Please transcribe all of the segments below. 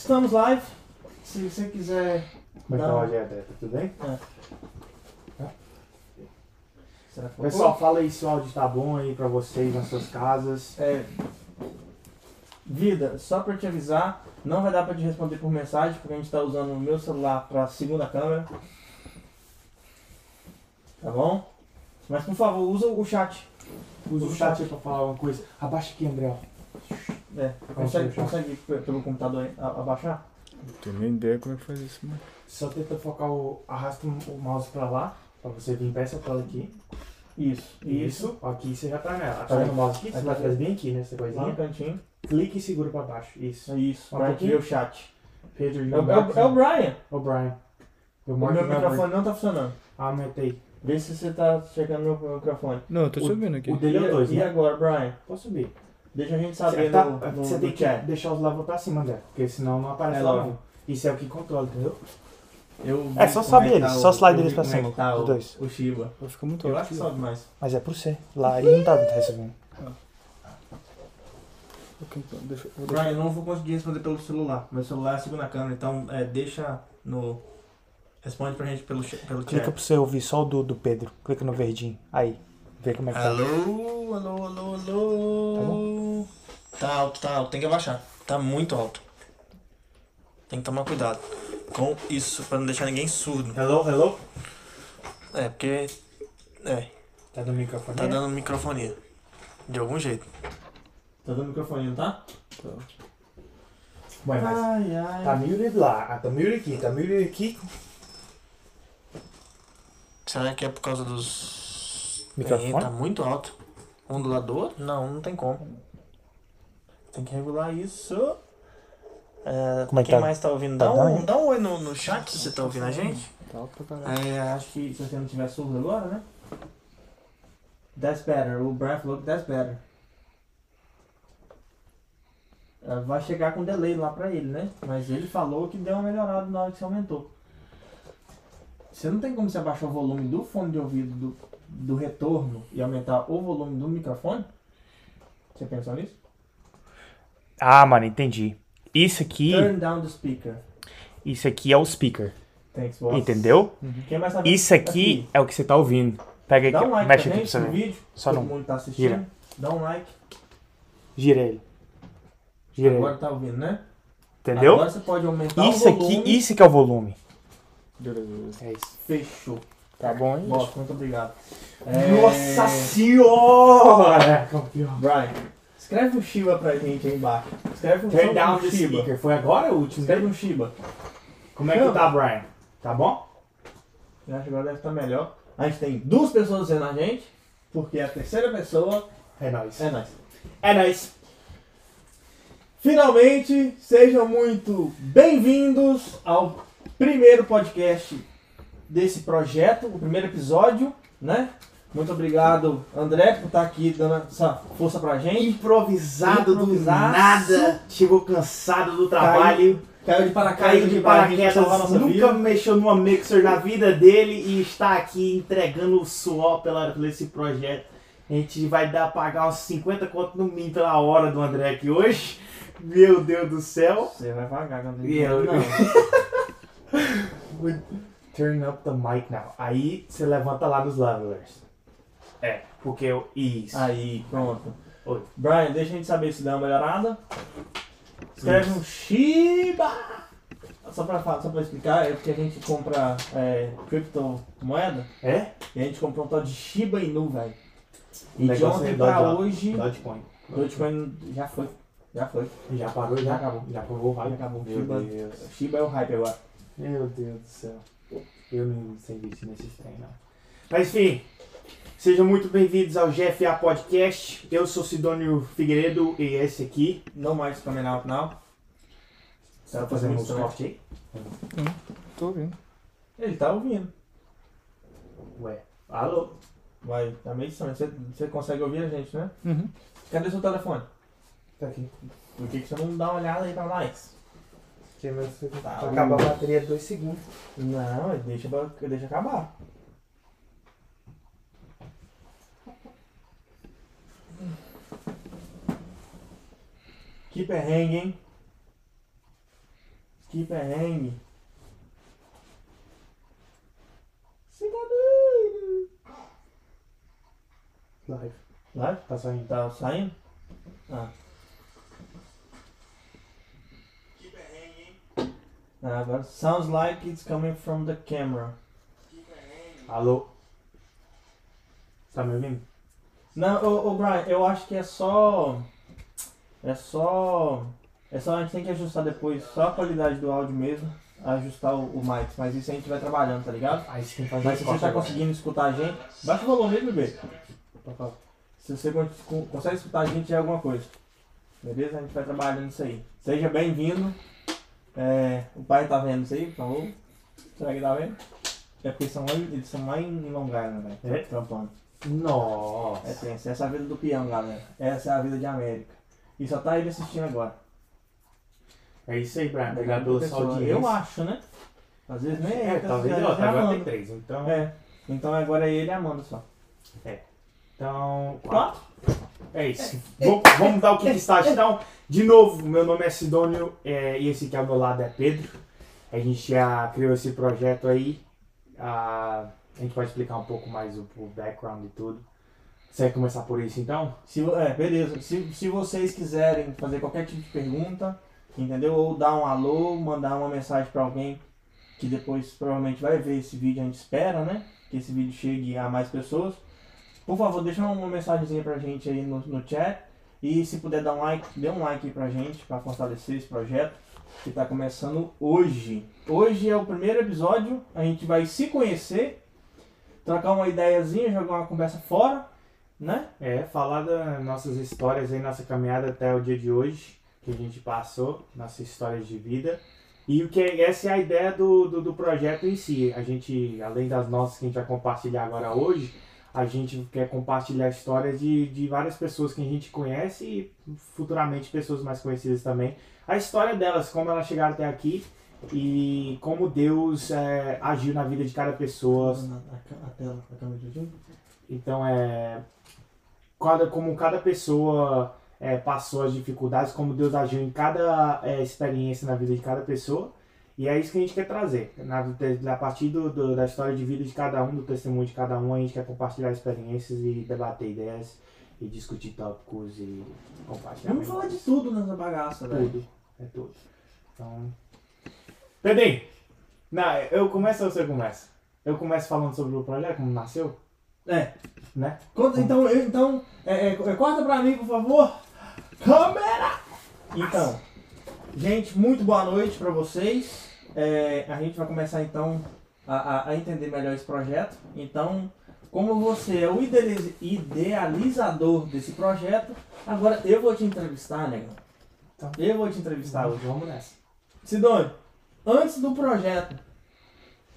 Estamos live. Se você quiser. Como é que tá Rogério? Tá tudo bem? Será que Pessoal, fala aí se o áudio tá bom aí pra vocês nas suas casas. É, vida, só pra te avisar, não vai dar pra te responder por mensagem, porque a gente tá usando o meu celular pra segunda câmera. Tá bom? Mas por favor, usa o chat. Usa o chat aí pra falar uma coisa. Abaixa aqui, André. ó. É, consegue, consegue pe- pelo computador abaixar? Não tenho nem ideia como é que faz isso, mano. Só tenta focar o. Arrasta o mouse pra lá. Pra você vir pra essa tela aqui. Isso, Isso. Aqui você já tá nela. Tá Tá vendo? o mouse aqui? Você vai trazer bem aqui nessa Lá no coisinha. cantinho. Clique e segura pra baixo. Isso. Isso, Um pra ver o chat. Pedro, É, o- é é o Brian. O Brian. Eu O meu microfone não tá funcionando. Aumentei. Vê se você tá checando meu meu microfone. Não, eu tô O- subindo aqui. O dele é o E- 2, E né? agora, Brian? Pode subir. Deixa a gente saber tá- no, no, você no tem que chat. deixar os levels pra cima, André. Porque senão não aparece É lá não. Isso é o que controla, entendeu? Eu É só sobe que eles, tá só o- slide eu eles pra é cima, que tá os dois. O Shiba. Vai ficar muito Eu acho que sobe mais. Mas é por ser. Lá ele não tá recebendo. Ok, então, deixa eu- Brian, eu não vou conseguir responder pelo celular. Meu celular é a segunda câmera, então é, deixa no. Responde pra gente pelo, pelo Clica chat. pra você ouvir só o do, do Pedro. Clica no verdinho. Aí. Vê como é que tá. Alô, alô, alô, alô. Tá alto, tá alto. Tem que abaixar. Tá muito alto. Tem que tomar cuidado com isso, pra não deixar ninguém surdo. Hello, hello? É, porque. É, Tá no microfone? tá dando microfonia. De algum jeito. Tá dando microfonia, não tá? Ué, mas Ai, ai. tá muted lá. Ah, tá muted aqui. Tá muted aqui. Será que é por causa dos. Microfone? É, tá muito alto. Um do lado do outro? Não, não tem como. Tem que regular isso. É, Como é que quem tá? mais tá ouvindo? Tá Dá, dando, um, dá um oi no, no chat se você tá ouvindo a gente. Tá alto pra caralho. É, acho que se você não tiver surdo agora, né? That's better. O Brian falou que that's better. É, Vai chegar com delay lá pra ele, né? Mas ele falou que deu uma melhorada na hora que você aumentou. Você não tem como você abaixar o volume do fone de ouvido do, do retorno e aumentar o volume do microfone? Você pensou nisso? Ah, mano, entendi. Isso aqui. Turn down the speaker. Isso aqui é o speaker. Thanks, boss. Entendeu? Mais sabe? Isso aqui é o que você tá ouvindo. Pega aqui, um like mexe aqui pra você no ver. vídeo. Só Todo não. mundo tá assistindo. Gira. Dá um like. Gira ele. Gira Agora ele. tá ouvindo, né? Entendeu? Agora você pode aumentar Isso o volume. aqui, isso que é o volume. É isso. Fechou. Tá bom, hein? Boss, muito obrigado. É, Nossa senhora! Campeão. Brian, escreve um Shiba pra gente aí embaixo. Escreve um, Turn down um Shiba. speaker. Foi agora o último Escreve um Shiba. Como é que tá, Brian? Tá bom? Eu acho que agora deve estar melhor. A gente tem duas pessoas vendo a gente, porque a terceira pessoa É nóis. é nós. É nóis. Finalmente, sejam muito bem-vindos ao primeiro podcast desse projeto, o primeiro episódio, né? Muito obrigado, André, por estar aqui dando essa força pra gente. Improvisado do nada. Chegou cansado do trabalho. Caiu de paraquedas Caiu de paraquedas, nossa nunca vida. mexeu numa mixer na vida dele e está aqui entregando o suor pela, por esse projeto. A gente vai dar pagar uns 50 conto no mínimo pela hora do André aqui hoje. Meu Deus do céu. Você vai E ele eu- não. Turn up the mic now. Aí você levanta lá nos levelers. É, porque eu. Isso. Aí, pronto. Oi. Brian, deixa a gente saber se deu uma melhorada. Escreve um Shiba! Só pra, só pra explicar, é porque a gente compra é, criptomoeda É? e a gente comprou um tal de Shiba Inu, velho. E de ontem pra hoje, Dogecoin. Dogecoin já foi. Já foi. Já parou, já, Já acabou. Já provou o Já hype. acabou. Meu Shiba, Deus. Shiba é o hype agora. Meu Deus do céu. Eu não sei investir nesses trem, não. Mas enfim, sejam muito bem-vindos ao GFA Podcast. Eu sou Sidônio Figueiredo e esse aqui. Não mais coming out now. Tá fazendo também. cortes aí? Tô ouvindo. Ele tá ouvindo. Ué, alô? Vai, tá meio estranho. Você, você consegue ouvir a gente, né? Uhum. Cadê seu telefone? Tá aqui. Por que, que você não dá uma olhada aí pra nós? Que meu- Tá, Vai acabar a bateria dois segundos. Não, deixa, deixa acabar. Que perrengue, hein? Que perrengue. Você tá? Live. Vai? Tá saindo. Tá saindo? Ah. Ah, agora sounds like it's coming from the camera. Alô? Tá me ouvindo? Não, ô, ô Brian, eu acho que é só. É só. É só a gente tem que ajustar depois só a qualidade do áudio mesmo. Ajustar o, o mic. Mas isso a gente vai trabalhando, tá ligado? Aí você tem que fazer Mas se você tá conseguindo escutar a gente, baixa o volume aí, bebê. Se você con- con- consegue escutar a gente é alguma coisa. Beleza? A gente vai trabalhando isso aí. Seja bem-vindo. É, o pai tá vendo isso aí, por favor? Será que tá vendo? É porque são eles são lá em Long Island, velho. É? Trampando. Nossa. É tenso. Essa é a vida do peão, galera. Essa é a vida de América. E só tá ele assistindo agora. É isso aí, Brian. Obrigado pela sua audiência. Eu acho, né? Às vezes nem É, tá- talvez ó, já agora tem três. Então. É. Então agora é ele e a Amanda só. Então. Quatro? É isso. Vamos, vamos dar o que está. Então, de novo, meu nome é Sidônio é, e esse aqui ao meu lado é Pedro. A gente já criou esse projeto aí. Ah, a gente pode explicar um pouco mais o, o background e tudo. Você quer começar por isso então? Se, é, beleza. Se, se vocês quiserem fazer qualquer tipo de pergunta, entendeu? Ou dar um alô, mandar uma mensagem pra alguém que depois provavelmente vai ver esse vídeo, a gente espera, né? Que esse vídeo chegue a mais pessoas. Por favor, deixa uma mensagenzinha pra gente aí no, no chat. E se puder dar um like, dê um like aí pra gente, pra fortalecer esse projeto que tá começando hoje. Hoje é o primeiro episódio, a gente vai se conhecer, trocar uma ideiazinha, jogar uma conversa fora, né? É, falar das nossas histórias aí, nossa caminhada até o dia de hoje, que a gente passou, nossas histórias de vida. E o que é- essa é a ideia do, do, do projeto em si. A gente, além das nossas que a gente vai compartilhar agora hoje, a gente quer compartilhar histórias de, de várias pessoas que a gente conhece e futuramente pessoas mais conhecidas também. A história delas, como elas chegaram até aqui e como Deus é, agiu na vida de cada pessoa, A, tela, a câmera de então é cada, como cada pessoa é, passou as dificuldades, como Deus agiu em cada é, experiência na vida de cada pessoa. E é isso que a gente quer trazer. Na, a partir do, do- da história de vida de cada um, do testemunho de cada um, a gente quer compartilhar experiências e debater ideias e discutir tópicos e compartilhar. Vamos falar de tudo nessa bagaça, velho. tudo. É tudo. Então. Pedrinho! Não, eu começo ou você começa? Eu começo falando sobre o projeto, como nasceu, É. né? Conta, então, eu- então é, é, é, corta pra mim, por favor. Câmera! Então, gente, muito boa noite pra vocês. É, a gente vai começar então a, a- entender melhor esse projeto. Então, como você é o idealiz- idealizador desse projeto, agora eu vou te entrevistar, negão. Então. Eu vou te entrevistar hoje. Vamos nessa. Sidônio, antes do projeto,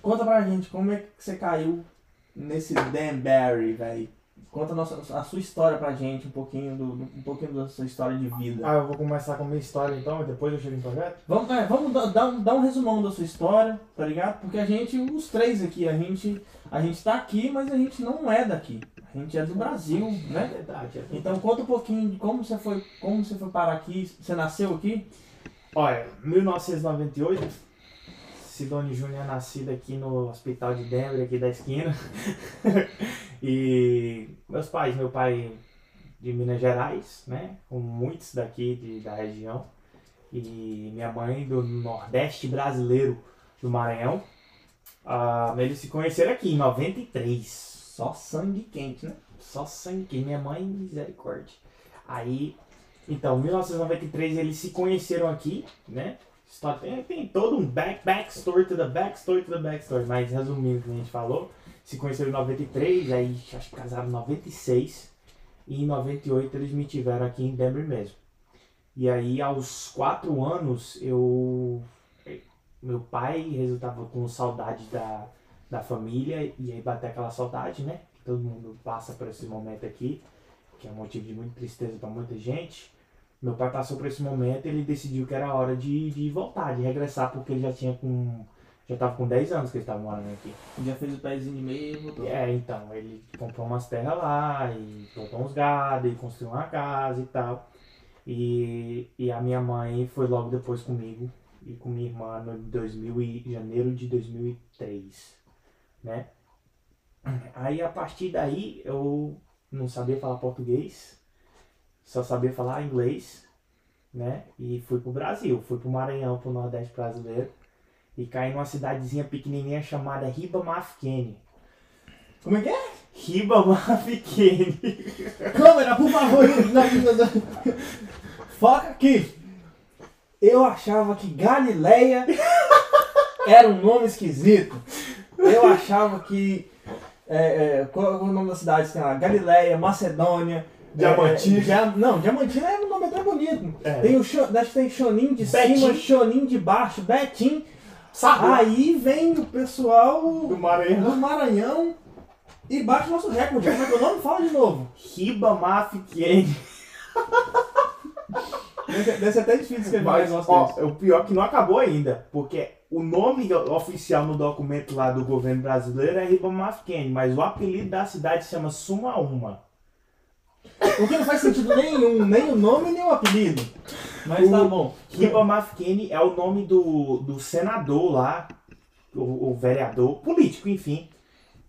conta pra gente como é que você caiu nesse Danbury, velho. Conta a, nossa, a sua história pra gente, um pouquinho, do, um pouquinho da sua história de vida. Ah, eu vou começar com a minha história então, e depois eu chego em projeto? Vamos, é, vamos dar, dar um, dar um resumão da sua história, tá ligado? Porque a gente, os três aqui, a gente, a gente tá aqui, mas a gente não é daqui. A gente é do Brasil, né? verdade. É Então conta um pouquinho de como você foi, como você foi parar aqui. Você nasceu aqui? Olha, 1998, Sidone Júnior é nascido aqui no hospital de Denver, aqui da esquina. e meus pais, meu pai de Minas Gerais, né? Com muitos daqui de, da região. E minha mãe do Nordeste brasileiro, do Maranhão. Ah, eles se conheceram aqui em 93. Só sangue quente, né? Só sangue quente. Minha mãe, misericórdia. Aí, então, 1993 eles se conheceram aqui, né? História- Tem, tem todo um back, backstory to the backstory to the backstory, mas resumindo o que a gente falou, se conheceram em 93, aí acho que casaram em 96, e em 98 eles me tiveram aqui em Denver mesmo. E aí, aos 4 anos, eu. Meu pai resultava com saudade da, da família, e aí bateu aquela saudade, né? Todo mundo passa por esse momento aqui, que é um motivo de muita tristeza para muita gente. Meu pai passou por esse momento e ele decidiu que era hora de, de voltar, de regressar, porque ele já tinha com. Já tava com 10 anos que ele estava morando aqui. Já fez o pezinho de meio e. É, então, ele comprou umas terras lá e botou uns gado e construiu uma casa e tal. E, e a minha mãe foi logo depois comigo e com minha irmã no 2000 e janeiro de 2003, né? Aí a partir daí eu não sabia falar português, só sabia falar inglês, né? E fui pro Brasil, fui pro Maranhão, pro Nordeste brasileiro e caí numa cidadezinha pequenininha chamada Ribamafquene. Como é que é? Ribamafquene. Câmera, por favor. Foca aqui. Eu achava que Galileia era um nome esquisito. Eu achava que. É, é, qual é o nome da cidade tem lá? Galileia, Macedônia. Diamantina. é, Dia- não, Diamantina é um nome até bonito. É. Tem o acho que tem Chonim de Betim. cima, Chonim de baixo, Betim. Sabe? Aí vem o pessoal Do Maranhão. do Maranhão e bate nosso recorde. Como é que é o nome? Fala de novo. Ribamafquene. Deve ser- deve ser até difícil escrever Mas, negócio ó, desse. o pior é que não acabou ainda, porque o nome oficial no documento lá do governo brasileiro é Ribamafquene, mas o apelido da cidade se chama Sumaúma. O que não faz sentido nenhum, nem o nome nem o apelido. Mas tá O- bom. Ribamafquene é o nome do, do senador lá, o, o vereador, político, enfim,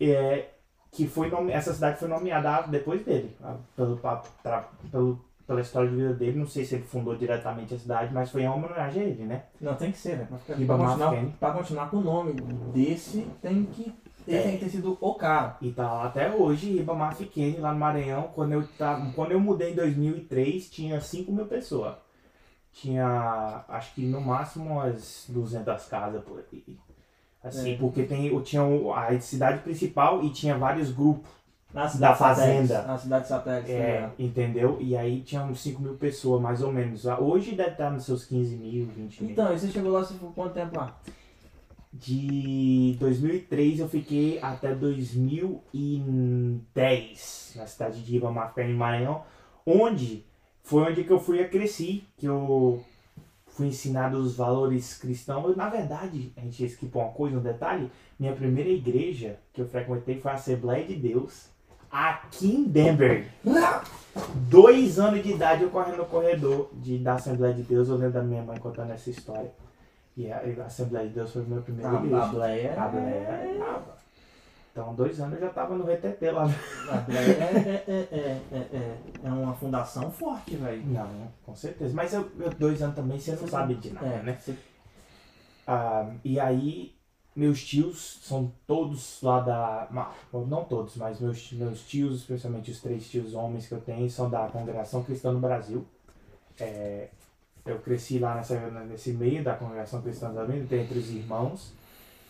é, que foi nome, essa cidade foi nomeada depois dele, pelo, pra- pelo, pela história de vida dele. Não sei se ele fundou diretamente a cidade, mas foi em homenagem a ele, né? Não, tem que ser, né? Pra, pra, continuar, pra continuar com o nome desse, tem que, ele É. tem que ter sido o cara. E tá lá até hoje, Ribamar Fiquene, lá no Maranhão. Quando eu, tava, quando eu mudei em 2003, tinha 5 mil pessoas. Tinha, acho que no máximo umas 200 casas por aí. Assim, É. porque tem, tinha a cidade principal e tinha vários grupos. Na Da fazenda. satélite, Na cidade satélite. É, né? entendeu? E aí tinha uns 5 mil pessoas, mais ou menos. Hoje deve estar nos seus 15 mil, 20 mil. Então, e você chegou lá, você ficou quanto tempo lá? De 2003 eu fiquei até 2010 na cidade de Ibamafé, em Maranhão, onde foi onde que eu fui a cresci, que eu fui ensinado os valores cristãos. Na verdade, a gente esquipou uma coisa, um detalhe, minha primeira igreja que eu frequentei foi a Assembleia de Deus, aqui em Denver. Dois anos de idade eu correndo no corredor de, da Assembleia de Deus, eu lembro da minha mãe contando essa história. E a, a Assembleia de Deus foi a minha primeira A, igreja. a Bleia. A Bleia é. Então, dois anos eu já tava no RTT lá. A Bleia é, é, é, é, é, é uma fundação forte, velho. Não, com certeza. Mas eu, eu dois anos também, você não sabe de nada, É, né? você- Ah, e aí, meus tios são todos lá da. Não todos, mas meus, meus tios, especialmente os três tios homens que eu tenho, são da Congregação Cristã no Brasil. É, eu cresci lá nessa, nesse meio da Congregação Cristã do Brasil, entre os irmãos.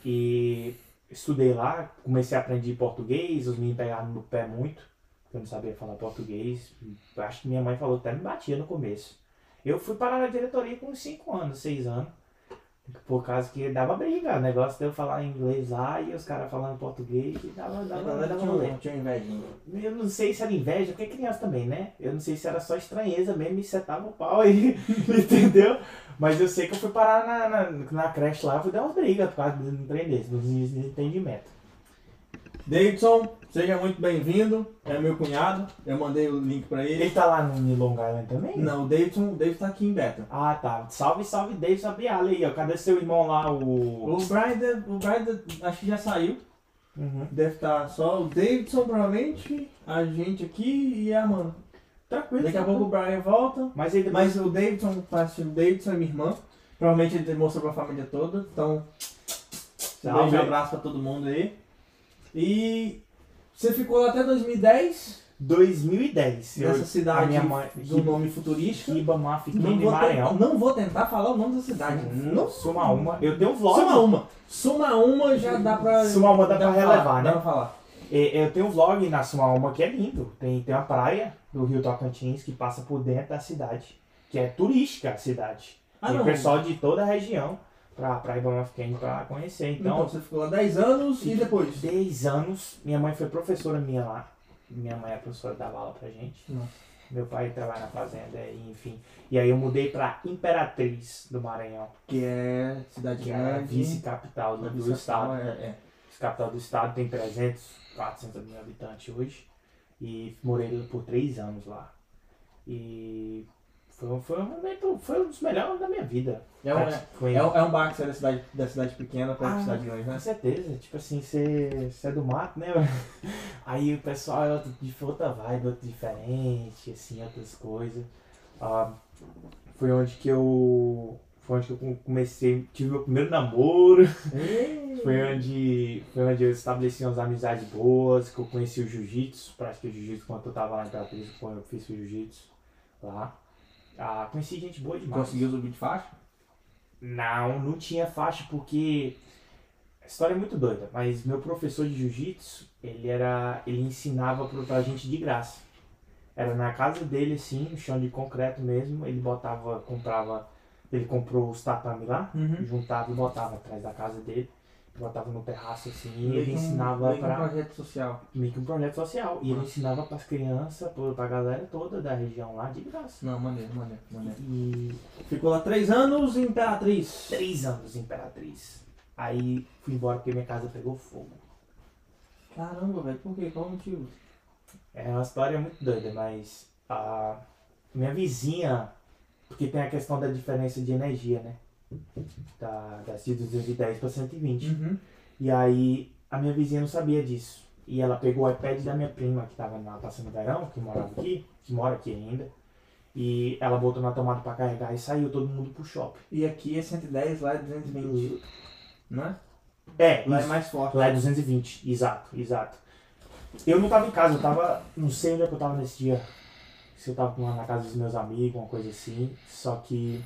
E estudei lá, comecei a aprender português, os meninos pegaram no pé muito, eu não sabia falar português. Acho que minha mãe falou até me batia no começo. Eu fui parar na diretoria com uns 5 anos, 6 anos. Por causa que dava briga, o negócio de eu falar inglês lá e os caras falando português e dava, dava, galera dava tinha, um- tinha invejinha. Eu não sei se era inveja, porque é criança também, né? Eu não sei se era só estranheza mesmo e setava o pau aí, entendeu? Mas eu sei que eu fui parar na, na, na creche lá e fui dar umas brigas por causa do trem desse, dos desentendimentos. Davidson, seja muito bem-vindo. É meu cunhado. Eu mandei o link pra ele. Ele tá lá no Long Island também? Não, o Davidson, o Davidson tá aqui em Beta. Ah, tá. Salve, salve, David Abiala aí, ó. Cadê seu irmão lá, o... O Brian, o Brian acho que já saiu. Uhum. Deve estar só o Davidson, provavelmente, a gente aqui e a Amanda. Tranquilo. Daqui a pouco o Brian volta. Mas ele depois... Mas o Davidson, tá assistindo o Davidson é minha irmã. Provavelmente ele mostrou pra família toda. Então, um Salve. e abraço pra todo mundo aí. E você ficou lá até 2010, 2010. eu- nessa a cidade minha mãe... do nome futurístico. Ribamar, fiquei Não vou, Maranhão. não vou tentar falar o nome da cidade. Não. Suma uma. Eu tenho um vlog. Suma uma. Suma uma já dá pra. Suma uma dá pra falar, relevar, né? Dá pra falar. É, Eu tenho um vlog na Sumauma que é lindo. Tem, tem uma praia do Rio Tocantins que passa por dentro da cidade. Que é turística a cidade. Ah, Tem não. pessoal de toda a região pra, pra Ibama Fiquem pra conhecer. Então, Então, você ficou lá 10 anos e depois? 10 anos. Minha mãe foi professora minha lá. Minha mãe é professora, dava aula pra gente. Meu pai trabalha na fazenda, enfim. E aí eu mudei pra Imperatriz do Maranhão, Que é cidade que é a grande. vice-capital do, do estado. É, é. capital do estado, tem 300, 400 mil habitantes hoje. E morei por três anos lá. E Foi, foi um momento, foi um dos melhores da minha vida. É um, é, é, um- é bar que sai da cidade, da cidade pequena pra Ah, cidade grande, né? Com certeza, tipo assim, você é do mato, né? Aí o pessoal é outro, de outra vibe, outro diferente, assim, outras coisas. Ah, foi onde que eu. Foi onde que eu comecei, tive meu primeiro namoro. Foi onde, foi onde eu estabeleci umas amizades boas, que eu conheci o jiu-jitsu, pratiquei jiu-jitsu quando eu tava lá em Imperatriz, quando eu fiz o jiu-jitsu lá. Ah, conheci gente boa demais. Conseguiu subir de faixa? Não, não tinha faixa porque a história é muito doida, mas meu professor de jiu-jitsu, ele era, ele ensinava pra gente de graça. Era na casa dele assim, no chão de concreto mesmo, ele botava, comprava, ele comprou os tatame lá, Uhum. juntava e botava atrás da casa dele, botava no terraço assim, e ele um- ensinava meio que um pra projeto social. meio que um projeto social, e ele Ah. ensinava pras crianças, pra galera toda da região lá de graça. Não, maneiro, maneiro, maneiro. E Ficou lá três anos, Imperatriz. três anos Imperatriz. Aí fui embora porque minha casa pegou fogo. Caramba, velho, por quê? Qual o motivo? É uma história muito doida, mas a minha vizinha, porque tem a questão da diferença de energia, né? Da, das de 210 para 120. Uhum. E aí a minha vizinha não sabia disso. E ela pegou o iPad da minha prima, que tava na passando verão, que morava aqui, que mora aqui ainda. E ela botou na tomada para carregar e saiu todo mundo pro shopping. E aqui é 110, lá é 220, né? É, Lá é isso. mais forte. Lá é 220, exato, exato. Eu não tava em casa, eu tava. Não sei onde é que eu tava nesse dia. Se eu tava na casa dos meus amigos, uma coisa assim. Só que.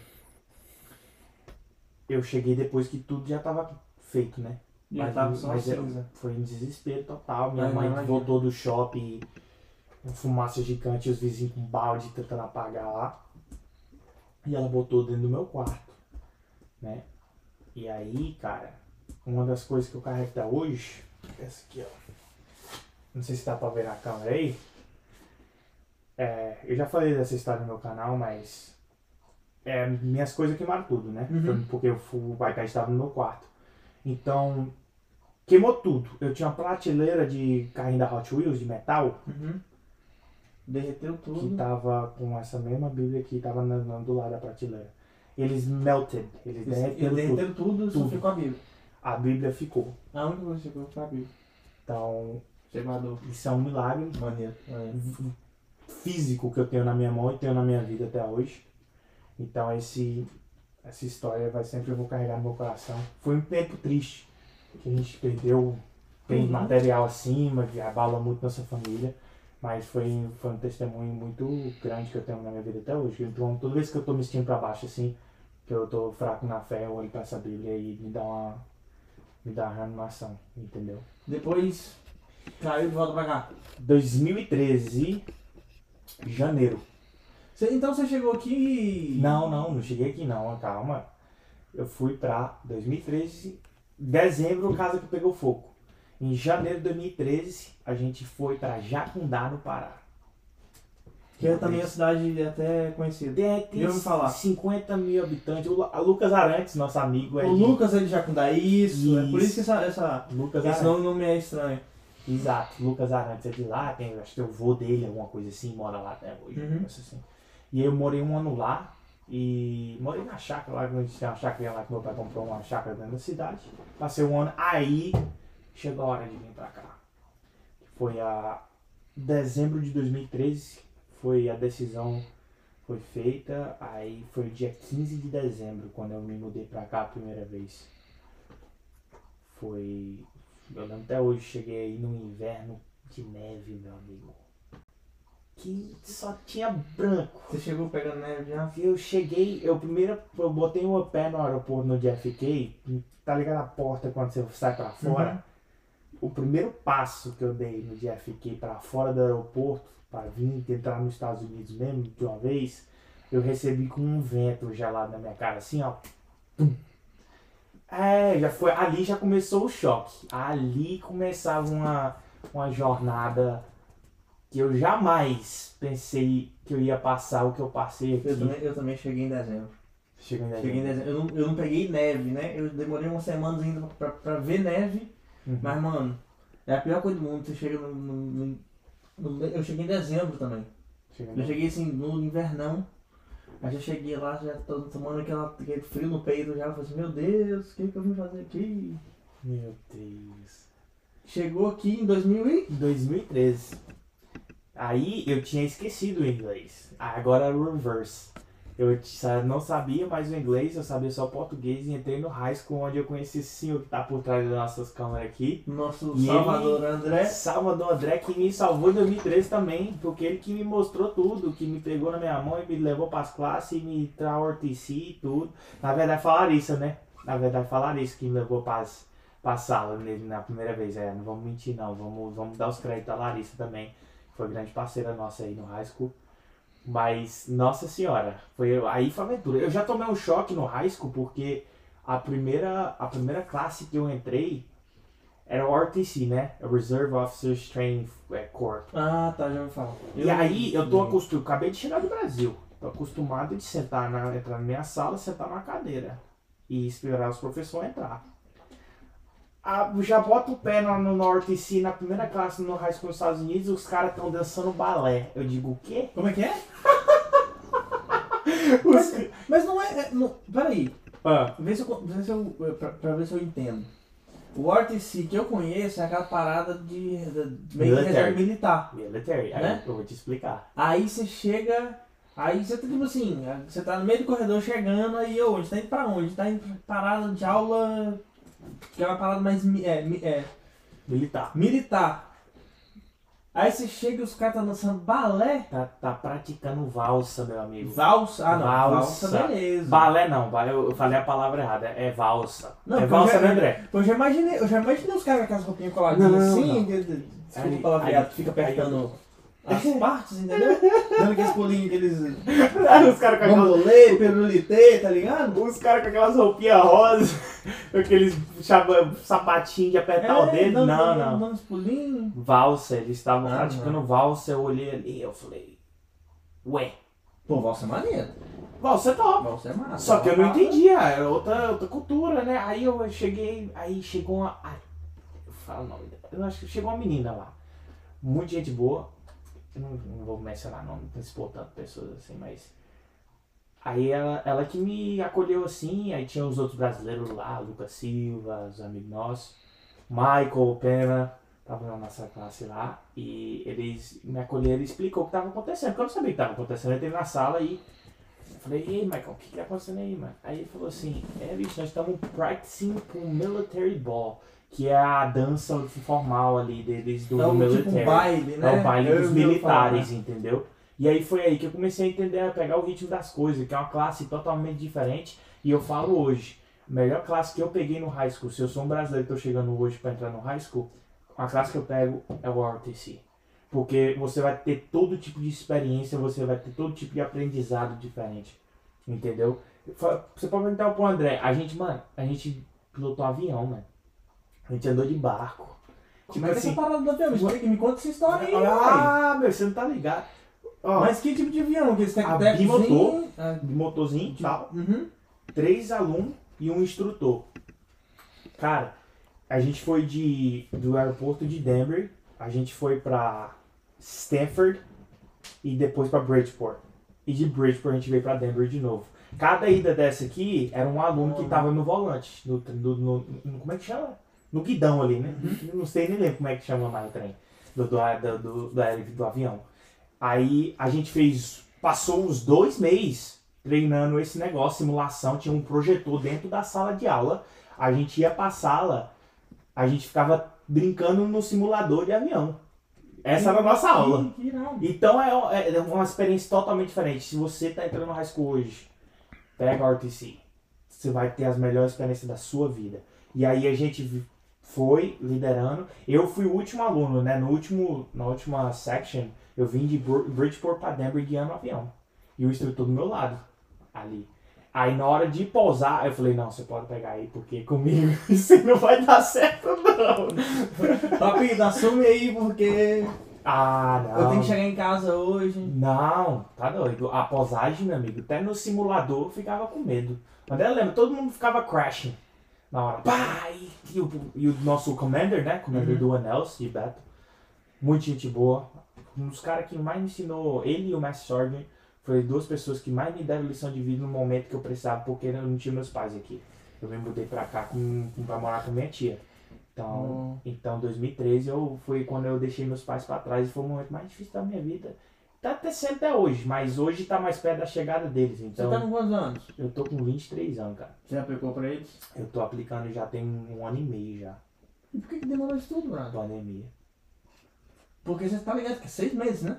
Eu cheguei depois que tudo já tava feito, né? Já Mas- tava só mas é- cinza. Foi em desespero total. Minha mãe imagina. voltou do shopping, uma fumaça gigante, os vizinhos com balde tentando apagar lá. E ela botou dentro do meu quarto, né? E aí, cara, uma das coisas que eu carrego até hoje, essa aqui, ó. Não sei se dá pra ver na câmera aí. É, eu já falei dessa história no meu canal, mas é, minhas coisas queimaram tudo, né? Uhum. Porque o o iPad estava no meu quarto. Então, queimou tudo. Eu tinha uma prateleira de carrinho da Hot Wheels de metal Uhum. Derreteu que tudo. tava com essa mesma Bíblia que tava na- na- do lado da prateleira. Eles melted, eles Eles derreteram tudo. derreteram tudo, só Tudo. ficou a Bíblia. A Bíblia ficou. A única coisa que ficou foi a Bíblia. Então, guardou. isso é um milagre Maneiro. maneiro. físico que eu tenho na minha mão e tenho na minha vida até hoje. Então esse, essa história vai sempre eu vou carregar no meu coração. Foi um tempo triste que a gente perdeu, tem Uhum. material acima, que abala muito nossa família. Mas foi, foi um testemunho muito grande que eu tenho na minha vida até hoje. Então toda vez que eu tô me sentindo pra baixo assim, que eu tô fraco na fé, eu olho pra essa Bíblia e me dá uma. me dá uma reanimação, entendeu? Depois caiu de volta pra cá. 2013, janeiro. Você- então você chegou aqui. Não, não, não cheguei aqui não, calma. Eu fui pra 2013, dezembro, casa que pegou fogo. Em janeiro de 2013, a gente foi pra Jacundá, no Pará. Que é também a cidade até conhecida. Tem, tem Já ouvi falar. 50 mil habitantes. O Lucas Arantes, nosso amigo, é O de- Lucas ele já com isso, é por Isso. isso que essa, essa, Lucas esse nome não me é estranho. Exato, Lucas Arantes é de lá, tem, acho que é o vô dele, alguma coisa assim, mora lá até hoje. Uhum. um assim. E eu morei um ano lá e morei na chácara lá, gente tinha uma chácara lá que meu pai comprou uma chácara dentro da cidade. Passei um ano, aí chegou a hora de vir pra cá. Foi a dezembro de 2013, foi a decisão foi feita, aí foi o dia 15 de dezembro quando eu me mudei pra cá a primeira vez. Foi. Eu lembro até hoje, cheguei aí no inverno de neve, meu amigo. Que só tinha branco. Você chegou pegando neve já? Eu cheguei, eu primeiro eu botei o pé no aeroporto no JFK, tá ligado a porta quando você sai pra fora? O primeiro passo que eu dei no JFK pra fora do aeroporto, pra vir entrar nos Estados Unidos mesmo de uma vez, eu recebi com um vento gelado na minha cara, assim, ó. Tum. É, já foi, ali já começou o choque. Ali começava uma, uma jornada que eu jamais pensei que eu ia passar o que eu passei aqui. Eu também, eu também cheguei em dezembro. Em Cheguei em dezembro. Eu não, eu não peguei neve, né? Eu demorei umas semanas ainda pra, pra ver neve. Uhum. Mas, mano, é a pior coisa do mundo. Você chega no. no- no- eu cheguei em dezembro também. Chega em Eu cheguei assim no invernão. Aí já cheguei lá, já tô tomando aquela, aquele frio no peito já, falei assim, meu Deus, o que, que eu vim fazer aqui? Meu Deus. Chegou aqui em 2000 e... Em 2013. Aí eu tinha esquecido o inglês. Agora era o reverse. Eu não sabia mais o inglês, eu sabia só o português e entrei no high school onde eu conheci esse senhor que tá por trás das nossas câmeras aqui. Nosso E Salvador André. Salvador André que me salvou em 2013 também, porque ele que me mostrou tudo, que me pegou na minha mão e me levou pras classes e me tra ORTC e tudo. Na verdade foi a Larissa, né? Na verdade foi a Larissa que me levou pras, pra sala na primeira vez. É, não vamos mentir não, vamos, vamos dar os créditos à Larissa também. Foi grande parceira nossa aí no high school. Mas, nossa senhora, foi, aí foi aventura. Eu já tomei um choque no high school porque a primeira, a primeira classe que eu entrei era o RTC, né? Reserve Officers Training é, Corps. Ah, tá, já ouvi falar. E aí eu tô acostumado, acabei de chegar do Brasil. Tô acostumado de sentar na, entrar na minha sala, sentar na cadeira e esperar os professores entrar. Ah, já bota o pé no, no, no RTC na primeira classe no High School nos Estados Unidos e os caras estão dançando balé. Eu digo, o quê? Como é que é? Mas, mas não é... é não, peraí, Ah, vê se eu, vê se eu, pra, pra ver se eu entendo. O RTC que eu conheço é aquela parada de, de meio de Military. reserva militar. military, Né? eu vou te explicar. Aí você chega. Aí você tá tipo assim, você tá no meio do corredor chegando, aí a gente tá indo pra onde? A gente tá indo pra parada de aula. Que é uma parada mais é, é, Militar. militar. Aí você chega e os caras tá dançando balé. Tá, tá praticando valsa, meu amigo. Valsa. Ah não, Valsa. valsa, beleza. Balé não, ba- eu falei a palavra errada. É valsa. Não, é valsa, já- né, André? Eu já imaginei, eu já imaginei os caras com as roupinhas coladinhas Não, assim, não. de- de- desculpa Aí- aí- fica apertando as partes, entendeu? Dando aqueles pulinhos, aqueles os caras com aquelas perulité, tá ligado? Os caras com aquelas roupinhas rosas, aqueles chapa- sapatinhos de apertar o É, dedo. dando- Não, dando- não. Dando uns pulinhos. Valsa, eles estavam Ah, praticando valsa, eu olhei ali eu falei, ué, Pô, valsa é maneiro. valsa é top. Valsa é massa. Só que eu não Valsa- entendia, era outra, outra cultura, né? Aí eu cheguei, aí chegou uma. Ai, eu falo o nome dela. Eu acho que chegou uma menina lá. Muita gente boa. Não, não vou mencionar não expor tanto pessoas assim, mas. Aí ela, ela que me acolheu assim, aí tinha os outros brasileiros lá, Lucas Silva, os amigos nossos, Michael Pena, tava na nossa classe lá, e eles me acolheram e explicou o que tava acontecendo, porque eu não sabia o que tava acontecendo. Eu entrei na sala e falei, ei, Michael, o que, que tá acontecendo aí, mano? Aí ele falou assim, é, bicho, nós estamos practicing com military ball, que é a dança formal ali deles do, É um tipo um baile, né? É o baile Eu dos militares, entendeu? E aí foi aí que eu comecei a entender, a pegar o ritmo das coisas, que é uma classe totalmente diferente. E eu falo hoje, a melhor classe que eu peguei no high school, se eu sou um brasileiro e tô chegando hoje para entrar no high school, a classe que eu pego é o RTC. Porque você vai ter todo tipo de experiência, você vai ter todo tipo de aprendizado diferente. Entendeu? Você pode perguntar pro André, a gente, mano, a gente pilotou avião, mano. A gente andou de barco. Como é que é essa parada do avião? Me explica, me conta essa história aí. Ah, meu, você não tá ligado. Ó, Mas que tipo de avião? Aqueles A tec-teczinho? bimotor. Ah, de motorzinho e tal, Uhum. três alunos e um instrutor. Cara, a gente foi de, do aeroporto de Denver, a gente foi pra Stanford e depois pra Bridgeport. E de Bridgeport a gente veio pra Denver de novo. Cada ida dessa aqui era um aluno que tava no volante, no, no, no- no- como é que chama? No guidão ali, né? Não sei nem lembro como é que chama mais o trem do, do, do, do, do, do avião. Aí a gente fez, passou uns dois meses treinando esse negócio, simulação, tinha um projetor dentro da sala de aula. A gente ia pra sala, a gente ficava brincando no simulador de avião. Essa era a nossa aula. Então é, é uma experiência totalmente diferente. Se você tá entrando no high school hoje, pega a RTC. Você vai ter as melhores experiências da sua vida. E aí a gente foi liderando. Eu fui o último aluno, né? No último, na última section, eu vim de Br- Bridgeport para Denver guiando o avião. E o instrutor do meu lado, ali. Aí na hora de pousar, eu falei, não, você pode pegar aí, porque comigo isso não vai dar certo, não. Papi, assume aí porque Ah, não. eu tenho que chegar em casa hoje. Não, tá doido. A posagem, meu amigo, até no simulador eu ficava com medo. Mas eu lembro, todo mundo ficava crashing na hora. Pá! E, e o, e o nosso commander, né? Commander Uhum. do Anels, de Beto. Muito gente boa. Um dos caras que mais me ensinou, ele e o Master Sergeant, Foi duas pessoas que mais me deram lição de vida no momento que eu precisava, porque eu não tinha meus pais aqui. Eu me mudei pra cá com, com, pra morar com minha tia. Então, Hum. então 2013 eu, foi quando eu deixei meus pais pra trás e foi o momento mais difícil da minha vida. Tá até sendo até hoje, mas hoje tá mais perto da chegada deles. Você Então, tá com quantos anos? eu tô com 23 anos, cara. Você aplicou pra eles? Eu tô aplicando já tem um ano e meio já. E por que, que demorou isso tudo, Brado? Pandemia. Porque você tá ligado que é seis meses, né?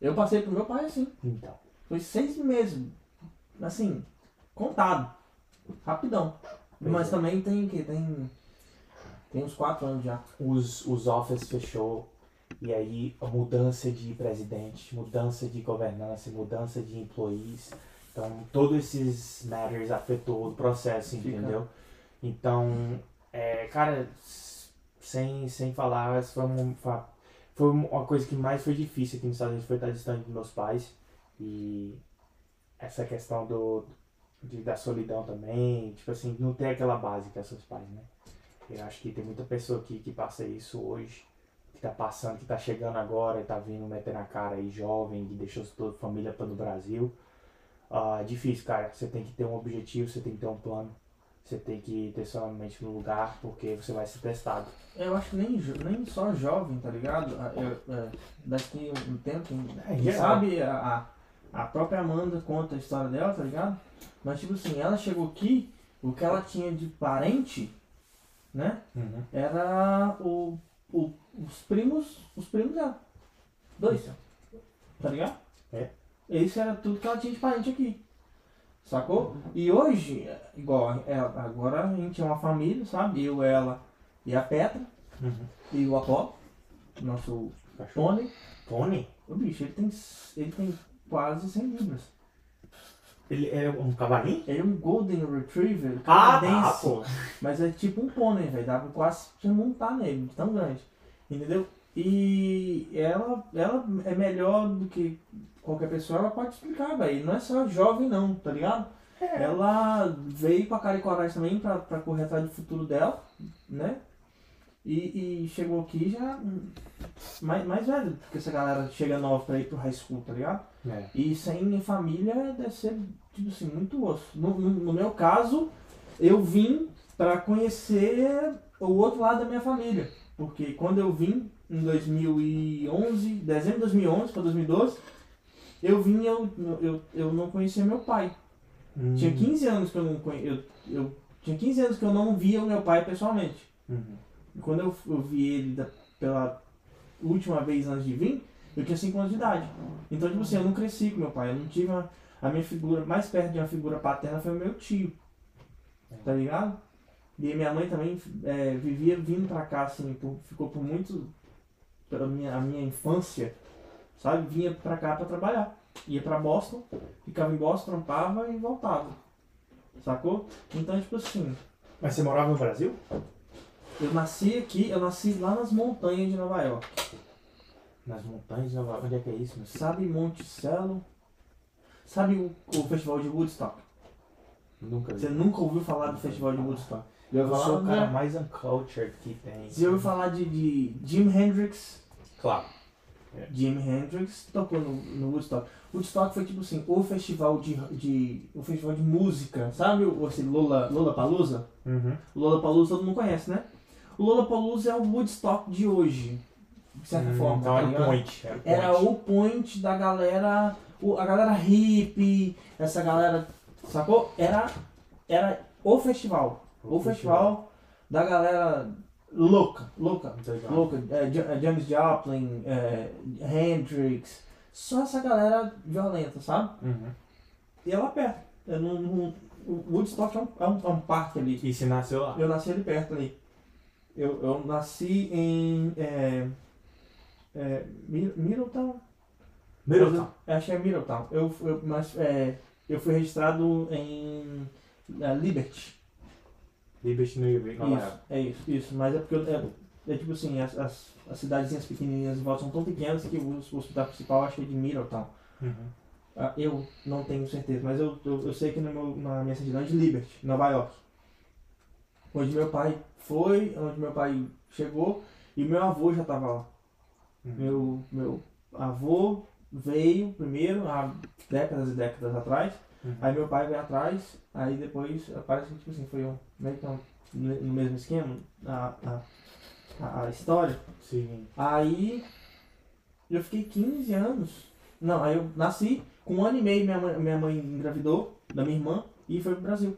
Eu passei pro meu pai assim. Então. Foi seis meses. Assim, contado. Rapidão. Pois Mas é. também tem que tem. Tem uns quatro anos já. os, os office fechou e aí a mudança de presidente, mudança de governança, mudança de employees. Então, todos esses matters afetou o processo, Fica. entendeu? Então, é, cara, sem, sem falar, foi, um, fa- foi uma coisa que mais foi difícil aqui nos Estados Unidos, foi estar distante dos meus pais. E essa questão do, de, da solidão também, tipo assim, não ter aquela base que é seus pais, né? Eu acho que tem muita pessoa aqui que passa isso hoje, que tá passando, que tá chegando agora e tá vindo meter na cara aí, jovem, que deixou toda a família para no Brasil. É difícil, cara. Você tem que ter um objetivo, você tem que ter um plano. Você tem que ter sua mente no lugar, porque você vai ser testado. Eu acho que nem, nem só jovem, tá ligado? Ah, eu- é, daqui um tempo, É, sabe a, a, a própria Amanda conta a história dela, tá ligado? Mas tipo assim, ela chegou aqui, o que ela tinha de parente, né? Era o, o, os primos, os primos dela. Dois. Tá ligado? É. Isso era tudo que ela tinha de parente aqui. Sacou? E hoje, é, igual, ela- agora a gente é uma família, sabe? Eu, ela e a Petra Uhum. e o Apolo, nosso Cachorro. Tony. Tony? O bicho, ele tem, ele tem quase 100 libras. Ele é um cavalinho? Ele é um Golden Retriever Ah, tá, pô. Mas é tipo um pônei, velho. Dá pra quase você montar nele, tão grande. Entendeu? E ela, ela é melhor do que qualquer pessoa, ela pode explicar, velho. Não é só jovem não, tá ligado? Ela veio com a cara e coragem também pra, pra correr atrás do futuro dela, né? E, e chegou aqui já hum, mais, mais velho, porque essa galera chega nova pra ir pro high school, tá ligado? É. E sem família deve ser, tipo assim, muito osso. No, no, no meu caso, eu vim pra conhecer o outro lado da minha família. Porque quando eu vim, em 2011, dezembro de 2011 para 2012, eu vim e eu, eu, eu não conhecia meu pai. Hum. Tinha 15 anos que eu não conhe... eu, eu Tinha 15 anos que eu não via o meu pai pessoalmente. Uhum. E quando eu, eu vi ele da- pela última vez antes de vir, eu tinha 5 anos de idade. Então, tipo assim, eu não cresci com meu pai. Eu não tive uma, a minha figura, mais perto de uma figura paterna foi o meu tio. Tá ligado? E minha mãe também é, vivia vindo pra cá, assim, por- ficou por muito. pela minha, a minha infância, sabe? Vinha pra cá pra trabalhar. Ia pra Boston, ficava em Boston, trampava e voltava. Sacou? Então, tipo assim, Mas você morava no Brasil? eu nasci aqui, eu nasci lá nas montanhas de Nova York. Nas montanhas de Nova York. Onde é que é isso? Sei. Sabe Monticello? Sabe o, o festival de Woodstock? Nunca vi. Você nunca ouviu falar do festival de Woodstock? Já Eu ouviu sou falar, o cara né? mais uncultured que tem. Você ouviu falar de, de Jim Hendrix? Claro. Jimi Hendrix tocou no, no Woodstock. Woodstock foi tipo assim, o festival de, de o festival de música, sabe o esse Lola Lollapalooza? Uhum. O Lollapalooza todo mundo conhece, né? O Lollapalooza é o Woodstock de hoje, de certa Hum, forma. Então tá era o ligado? point. Era o point. Era o point da galera, o- a galera hippie, essa galera, sacou? Era, era o festival, o, festival da galera louca, louca, legal. louca, é, é, James Joplin, é, Hendrix, só essa galera violenta, sabe? Uhum. E é lá perto. Eu não, não- o Woodstock é um, é, um, é um parque ali. E você nasceu lá? Eu nasci ali perto ali. Eu, eu nasci em é, é, Mi- Middletown. Middletown. Eu, acho que é Middletown. Eu, eu, mas, é, eu fui registrado em é, Liberty. Liberty New York. Nova Isso, é isso, isso. Mas é porque é, é tipo assim, as, as, as cidadezinhas pequenininhas em volta são tão pequenas que o, o hospital principal acho que é de Middletown. Uhum. Ah, Eu não tenho certeza, mas eu, eu, eu sei que meu, na minha certidão é de Liberty, Nova York. Onde meu pai foi, onde meu pai chegou e meu avô já estava lá. Uhum. Meu, meu avô veio primeiro, há décadas e décadas atrás. Uhum. Aí meu pai veio atrás, aí depois parece que tipo assim, foi um, meio que um, no mesmo esquema, a, a, a, história. Sim. Aí eu fiquei 15 anos. Não, aí eu nasci, com um ano e meio minha mãe, minha mãe engravidou da minha irmã e foi pro Brasil.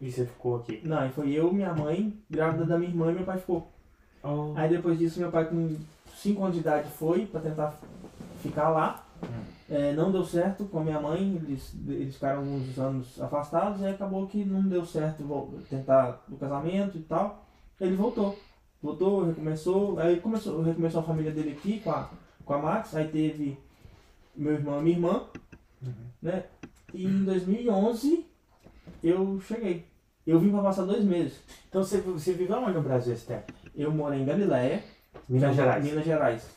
E você ficou aqui? Não, aí foi eu, minha mãe, grávida da minha irmã e meu pai ficou. Oh. Aí depois disso meu pai com 5 anos de idade foi pra tentar ficar lá. É, não deu certo com a minha mãe, eles, eles ficaram uns anos afastados e acabou que não deu certo tentar o casamento e tal. Ele voltou. Voltou, recomeçou, aí começou, recomeçou a família dele aqui com a, com a Max, aí teve meu irmão e minha irmã, Uhum. né? E em 2011 eu cheguei. Eu vim pra passar dois meses. Então você, você viveu onde no Brasil esse tempo? Eu morei em Galiléia, Minas Gerais. Minas Gerais.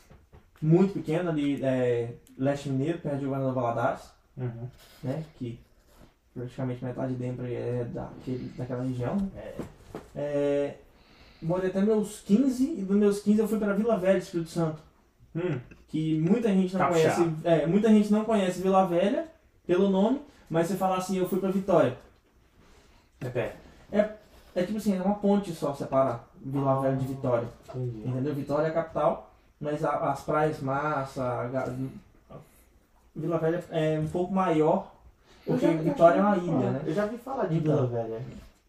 Muito pequeno ali, é, Leste Mineiro, perto de Governador Valadares, Uhum. né? Que praticamente metade de dentro é daquele, daquela região. É. É, morei até meus 15 e dos meus 15 eu fui para Vila Velha, Espírito Santo. Hum. Que muita gente não Capixaba. conhece. É, muita gente não conhece Vila Velha pelo nome, mas você fala assim, eu fui para Vitória. É perto. É tipo assim, é uma ponte só separa Vila Velha de Vitória. Entendi. Entendeu? Vitória é a capital, mas a- as praias massa, a Vila Velha é um pouco maior, porque Vitória é uma ilha, né? Eu já vi falar de. Vila Velha.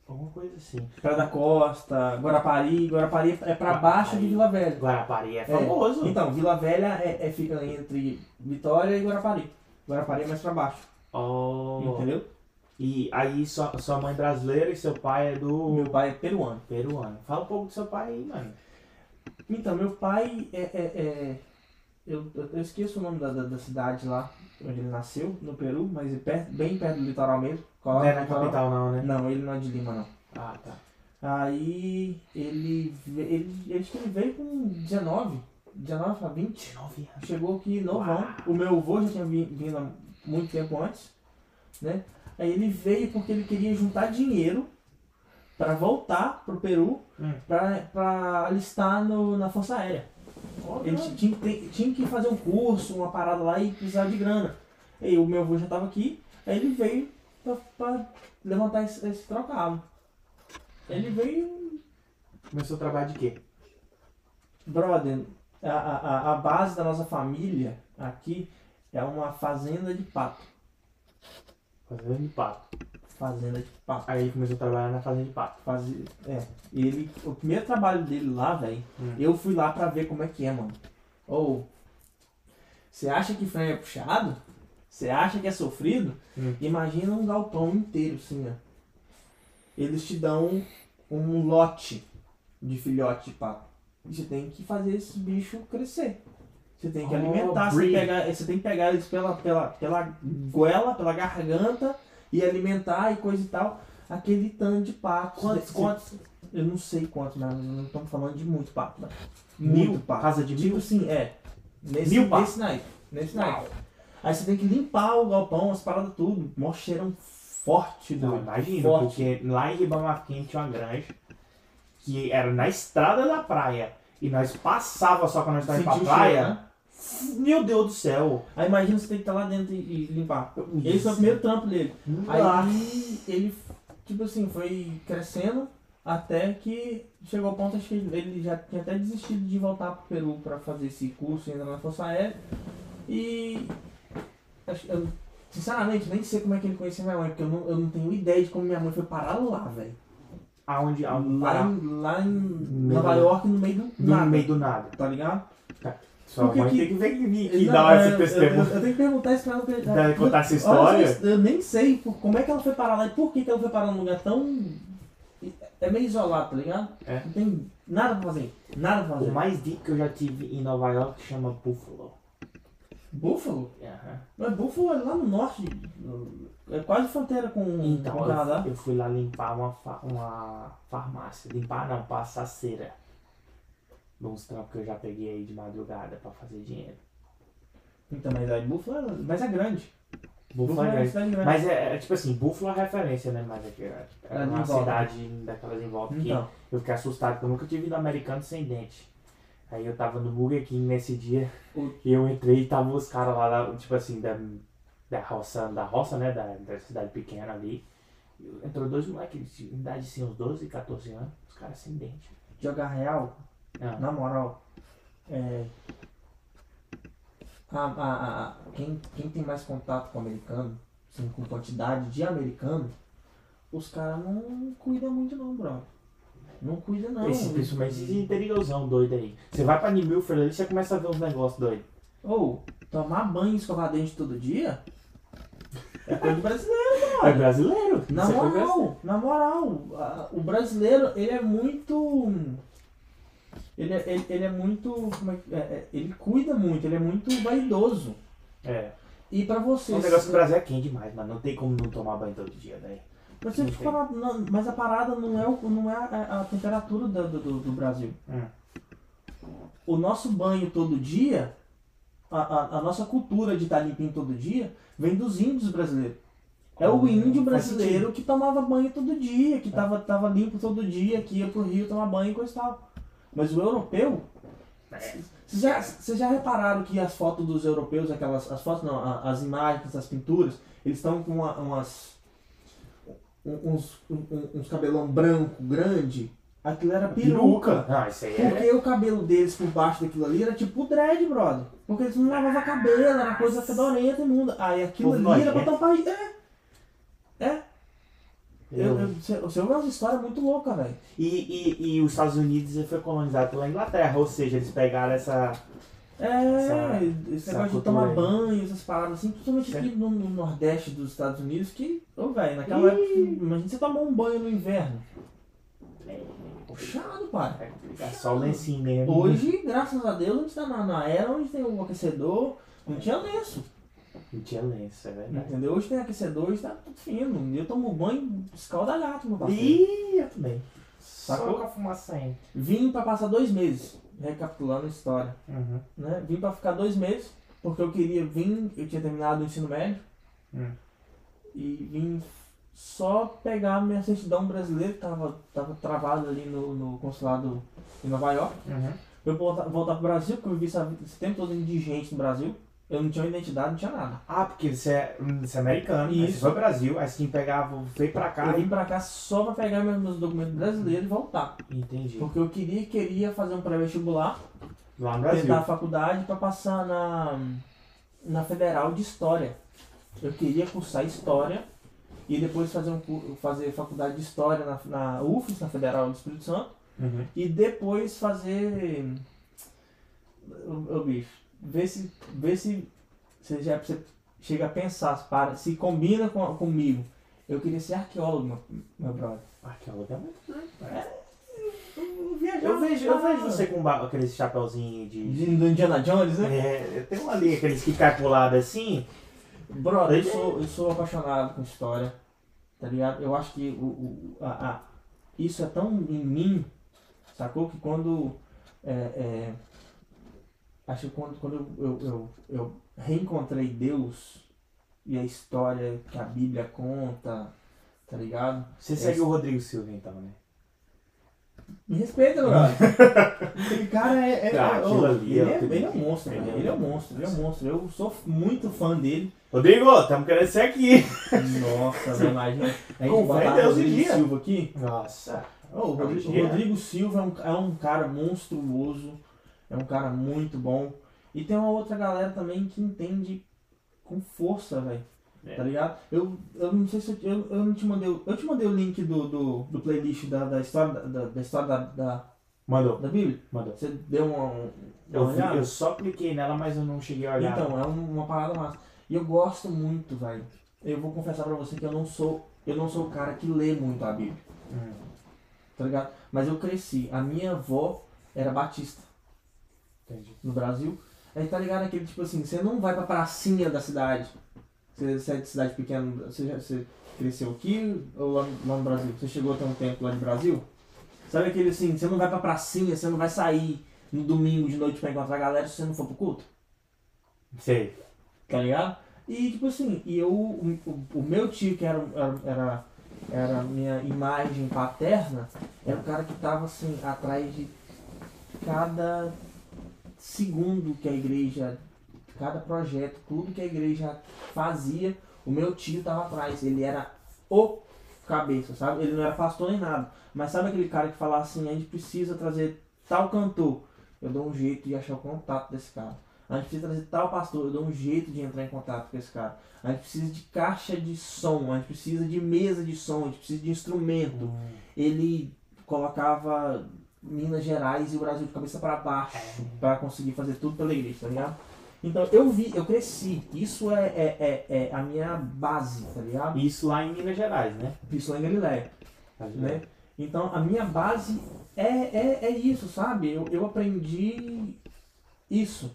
Alguma coisa assim. Praia da Costa, Guarapari, Guarapari é pra baixo de Vila Velha. Guarapari é famoso. Então, Vila Velha é, é- fica entre Vitória e Guarapari. Guarapari é mais pra baixo, Oh. entendeu? E aí sua, sua mãe brasileira e seu pai é do Meu pai é peruano. peruano. Fala um pouco do seu pai aí, mano. Então, meu pai é. é- é- eu, eu- esqueço o nome da, da, da cidade lá onde ele nasceu, no Peru, mas é perto, bem perto do litoral mesmo. Não Cola é na capital não, né? Não, ele não é de Lima, não. Ah, tá. Aí ele, ele, ele acho que ele veio com 19, 19 para 20. 19 anos. Chegou aqui novão. Uau. O meu avô já tinha vi- vindo há muito tempo antes, né? Aí ele veio porque ele queria juntar dinheiro para voltar pro Peru Hum. para alistar no, na Força Aérea. Ele ti- tinha, tinha que fazer um curso, uma parada lá e precisava de grana. Aí o meu avô já tava aqui, aí ele veio pra, pra levantar esse, esse trocado. Ele veio, Começou a trabalhar de quê? brother, a, a, a- base da nossa família aqui é uma fazenda de pato. Fazendo de pato. Fazenda de pato. Aí ele começou a trabalhar na fazenda de pato. Fazer, é, ele, o primeiro trabalho dele lá, velho, Hum. eu fui lá pra ver como é que é, mano. Ou, você acha que freio é puxado? Você acha que é sofrido? Hum. Imagina um galpão inteiro, assim, ó. Eles te dão um lote de filhote de pato. E você tem que fazer esse bicho crescer. Você tem que Oh, alimentar, você, pegar, você tem que pegar eles pela, pela, pela goela, pela garganta e alimentar e coisa e tal. Aquele tanto de pato. Quantos, quantos? Eu não sei quantos, mas não estamos falando de muito pato. Né? Mil? Muito pato. Casa de Tipo mil? assim, é. Nesse, Mil patos? nesse naipe. Nesse naipe. Aí você tem que limpar o galpão, as paradas tudo. Mó cheirão forte, doido. imagina, Forte. porque lá em Ribamar tinha uma granja que era na estrada da praia e nós passava só quando nós estávamos pra o cheiro, praia. né? Meu Deus do céu. Aí imagina você tem que estar lá dentro e, e limpar. Esse foi o primeiro trampo dele. Aí ele, tipo assim, foi crescendo até que chegou ao ponto, acho que ele já tinha até desistido de voltar pro Peru pra fazer esse curso ainda na Força Aérea. E eu, sinceramente nem sei como é que ele conhecia minha mãe, porque eu não, eu não tenho ideia de como minha mãe foi parar lá, velho. Aonde? aonde Lá, em, lá em Nova York, no meio do no nada, meio do nada. tá ligado? Sua Por que mãe que- tem que ver que vir aqui Não, dar é, esse eu, testemunho. eu- eu tenho que perguntar isso pra ela. pra- Deve contar essa Olha, história. Eu nem sei por- como é que ela foi parar lá e por que, que ela foi parar num lugar tão. É meio isolado, tá ligado? É. Não tem nada pra fazer. Nada pra fazer. O mais deep que eu já tive em Nova York chama Buffalo. Buffalo? Aham. Mas Buffalo é lá no norte. É quase fronteira com, Então, com o Canadá. eu, eu fui lá limpar uma, fa- uma farmácia. Limpar não, passar cera. Uns trampos que eu já peguei aí de madrugada pra fazer dinheiro. Então, mas aí Buffalo é, mas é grande. Buffalo é uma grande. grande. Mas é, é tipo assim, Buffalo é referência, né? Mas é, que é, é É, uma cidade daquelas em volta que Então, eu fiquei assustado, porque eu nunca tive ido americano sem dente. Aí eu tava no Burger King nesse dia O- e eu entrei e tava os caras lá, tipo assim, da, da roça, da roça, né? Da, da cidade pequena ali. Entrou dois moleques de idade assim, uns 12, 14 anos, os caras sem dente. Jogar real, Ah, na moral, é. A, a, a- quem, quem tem mais contato com o americano, assim, com quantidade de americano, os caras não cuidam muito não, bro. Não cuida não. Esse, principalmente esse interiorzão doido aí. Você vai pra New Milford ali, você começa a ver uns negócios doidos. Ou, tomar banho e escovar dente todo dia é coisa de brasileiro, É mano. brasileiro. Na é moral, na moral, a- o brasileiro, ele é muito. Ele é, ele, ele é muito. É, é, é, ele cuida muito, ele é muito vaidoso. É. E pra você. O negócio do Brasil é quente demais, mano. Não tem como não tomar banho todo dia, velho. Mas, você fica parado, não, mas a parada não é, o, não é a, a temperatura do, do, do- Brasil. Hum. O nosso banho todo dia, a, a, a nossa cultura de estar limpinho todo dia, vem dos índios brasileiros. É o Hum, índio brasileiro que tomava banho todo dia, que tava, tava limpo todo dia, que ia pro rio tomar banho e coisa e tal. Mas o europeu. Vocês já, vocês já repararam que as fotos dos europeus, aquelas. As fotos não, a- as imagens, as pinturas, eles estão com uma- umas. um- Uns, um- uns cabelão branco grande. Aquilo era peruca. Não, isso aí é. Porque o cabelo deles por baixo daquilo ali era tipo dread, brother. Porque eles não lavavam cabelo, era coisa fedorenta e imunda. Aí aquilo Povo ali era pra tampar. É. É. Eu, eu, você ouve umas histórias muito loucas, velho. E, e, e os Estados Unidos foi colonizado pela Inglaterra, ou seja, eles pegaram essa. É, Essa- esse essa negócio de tomar aí. banho, essas paradas assim, principalmente Certo. aqui no, no Nordeste dos Estados Unidos, que, ô velho, naquela época, imagina você tomar um banho no inverno. Puxado, pai. É só o lencinho mesmo. Hoje, graças a Deus, a gente tá na, na era onde tem o aquecedor, não tinha lenço. Tinha lenço, é verdade. Entendeu? Hoje tem aquecedor, hoje tá tudo fino. Eu tomo banho escalda gato, meu parceiro. Ih, eu também. Só Sacou? com a fumaça saindo. Vim pra passar dois meses, recapitulando a história. Uhum. Né? Vim pra ficar dois meses, porque eu queria vir, eu tinha terminado o ensino médio. Hum. E vim só pegar minha certidão brasileira, que tava, tava travada ali no, no consulado em Nova York. Uhum. Eu voltar, voltar pro Brasil, porque eu vivi essa- esse tempo todo indigente no Brasil. Eu não tinha identidade, não tinha nada. Ah, porque você é, você é americano, aí Isso. você foi pro Brasil, aí você pegar, veio pra cá Eu vim pra cá só pra pegar meus, documentos brasileiros e voltar. Entendi. Porque eu queria, queria fazer um pré-vestibular, Lá no Brasil. tentar a faculdade pra passar na, na Federal de História. Eu queria cursar História e depois fazer, um, fazer faculdade de História na, na UFES, na Federal do Espírito Santo, Uhum. e depois fazer. Ô, ô, bicho, ver se, ver se você já você chega a pensar, para, se combina com, comigo. Eu queria ser arqueólogo, meu, meu brother. Arqueólogo é muito doido, cara. Eu, vejo, eu vejo você com ba- aquele chapeuzinho de. De- Do Indiana Jones, né? É, tem um ali, aqueles que cai pro lado assim. Brother, eu sou, eu sou apaixonado com história, tá ligado? Eu acho que o, o- a, a- isso é tão em mim, sacou? Que quando. É, é, acho que quando, quando eu, eu, eu, eu reencontrei Deus e a história que a Bíblia conta, tá ligado? Você Esse- segue o Rodrigo Silva então, né? Me respeita, brother. Aquele cara é. é, Ah, é- ô, ali é ele, é, ele é um nível. monstro, Ele é Ele é um monstro, ele é um monstro. Eu sou muito fã dele. Rodrigo, estamos querendo ser aqui. Nossa, velho, imagina. A gente botar Deus e Rodrigo dia. Silva aqui. Nossa. Ô, o Rodrigo, o Rodrigo Silva é um, é um cara monstruoso. É um cara muito bom. E tem uma outra galera também que entende com força, velho. É. Tá ligado? Eu, eu não sei se eu, eu, eu não te mandei. Eu te mandei o link do, do, do playlist da, da história, da, da história da, da, Mandou, da Bíblia. mandou. Você deu uma, uma Eu, vi- eu só cliquei nela, mas eu não cheguei a olhar. Então, é um- uma parada massa. E eu gosto muito, velho. Eu vou confessar pra você que eu não sou. Eu não sou o cara que lê muito a Bíblia, Hum. tá ligado? Mas eu cresci. A minha avó era batista Entendi. no Brasil. Aí tá ligado aquele tipo assim, você não vai pra pracinha da cidade. Você, você é de cidade pequena, você, já, você cresceu aqui ou lá, no- lá no Brasil? Você chegou a ter um tempo lá no Brasil? Sabe aquele assim, você não vai pra pracinha, você não vai sair no domingo de noite pra encontrar a galera se você não for pro culto? Sei. tá ligado? E tipo assim, e eu, o, o- meu tio, que era, era, era, era a minha imagem paterna, era o cara que tava assim, atrás de cada segundo que a igreja, cada projeto, tudo que a igreja fazia, o meu tio tava atrás. Ele era o cabeça, sabe? Ele não era pastor nem nada. Mas sabe aquele cara que fala assim, a gente precisa trazer tal cantor? Eu dou um jeito de achar o contato desse cara. A gente precisa trazer tal pastor, eu dou um jeito de entrar em contato com esse cara. A gente precisa de caixa de som, a gente precisa de mesa de som, a gente precisa de instrumento. Ele colocava Minas Gerais e o Brasil de cabeça para baixo para conseguir fazer tudo pela igreja, tá ligado? Então eu vi, eu cresci. Isso é, é, é, é a minha base, tá ligado? Isso lá em Minas Gerais, né? Isso lá em Galileia, né? Então a minha base é, é, é isso, sabe? Eu, eu aprendi isso.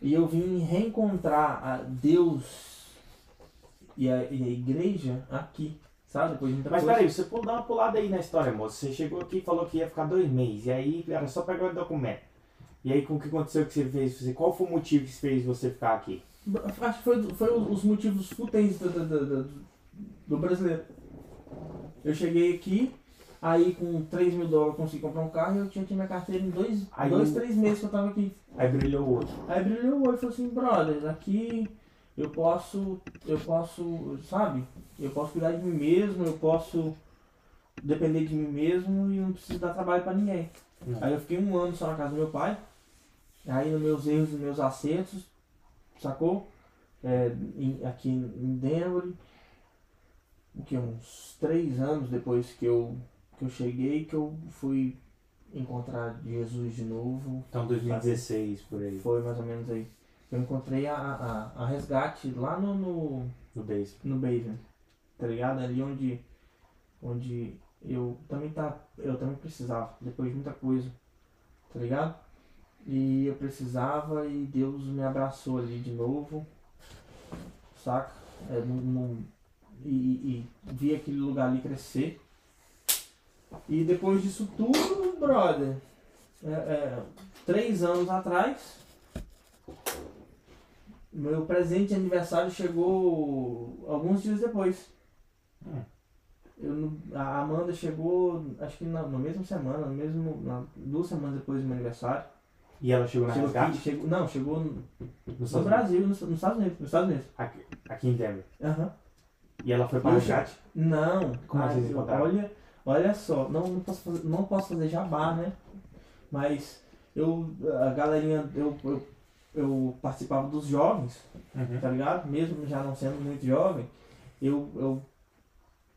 E eu vim reencontrar a Deus e a, e a igreja aqui, sabe? Depois de muita Mas coisa. peraí, você pula- dá uma pulada aí na história, moço. Você chegou aqui e falou que ia ficar dois meses. E aí era só pegar o documento. E aí com o que aconteceu que você fez? Você- Qual foi o motivo que fez você ficar aqui? Acho que foi, foi os motivos fúteis do, do, do- do- do brasileiro. Eu cheguei aqui, aí com 3 mil dólares eu consegui comprar um carro e eu tinha aqui minha carteira em dois, Aí dois três meses que eu tava aqui. Aí brilhou o outro. Aí brilhou o olho e falou assim, brother, aqui eu posso, eu posso, sabe? Eu posso cuidar de mim mesmo, eu posso depender de mim mesmo e não preciso dar trabalho pra ninguém. Aí eu fiquei um ano só na casa do meu pai, aí nos meus erros e meus acertos, sacou? É, em- aqui em Denver, o que, uns três anos depois que eu, que eu cheguei, que eu fui encontrar Jesus de novo, Então 2016 por aí. foi mais ou menos aí. Eu encontrei a, a, a resgate lá no, no, No base. no Baven, tá ligado? Ali onde, onde eu também tá, eu também precisava, depois de muita coisa, tá ligado? E eu precisava e Deus me abraçou ali de novo, saca? É, num- num- e, e, e vi aquele lugar ali crescer. E depois disso tudo, brother, é, é, três anos atrás, meu presente de aniversário chegou alguns dias depois. Hum. Eu, a Amanda chegou, acho que na, na mesma semana, no mesmo, na- duas semanas depois do meu aniversário. E ela chegou na Chegou aqui, resgate? chegou, não, chegou no, No no Brasil, nos, nos Estados Unidos. Nos Estados Unidos. Aqui, aqui em Denver. Aham. E ela foi pra Eu resgate? Não. Como vocês encontraram? Olha, olha só, não, não, posso fazer, não posso fazer jabá, né? Mas eu, a galerinha, eu, eu, eu participava dos jovens, Uhum. tá ligado? Mesmo já não sendo muito jovem, eu, eu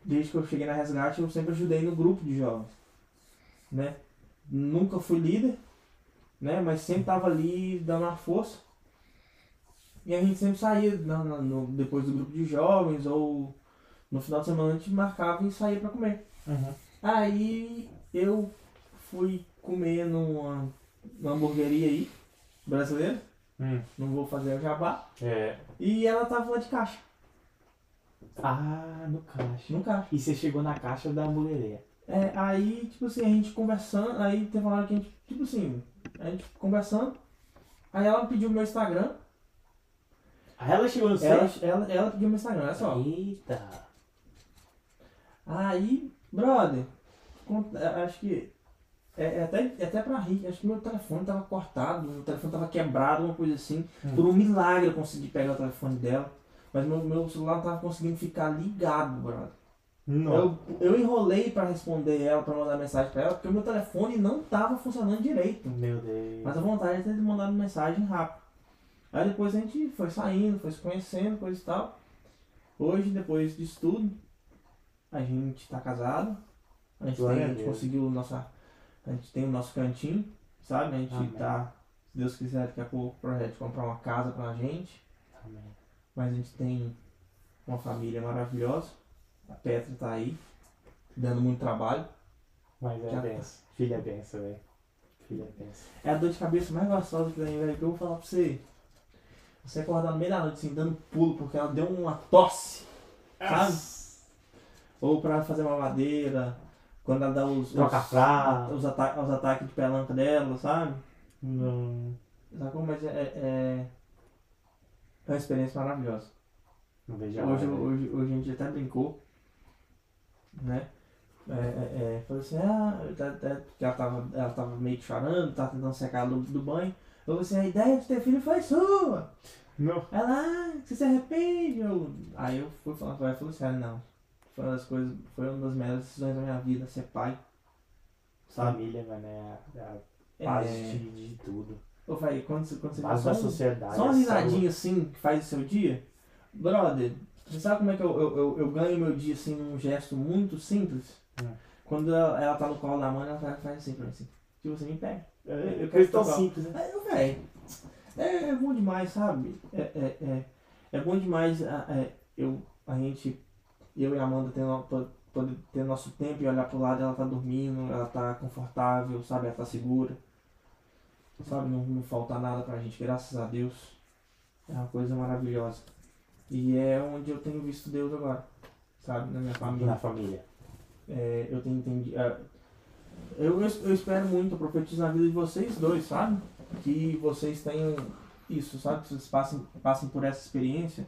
desde que eu cheguei na resgate, eu sempre ajudei no grupo de jovens, né? Nunca fui líder, né? Mas sempre tava ali dando uma força. E a gente sempre saía na- na- no- depois do grupo de jovens ou no final de semana a gente marcava e saía pra comer. Uhum. Aí eu fui comer numa, numa hamburgueria aí, brasileira, Hum. não vou fazer o jabá, É. e ela tava lá de caixa, Ah, no caixa. no caixa. E você chegou na caixa da hamburgueria. É, aí, tipo assim, a gente conversando, aí teve uma hora que a gente, tipo assim, a gente conversando, aí ela pediu meu Instagram, Aí ela chegou no ela, set. ela, ela pediu meu Instagram, olha só. Eita. Aí, brother, é, acho que é, é até, é até pra rir, acho que meu telefone tava cortado, meu telefone tava quebrado, uma coisa assim. Hum. Por um milagre eu consegui pegar o telefone dela, mas meu, meu celular não tava conseguindo ficar ligado, brother. Eu, eu enrolei pra responder ela, pra mandar mensagem pra ela, porque o meu telefone não tava funcionando direito. Meu Deus. Mas a vontade é ter mandado mensagem rápido. Aí depois a gente foi saindo, foi se conhecendo, coisa e tal. Hoje, depois disso tudo, a gente tá casado. A gente, tem, a gente conseguiu o nosso, a gente tem o nosso cantinho, sabe? A gente Amém. tá, se Deus quiser, daqui a pouco o projeto de comprar uma casa pra gente. Amém. Mas a gente tem uma família maravilhosa. A Petra tá aí, dando muito trabalho. Mas é Já tá. benção. Filha é benção, velho. Filha é benção. É a dor de cabeça mais gostosa que tem, velho. Que eu vou falar pra você. Você acordar no meio da noite, assim, dando pulo, porque ela deu uma tosse, sabe? Ou pra fazer uma madeira, quando ela dá os, os, os, ata os ataques de pelanca dela, sabe? Não. Sacou? Mas é, é, é uma experiência maravilhosa. Não vejo a Hoje, hoje, hoje a gente até brincou, né? É, é, é, falou assim, ah, tá- tá- porque ela tava, ela tava meio que chorando, tava tentando secar do, do banho. Falou assim, a ideia de ter filho foi sua. Não. Ela, ah, você se arrepende? Eu... Aí eu fui falar ela falei assim, ah, não. Foi uma das coisas, foi uma das melhores decisões da minha vida, ser pai. Sabe? Família, mano, é a, é a base É... de, de tudo. Eu falei, quando você, quando você Base só da sociedade. Só uma é risadinha assim que faz o seu dia. Brother, você sabe como é que eu, eu, eu, eu ganho meu dia assim num gesto muito simples? Hum. Quando ela, ela tá no colo da mãe, ela faz, assim pra mim assim. Tipo, você me pega. É, eu eu quero quero tão simples, né? Eu, velho, é, é bom demais, sabe? É, é, é, é bom demais é, eu, a gente, eu e a Amanda tendo, po- poder ter nosso tempo e olhar pro lado, ela tá dormindo, ela tá confortável, sabe? Ela tá segura. Sabe? Não, não falta nada pra gente, graças a Deus. É uma coisa maravilhosa. E é onde eu tenho visto Deus agora, sabe? Na minha família. Na família. É, eu tenho entendido. é, eu, eu, eu espero muito, eu profetizo na vida de vocês dois, sabe? Que vocês tenham isso, sabe? Que vocês passem, passem por essa experiência.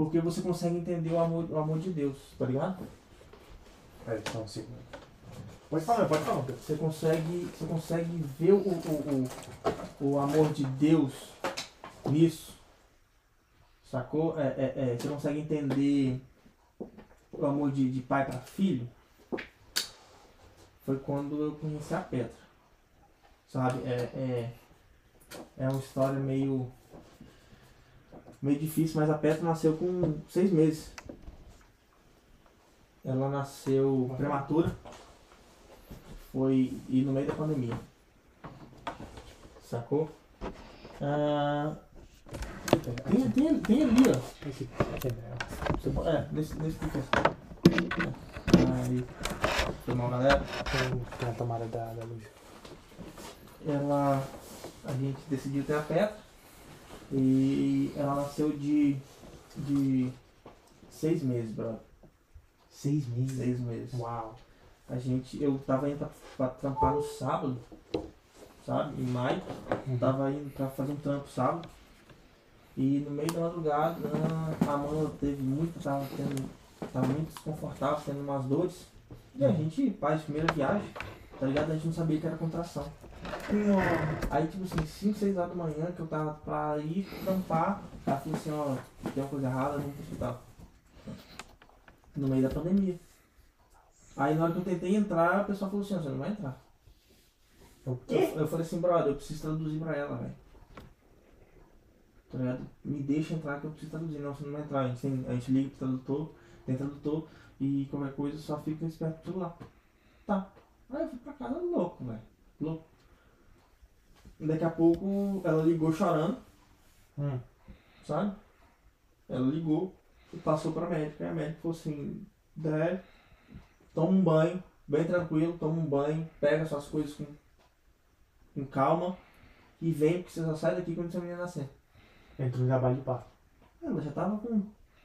Porque você consegue entender o amor, o amor de Deus, tá ligado? Peraí, só um segundo. Pode falar, pode falar. Você consegue, você consegue ver o, o, o, o amor de Deus nisso. Sacou? É, é, é, você consegue entender o amor de, de pai para filho. Foi quando eu conheci a Petra. Sabe? É, é, é uma história meio. Meio difícil, mas a Petra nasceu com seis meses. Ela nasceu prematura. Foi e no meio da pandemia. Sacou? Ah, tem, tem, tem ali, ó. Pode- É, nesse, nesse pique. Aí. Foi mal, galera. Tem, tem a tomada da, da luz. Ela. A gente decidiu ter a Petra. E ela nasceu de. de. seis meses, brother. Seis meses. Seis meses. Uau. A gente. Eu tava indo pra, pra trampar no sábado, sabe? Em maio. Tava indo pra fazer um trampo sábado. E no meio da madrugada, a Amanda teve muito, tava tendo. Tava muito desconfortável, tendo umas dores. E a gente, pai de primeira viagem, tá ligado? A gente não sabia que era contração. Aí tipo assim, 5, 6 horas da manhã que eu tava pra ir trampar, ela falou assim, ó, tem uma coisa errada, vamos pro hospital. No meio da pandemia. Aí na hora que eu tentei entrar, a pessoa falou assim, ó, você não vai entrar. Eu, eu falei assim, brother, eu preciso traduzir pra ela, velho. Tá ligado? Me deixa entrar que eu preciso traduzir, não, você não vai entrar. A gente, tem, a gente liga pro tradutor, tem tradutor e qualquer coisa só fica esperto pro celular. Tá. Aí eu fui pra casa louco, velho. Louco. Daqui a pouco ela ligou chorando, Hum. sabe? Ela ligou e passou pra médica. E a médica falou assim, Dé, toma um banho, bem tranquilo, toma um banho, pega suas coisas com, com calma e vem, porque você só sai daqui quando seu menino nascer. Entrou no trabalho de parto. Ela já tava com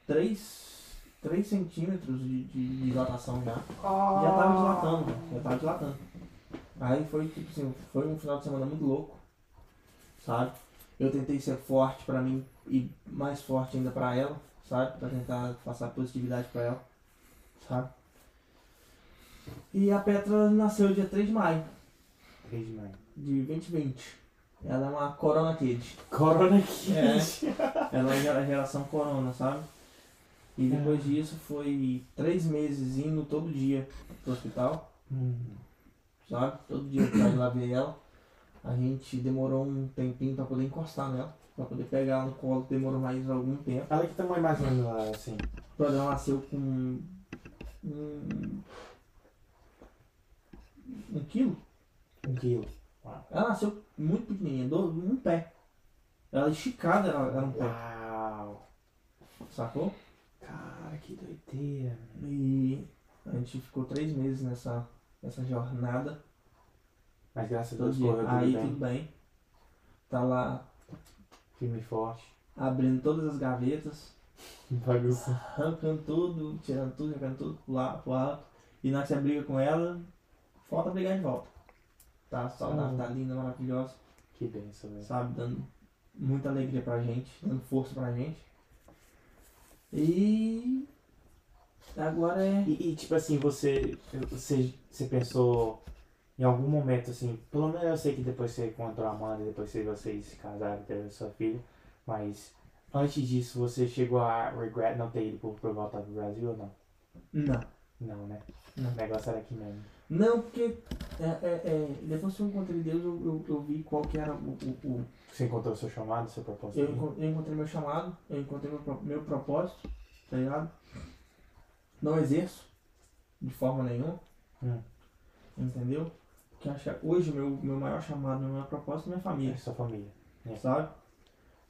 3, 3 centímetros de, de dilatação já. Já tava dilatando, já tava dilatando. Aí foi tipo assim, foi um final de semana muito louco, sabe? Eu tentei ser forte pra mim e mais forte ainda pra ela, sabe? Pra tentar passar positividade pra ela, sabe? E a Petra nasceu dia 3 de maio 3 de maio. de 2020. Ela é uma Corona Kid. Corona aqui. É. Ela é gera- geração Corona, sabe? E depois disso foi três meses indo todo dia pro hospital, Hum. sabe? Todo dia eu lá ver ela. A gente demorou um tempinho pra poder encostar nela, pra poder pegar ela no colo, demorou mais algum tempo. Ela que tamanho mais ou menos lá, assim? O ela nasceu com um, um quilo. Um quilo. Ela nasceu muito pequenininha, do, um pé. Ela esticada era, era um pé, Uau. sacou? Cara, que doideira. E a gente ficou três meses nessa, nessa jornada. Mas graças a Todo Deus dia. correu tudo Aí bem. tudo bem. Tá lá Firme e forte. abrindo todas as gavetas, arrancando tudo, tirando tudo, arrancando tudo pro lado, pro alto. E na hora que você briga com ela, falta brigar de volta. Tá saudável, Hum. tá linda, maravilhosa, Que benção, velho. sabe? Dando muita alegria pra gente, dando força pra gente. E agora é. E, e, tipo assim, você, você, você pensou em algum momento, assim, pelo menos eu sei que depois você encontrou a Amanda, depois vocês se casaram, teve sua filha, mas antes disso você chegou a regret não ter ido pro, pro voltar pro Brasil ou não? Não. Não, né? Não. O negócio era aqui mesmo. Não, porque é, é, é, depois que eu encontrei Deus, eu, eu, eu vi qual que era o, o, o- Você encontrou o seu chamado, seu propósito? eu, encon- eu encontrei meu chamado, eu encontrei meu, meu propósito, tá ligado? Não exerço de forma nenhuma, Hum. entendeu? Porque acho que hoje o meu, meu maior chamado, meu maior propósito é minha É família, sua família. sabe?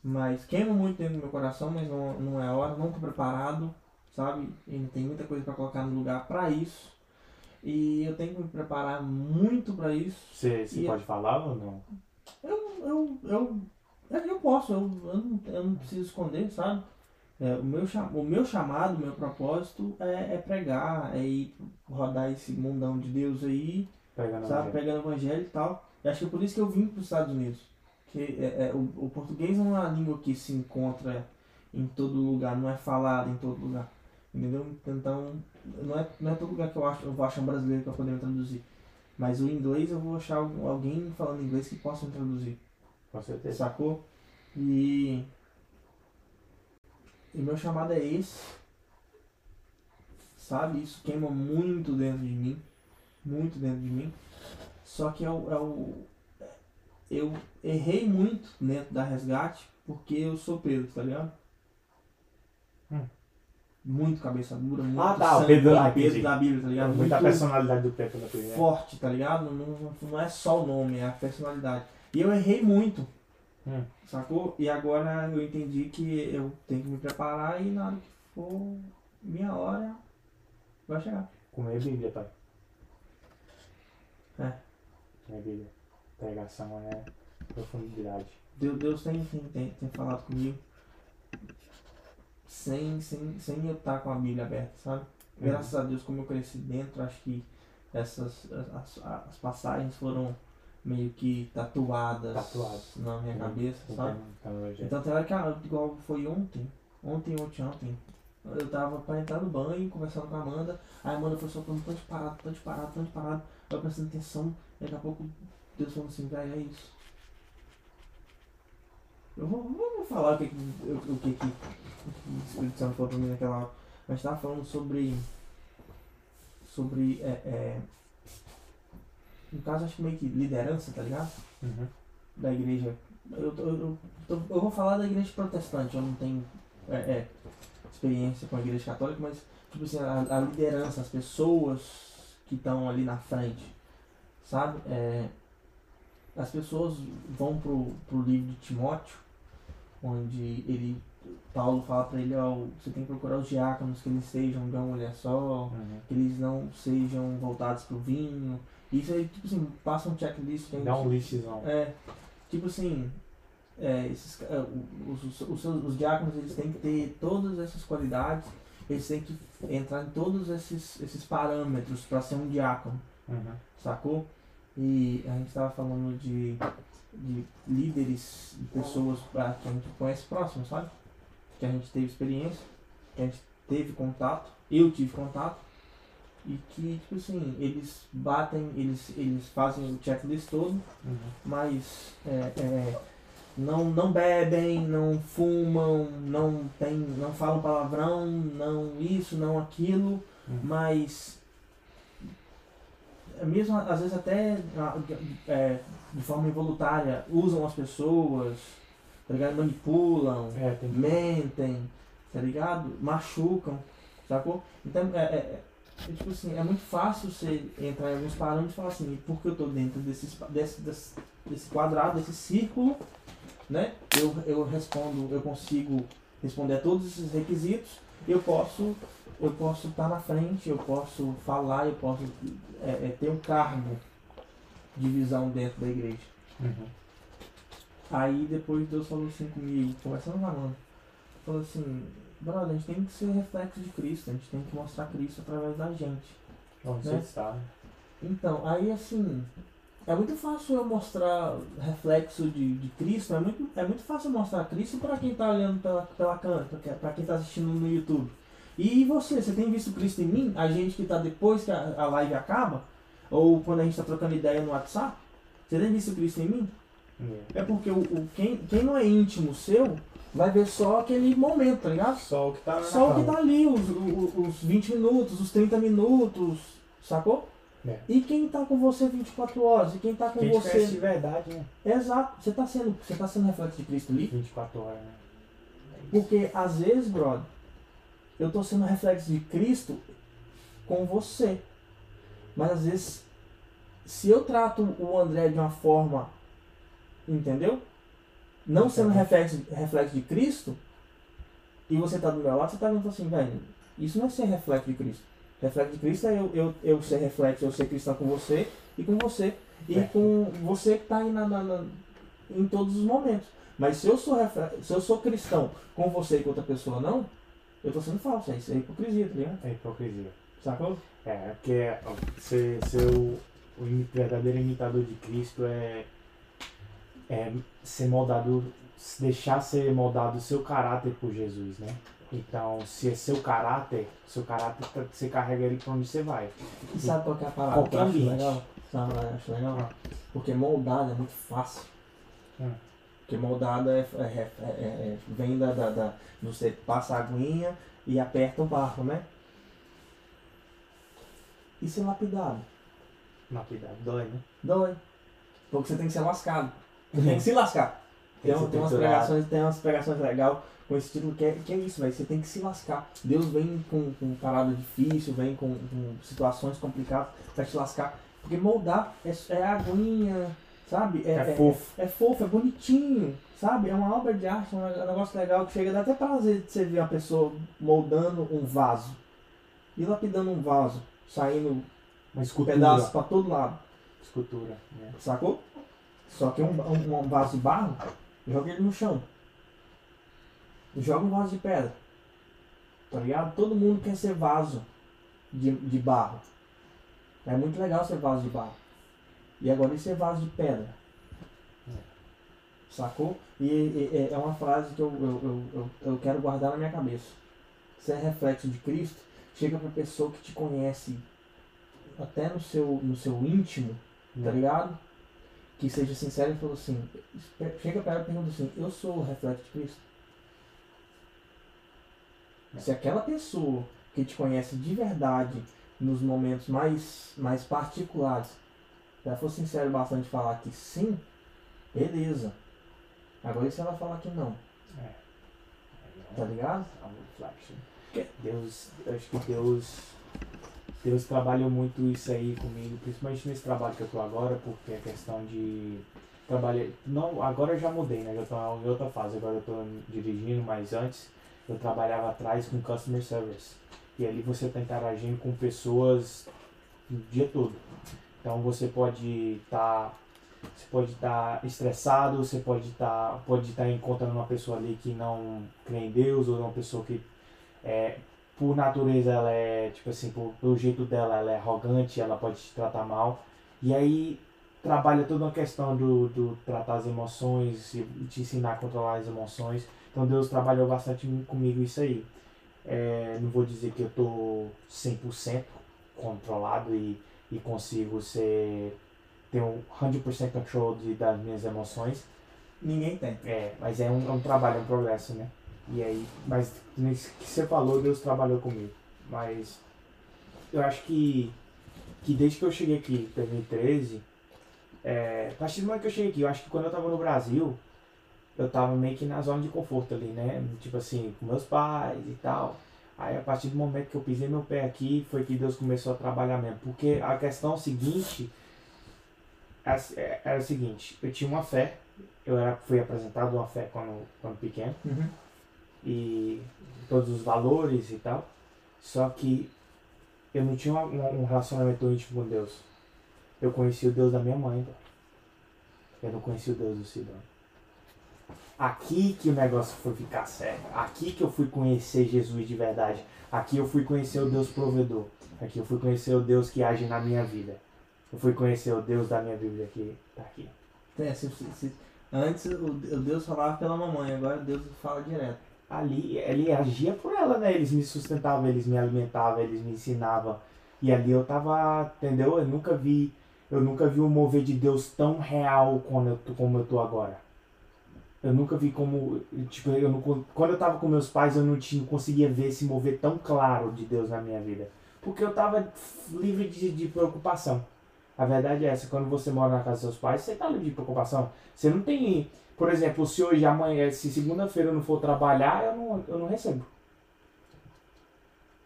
Mas queima muito dentro do meu coração, mas não, não é hora, não tô preparado, sabe? Ainda tem muita coisa pra colocar no lugar pra isso. E eu tenho que me preparar muito pra isso. Você, você pode falar ou não? Eu, eu, eu, é, eu posso, eu, eu, não, eu não preciso esconder, sabe? É, o, meu, o meu chamado, o meu propósito é, é pregar, é ir rodar esse mundão de Deus aí, Pegando sabe? a Pregando evangelho e tal. E acho que é por isso que eu vim para os Estados Unidos. Que é, é, o, o português não é uma língua que se encontra em todo lugar, não é falada em todo lugar. Entendeu? Então, não é, não é todo lugar que eu, acho, eu vou achar um brasileiro para poder me traduzir. Mas o inglês eu vou achar alguém falando inglês que possa me traduzir. Com certeza. Sacou? E. E meu chamado é esse. Sabe? Isso queima muito dentro de mim. Muito dentro de mim. Só que é o. É o eu errei muito dentro da resgate porque eu sou Pedro, tá ligado? Hum. Muito cabeça dura, muito Ah, tá, o sangue, Pedro- ah, Pedro da Bíblia, tá ligado? Muita Muito- personalidade do Pepe da primeira. forte, tá ligado? Não, não, não é só o nome, é a personalidade. E eu errei muito, Hum. sacou? E agora eu entendi que eu tenho que me preparar e na hora que for minha hora, vai chegar. Comer Bíblia, pai. É. Comer Bíblia. Pregação é profundidade. Deus, Deus tem, tem, tem, falado comigo sem, sem, sem eu estar com a Bíblia aberta, sabe? Graças a Deus, como eu cresci dentro, acho que essas as, as passagens foram meio que tatuadas, Tatuadas. na minha Hum. cabeça, sabe? Então, tem hora que, ah, igual foi ontem, ontem, ontem, ontem, eu tava pra entrar no banho, conversando com a Amanda, aí a Amanda foi soltando tanto parado, tanto parado, tanto parado, eu prestando atenção, daqui a pouco Deus falou assim, velho, é isso. Eu vou, vou falar o que, que, o, o que, que o Espírito Santo falou pra mim naquela hora, mas tava falando sobre, sobre, é, é, no caso acho que meio que liderança, tá ligado? Uhum. da igreja. Eu, eu, eu, eu- eu vou falar da igreja protestante, eu não tenho é, é, experiência com a igreja católica, mas tipo assim, a, a liderança, as pessoas que estão ali na frente, sabe? É, as pessoas vão pro, pro livro de Timóteo, onde ele, Paulo fala para ele, ó, você tem que procurar os diáconos, que eles sejam de uma mulher só, Uhum. que eles não sejam voltados pro vinho. Isso aí, tipo assim, passa um checklist Dá gente- um listzão. é, tipo assim, é, esses, os, os, os, os diáconos eles têm que ter todas essas qualidades, eles têm que entrar em todos esses, esses parâmetros para ser um diácono, Uhum. sacou? E a gente estava falando de, de líderes, de pessoas ah, que a gente conhece próximo, sabe? Que a gente teve experiência, que a gente teve contato, eu tive contato, e que, tipo assim, eles batem, eles, eles fazem o checklist todo, Uhum. mas é, é, não, não bebem, não fumam, não tem, não falam palavrão, não isso, não aquilo, Uhum. mas é mesmo às vezes até ah, é, de forma involuntária usam as pessoas, tá ligado? manipulam, É, mentem, tá ligado? Machucam, sacou? Então é, é- é tipo assim, é muito fácil você entrar em alguns parâmetros e falar assim, porque eu tô dentro desse, desse, desse, desse quadrado, desse círculo, né? Eu, eu respondo, eu consigo responder a todos esses requisitos, eu posso eu posso estar na frente, eu posso falar, eu posso é, é, ter um cargo de visão dentro da igreja. Uhum. Aí depois Deus falou assim comigo, conversando com a Amanda, falou assim, brother, a gente tem que ser reflexo de Cristo, a gente tem que mostrar Cristo através da gente. Onde Né? você está? Então, aí assim, é muito fácil eu mostrar reflexo de, de Cristo, é muito, é muito fácil mostrar Cristo para quem está olhando pela, pela câmera, para quem está assistindo no YouTube. E você, você tem visto Cristo em mim? A gente que está depois que a, a live acaba, Ou quando a gente tá trocando ideia no WhatsApp, você tem visto Cristo em mim? É. É porque o, o- quem, quem não é íntimo seu vai ver só aquele momento, tá ligado? Só o que tá na Só o que tá ali, os, os, os 20 minutos, os 30 minutos, sacou? É. E quem tá com você 24 horas? E quem tá com Quem te conhece de você. verdade, né? Exato, você tá sendo, você tá sendo reflexo de Cristo ali? 24 horas, né? Porque às vezes, brother, eu tô sendo reflexo de Cristo com você. Mas às vezes, se eu trato o André de uma forma, entendeu? Não sendo reflexo, reflexo de Cristo, e você tá do meu lado, você tá vendo assim, velho, isso não é ser reflexo de Cristo. Reflexo de Cristo é eu, eu, eu ser reflexo, eu ser cristão com você e com você. E É. com você que tá aí na, na- na- em todos os momentos. Mas se eu sou se eu sou cristão com você e com outra pessoa não, eu tô sendo falso, é isso é hipocrisia, tá ligado? É hipocrisia. Sacou? É, porque ó, ser, ser o, o verdadeiro imitador de Cristo é, é ser moldado, deixar ser moldado o seu caráter por Jesus, né? Então, se é seu caráter, seu caráter tá- você carrega ele pra onde você vai. E sabe qual que é a parada? Qualquer que eu acho ambiente. legal? Sabe, eu acho legal? Porque moldada é muito fácil. Hum. Porque moldada é, é- é- é- é- vem da, da, da- Você passa a aguinha e aperta o barro, né? E ser lapidado? Lapidado dói, né? Dói. Porque você tem que ser lascado. Você tem que se lascar. Tem Tem, tem umas pregações, tem umas pregações legais com esse título que é, que é isso, velho. Você tem que se lascar. Deus vem com, com parada difícil, vem com, com situações complicadas pra te lascar. Porque moldar é, é aguinha, sabe? É fofo. É, fofo, é bonitinho, sabe? É uma obra de arte, é um é negócio legal que chega, dá até prazer de você ver uma pessoa moldando um vaso. E lapidando um vaso, saindo Uma escultura. pedaços pra todo lado. Escultura, né? Sacou? Só que um, um, um vaso de barro, joga ele no chão. Joga um vaso de pedra. Tá ligado? Todo mundo quer ser vaso de, de barro. É muito legal ser vaso de barro. E agora e ser vaso de pedra? Sacou? E, e- é uma frase que eu, eu, eu, eu, quero guardar na minha cabeça. Ser reflexo de Cristo, chega pra pessoa que te conhece até no seu, no seu íntimo, tá ligado? Que seja sincero e falou assim, chega pra ela e pergunta assim, eu sou o reflexo de Cristo? Se aquela pessoa que te conhece de verdade, nos momentos mais, mais particulares, ela for sincero bastante falar que sim, beleza. Agora e se ela falar que não, É. tá ligado? É. Deus, eu acho que Deus, Deus trabalhou muito isso aí comigo, principalmente nesse trabalho que eu tô agora, porque a questão de trabalhar, não, agora eu já mudei, né? Já tô em outra fase, agora eu tô dirigindo, mas antes eu trabalhava atrás com customer service. E ali você tá interagindo com pessoas o dia todo. Então você pode estar você pode estar estressado, você pode estar pode estar encontrando uma pessoa ali que não crê em Deus ou uma pessoa que é, por natureza ela é tipo assim, por, pelo jeito dela ela é arrogante, ela pode te tratar mal. E aí trabalha toda uma questão do, do tratar as emoções e te ensinar a controlar as emoções. Então Deus trabalhou bastante comigo isso aí. É, não vou dizer que eu tô 100% controlado e, e consigo ser ter um 100% control de, das minhas emoções, Ninguém tem. é, mas é um, é um trabalho, é um progresso, né? E aí, mas nisso que você falou, Deus trabalhou comigo. Mas eu acho que, que desde que eu cheguei aqui em 2013, é, a partir do momento que eu cheguei aqui, eu acho que quando eu tava no Brasil, eu tava meio que na zona de conforto ali, né? Tipo assim, com meus pais e tal. Aí a partir do momento que eu pisei meu pé aqui, foi que Deus começou a trabalhar mesmo. Porque a questão é seguinte, era, era o seguinte, eu tinha uma fé, eu era, fui apresentado uma fé quando, quando pequeno, Uhum. e todos os valores e tal. Só que eu não tinha um, um relacionamento íntimo com Deus. Eu conheci o Deus da minha mãe. Eu não conheci o Deus do Sidão. Aqui que o negócio foi ficar sério. Aqui que eu fui conhecer Jesus de verdade. Aqui eu fui conhecer o Deus provedor. Aqui eu fui conhecer o Deus que age na minha vida. Eu fui conhecer o Deus da minha Bíblia que tá aqui. É, se- se- antes o, o Deus falava pela mamãe, agora Deus fala direto. ali ele agia por ela, né? Eles me sustentavam, eles me alimentavam, eles me ensinavam. E ali eu tava, entendeu? Eu nunca vi, eu nunca vi o mover de Deus tão real como eu, como eu tô agora. Eu nunca vi como, tipo, eu não, quando eu tava com meus pais, eu não, tinha, conseguia ver esse mover tão claro de Deus na minha vida. Porque eu tava livre de, de preocupação. A verdade é essa, quando você mora na casa dos seus pais, você tá livre de preocupação. Você não tem, por exemplo, se hoje, amanhã, se segunda-feira eu não for trabalhar, eu não, eu não recebo.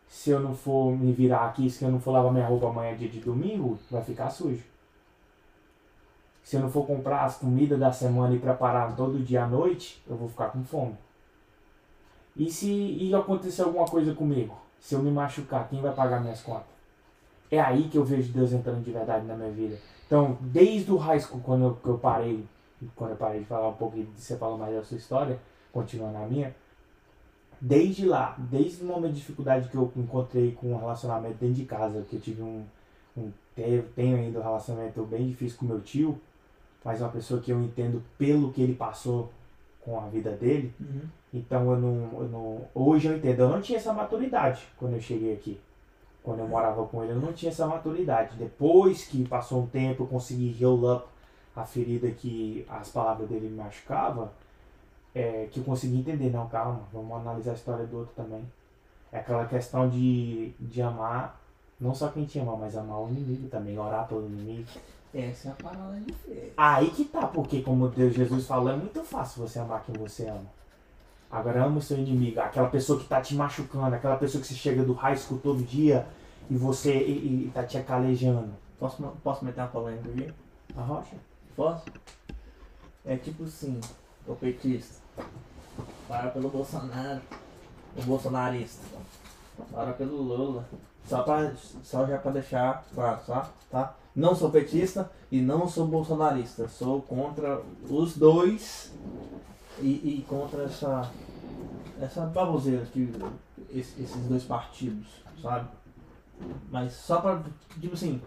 Se eu não for me virar aqui, se eu não for lavar minha roupa amanhã, dia de domingo, vai ficar sujo. Se eu não for comprar as comidas da semana e preparar todo dia à noite, eu vou ficar com fome. E se e acontecer alguma coisa comigo? Se eu me machucar, quem vai pagar minhas contas? É aí que eu vejo Deus entrando de verdade na minha vida. Então, desde o high school, quando eu, eu parei, quando eu parei de falar um pouco, de você falar mais da sua história, continuando a minha, desde lá, desde o momento de dificuldade que eu encontrei com um relacionamento dentro de casa, que eu tive um, um tenho ainda um relacionamento bem difícil com meu tio, mas uma pessoa que eu entendo pelo que ele passou com a vida dele, Uhum. então eu não, eu não. Hoje eu entendo, eu não tinha essa maturidade quando eu cheguei aqui. Quando eu morava com ele, eu não tinha essa maturidade. Depois que passou um tempo, eu consegui heal up a ferida que as palavras dele me machucavam, é, que eu consegui entender, não, calma, vamos analisar a história do outro também. É aquela questão de, de amar, não só quem te ama, mas amar o inimigo também, orar pelo inimigo. Essa é a parada de fé. Aí que tá, porque como Deus Jesus falou, é muito fácil você amar quem você ama. Agora ama o seu inimigo, aquela pessoa que tá te machucando, aquela pessoa que você chega do high school todo dia e você e, e tá te acalejando. Posso, posso meter uma polêmica aqui? A rocha? Posso? É tipo assim, o petista. Para pelo Bolsonaro. O bolsonarista. Para pelo Lula. Só, pra, só já pra deixar claro, tá? tá? Não sou petista e não sou bolsonarista. Sou contra os dois e, e contra essa, essa baboseira que esse- esses dois partidos, sabe? Mas só pra, tipo assim,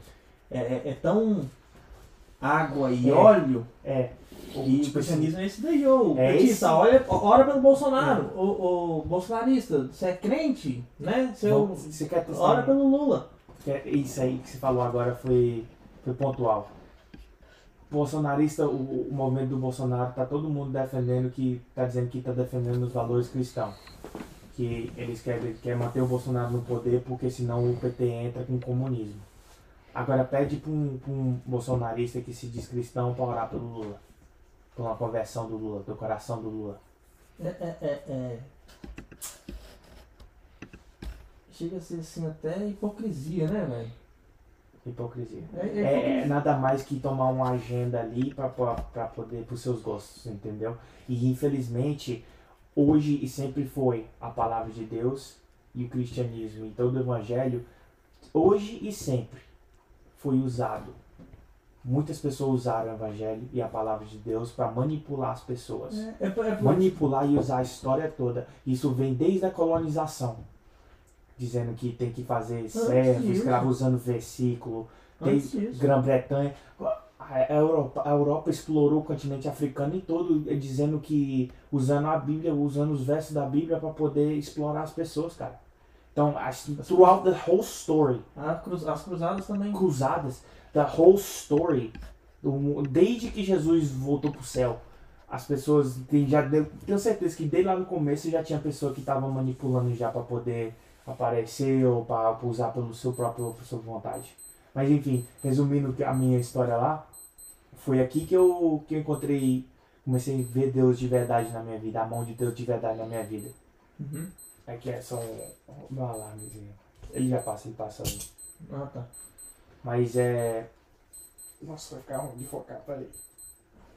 é, é, é tão água e É. óleo É. e o tipo assim, cristianismo é esse daí, ô. É petista, esse- olha, ora pelo Bolsonaro. Ô, ô, bolsonarista, você é crente, né? Você, quer testar? ora pelo Lula. Que- Isso aí que você falou agora foi, foi pontual. Bolsonarista, o, o movimento do Bolsonaro, tá todo mundo defendendo que. tá dizendo que tá defendendo os valores cristãos. Que eles querem, querem manter o Bolsonaro no poder porque senão o PT entra com o comunismo. Agora pede pra um, um bolsonarista que se diz cristão pra orar pelo Lula. Uma conversão do Lula, do coração do Lula. É, é, é, é. Chega a ser assim até hipocrisia, né, velho? Hipocrisia. É, é É, nada mais que tomar uma agenda ali para poder para os seus gostos, entendeu? E infelizmente hoje e sempre foi a palavra de Deus e o cristianismo e todo o evangelho hoje e sempre foi usado. Muitas pessoas usaram o evangelho e a palavra de Deus para manipular as pessoas. É, é, é Manipular e usar a história toda. Isso vem desde a colonização. Dizendo que tem que fazer servo, usando versículo, disso. Grã-Bretanha. A Europa, a Europa explorou o continente africano em todo, eh, dizendo que usando a Bíblia, usando os versos da Bíblia para poder explorar as pessoas, cara. Então, as, throughout the whole story, as cruzadas também. cruzadas, the whole story, desde que Jesus voltou pro céu, as pessoas tem, já deu- tenho certeza que desde lá no começo já tinha pessoa que estava manipulando já para poder aparecer ou para usar pelo seu próprio por sua vontade. Mas enfim, resumindo a minha história lá, foi aqui que eu que eu encontrei, comecei a ver Deus de verdade na minha vida, a mão de Deus de verdade na minha vida. Uhum. Aqui é só um, um alarmezinho. Ele já passa, ele passa ali. Ah, tá. Mas é. Nossa, vai ficar ruim de focar, peraí.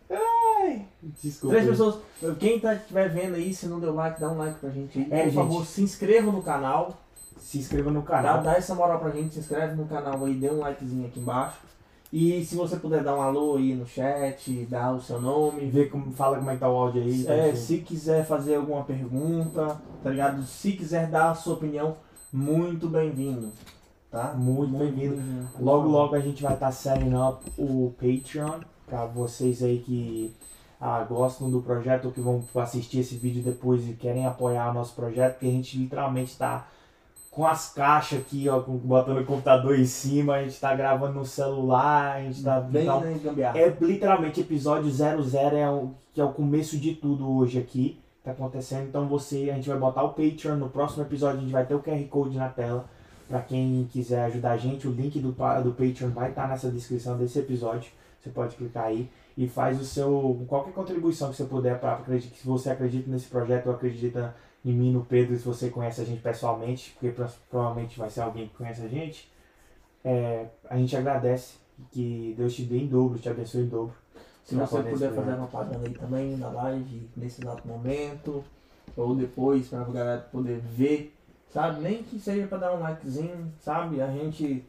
Ai! Desculpa. Três pessoas. Quem tá, estiver vendo aí, se não deu like, dá um like pra gente aí. É, Por gente. favor, se inscreva no canal. Se inscreva no Dá, canal. dá essa moral pra gente, se inscreve no canal aí, dê um likezinho aqui embaixo. E se você puder dar um alô aí no chat, dar o seu nome. Vê como, fala como é que tá o áudio aí. É, tá? se quiser fazer alguma pergunta, tá ligado? Se quiser dar a sua opinião, muito bem-vindo. Tá? Muito bem-vindo. Logo, logo a gente vai estar setting up o Patreon pra vocês aí que ah, gostam do projeto ou que vão assistir esse vídeo depois e querem apoiar o nosso projeto, porque a gente literalmente está com as caixas aqui, ó, botando o computador em cima, a gente tá gravando no celular, a gente tá. Bem então, é literalmente episódio 00 é o, que é o começo de tudo hoje aqui. Tá acontecendo. Então você, a gente vai botar o Patreon. No próximo episódio a gente vai ter o QR Code na tela. Pra quem quiser ajudar a gente, o link do, do Patreon vai estar nessa descrição desse episódio. Você pode clicar aí e faz o seu. qualquer contribuição que você puder para acreditar. Se você acredita nesse projeto ou acredita em mim, no Pedro, se você conhece a gente pessoalmente, porque pro- provavelmente vai ser alguém que conhece a gente. é, a gente agradece. Que Deus te dê em dobro, te abençoe em dobro. Se você puder fazer uma propaganda aí também na live, nesse exato momento, ou depois, pra galera poder ver, sabe? Nem que seja pra dar um likezinho, sabe? A gente,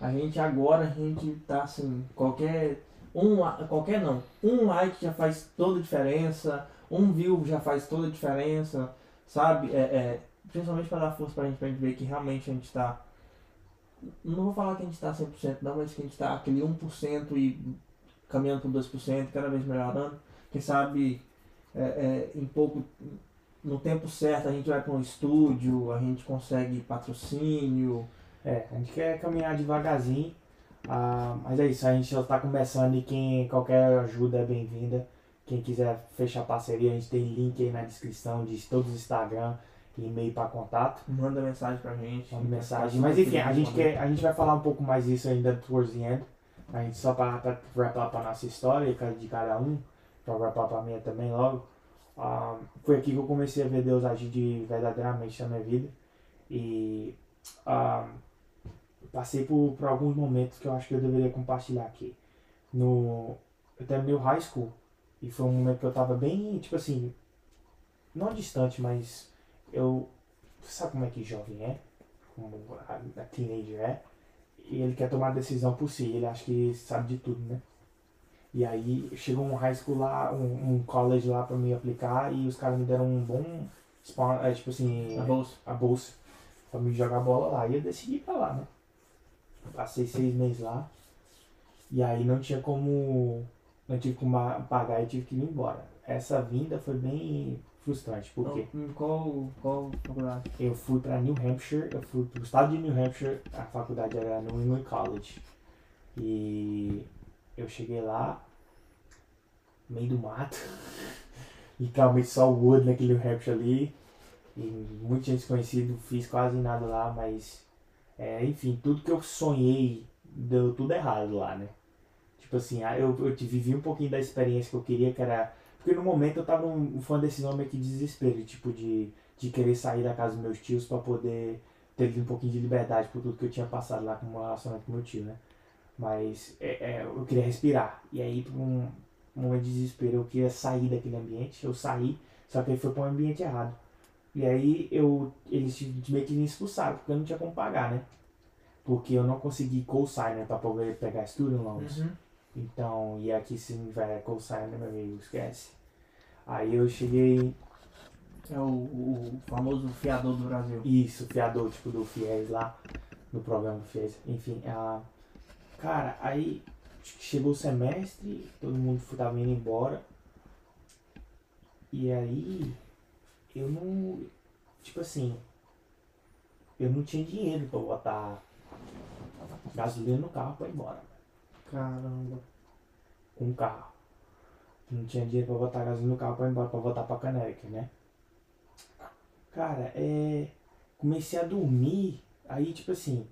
a gente agora, a gente tá assim, qualquer, um, qualquer não, um like já faz toda a diferença, um view já faz toda a diferença, sabe? É, é, principalmente pra dar força pra gente, gente ver que realmente a gente tá, não vou falar que a gente tá 100% não, mas que a gente tá aquele 1% e caminhando para 2%, cada vez melhorando. Quem sabe é, é, em pouco, no tempo certo a gente vai para um estúdio, a gente consegue patrocínio. É, a gente quer caminhar devagarzinho. Ah, mas é isso, a gente já está começando e quem qualquer ajuda é bem-vinda. Quem quiser fechar parceria, a gente tem link aí na descrição de todos os Instagram e e-mail para contato. Manda mensagem pra gente. Manda mensagem. Mas enfim, a gente quer, a gente vai falar um pouco mais disso ainda towards the end. A gente só para wrap up a nossa história de cada um, para wrap up a minha também logo. Ah, foi aqui que eu comecei a ver Deus agir de verdadeiramente na minha vida. E ah, passei por, por alguns momentos que eu acho que eu deveria compartilhar aqui. No, eu terminei o high school e foi um momento que eu tava bem, tipo assim, não distante, mas eu. Sabe como é que jovem é? Como a, a teenager é? E ele quer tomar a decisão por si, ele acha que sabe de tudo, né? E aí chegou um high school lá, um, um college lá pra me aplicar e os caras me deram um bom spawn, é, tipo assim, A bolsa. a bolsa pra me jogar bola lá. E eu decidi ir pra lá, né? Passei seis meses lá. E aí não tinha como. Não tive como pagar e tive que ir embora. Essa vinda foi bem frustrante, porque Então, em qual, qual faculdade? eu fui pra New Hampshire, eu fui pro estado de New Hampshire, a faculdade era New England College. E eu cheguei lá, meio do mato, literalmente só wood naquele New Hampshire ali. E muita gente desconhecida, fiz quase nada lá, mas é, enfim, tudo que eu sonhei deu tudo errado lá, né? Tipo assim, ah, eu, eu vivi um pouquinho da experiência que eu queria, que era. Porque no momento eu tava foi uma decisão meio que de desespero, tipo, de, de querer sair da casa dos meus tios pra poder ter um pouquinho de liberdade por tudo que eu tinha passado lá com o relacionamento com meu tio, né? Mas é, é, eu queria respirar. E aí, por um momento de desespero, eu queria sair daquele ambiente. Eu saí, só que aí foi para um ambiente errado. E aí eu, eles meio que me expulsaram, porque eu não tinha como pagar, né? Porque eu não consegui co-signer para poder pegar student loans. Uhum. Então, e aqui se tiver co-signer, meu amigo, esquece. Aí eu cheguei, É o, o famoso fiador do Brasil. Isso, fiador, tipo, do FIES lá, no programa do FIES. Enfim, a... cara, aí chegou o semestre, todo mundo tava indo embora. E aí, eu não. Tipo assim, eu não tinha dinheiro pra botar gasolina no carro pra ir embora. Caramba. Com um carro. Não tinha dinheiro pra botar gasolina no carro pra ir embora, pra voltar pra Canérica, né? Cara, é. Comecei a dormir, aí tipo assim.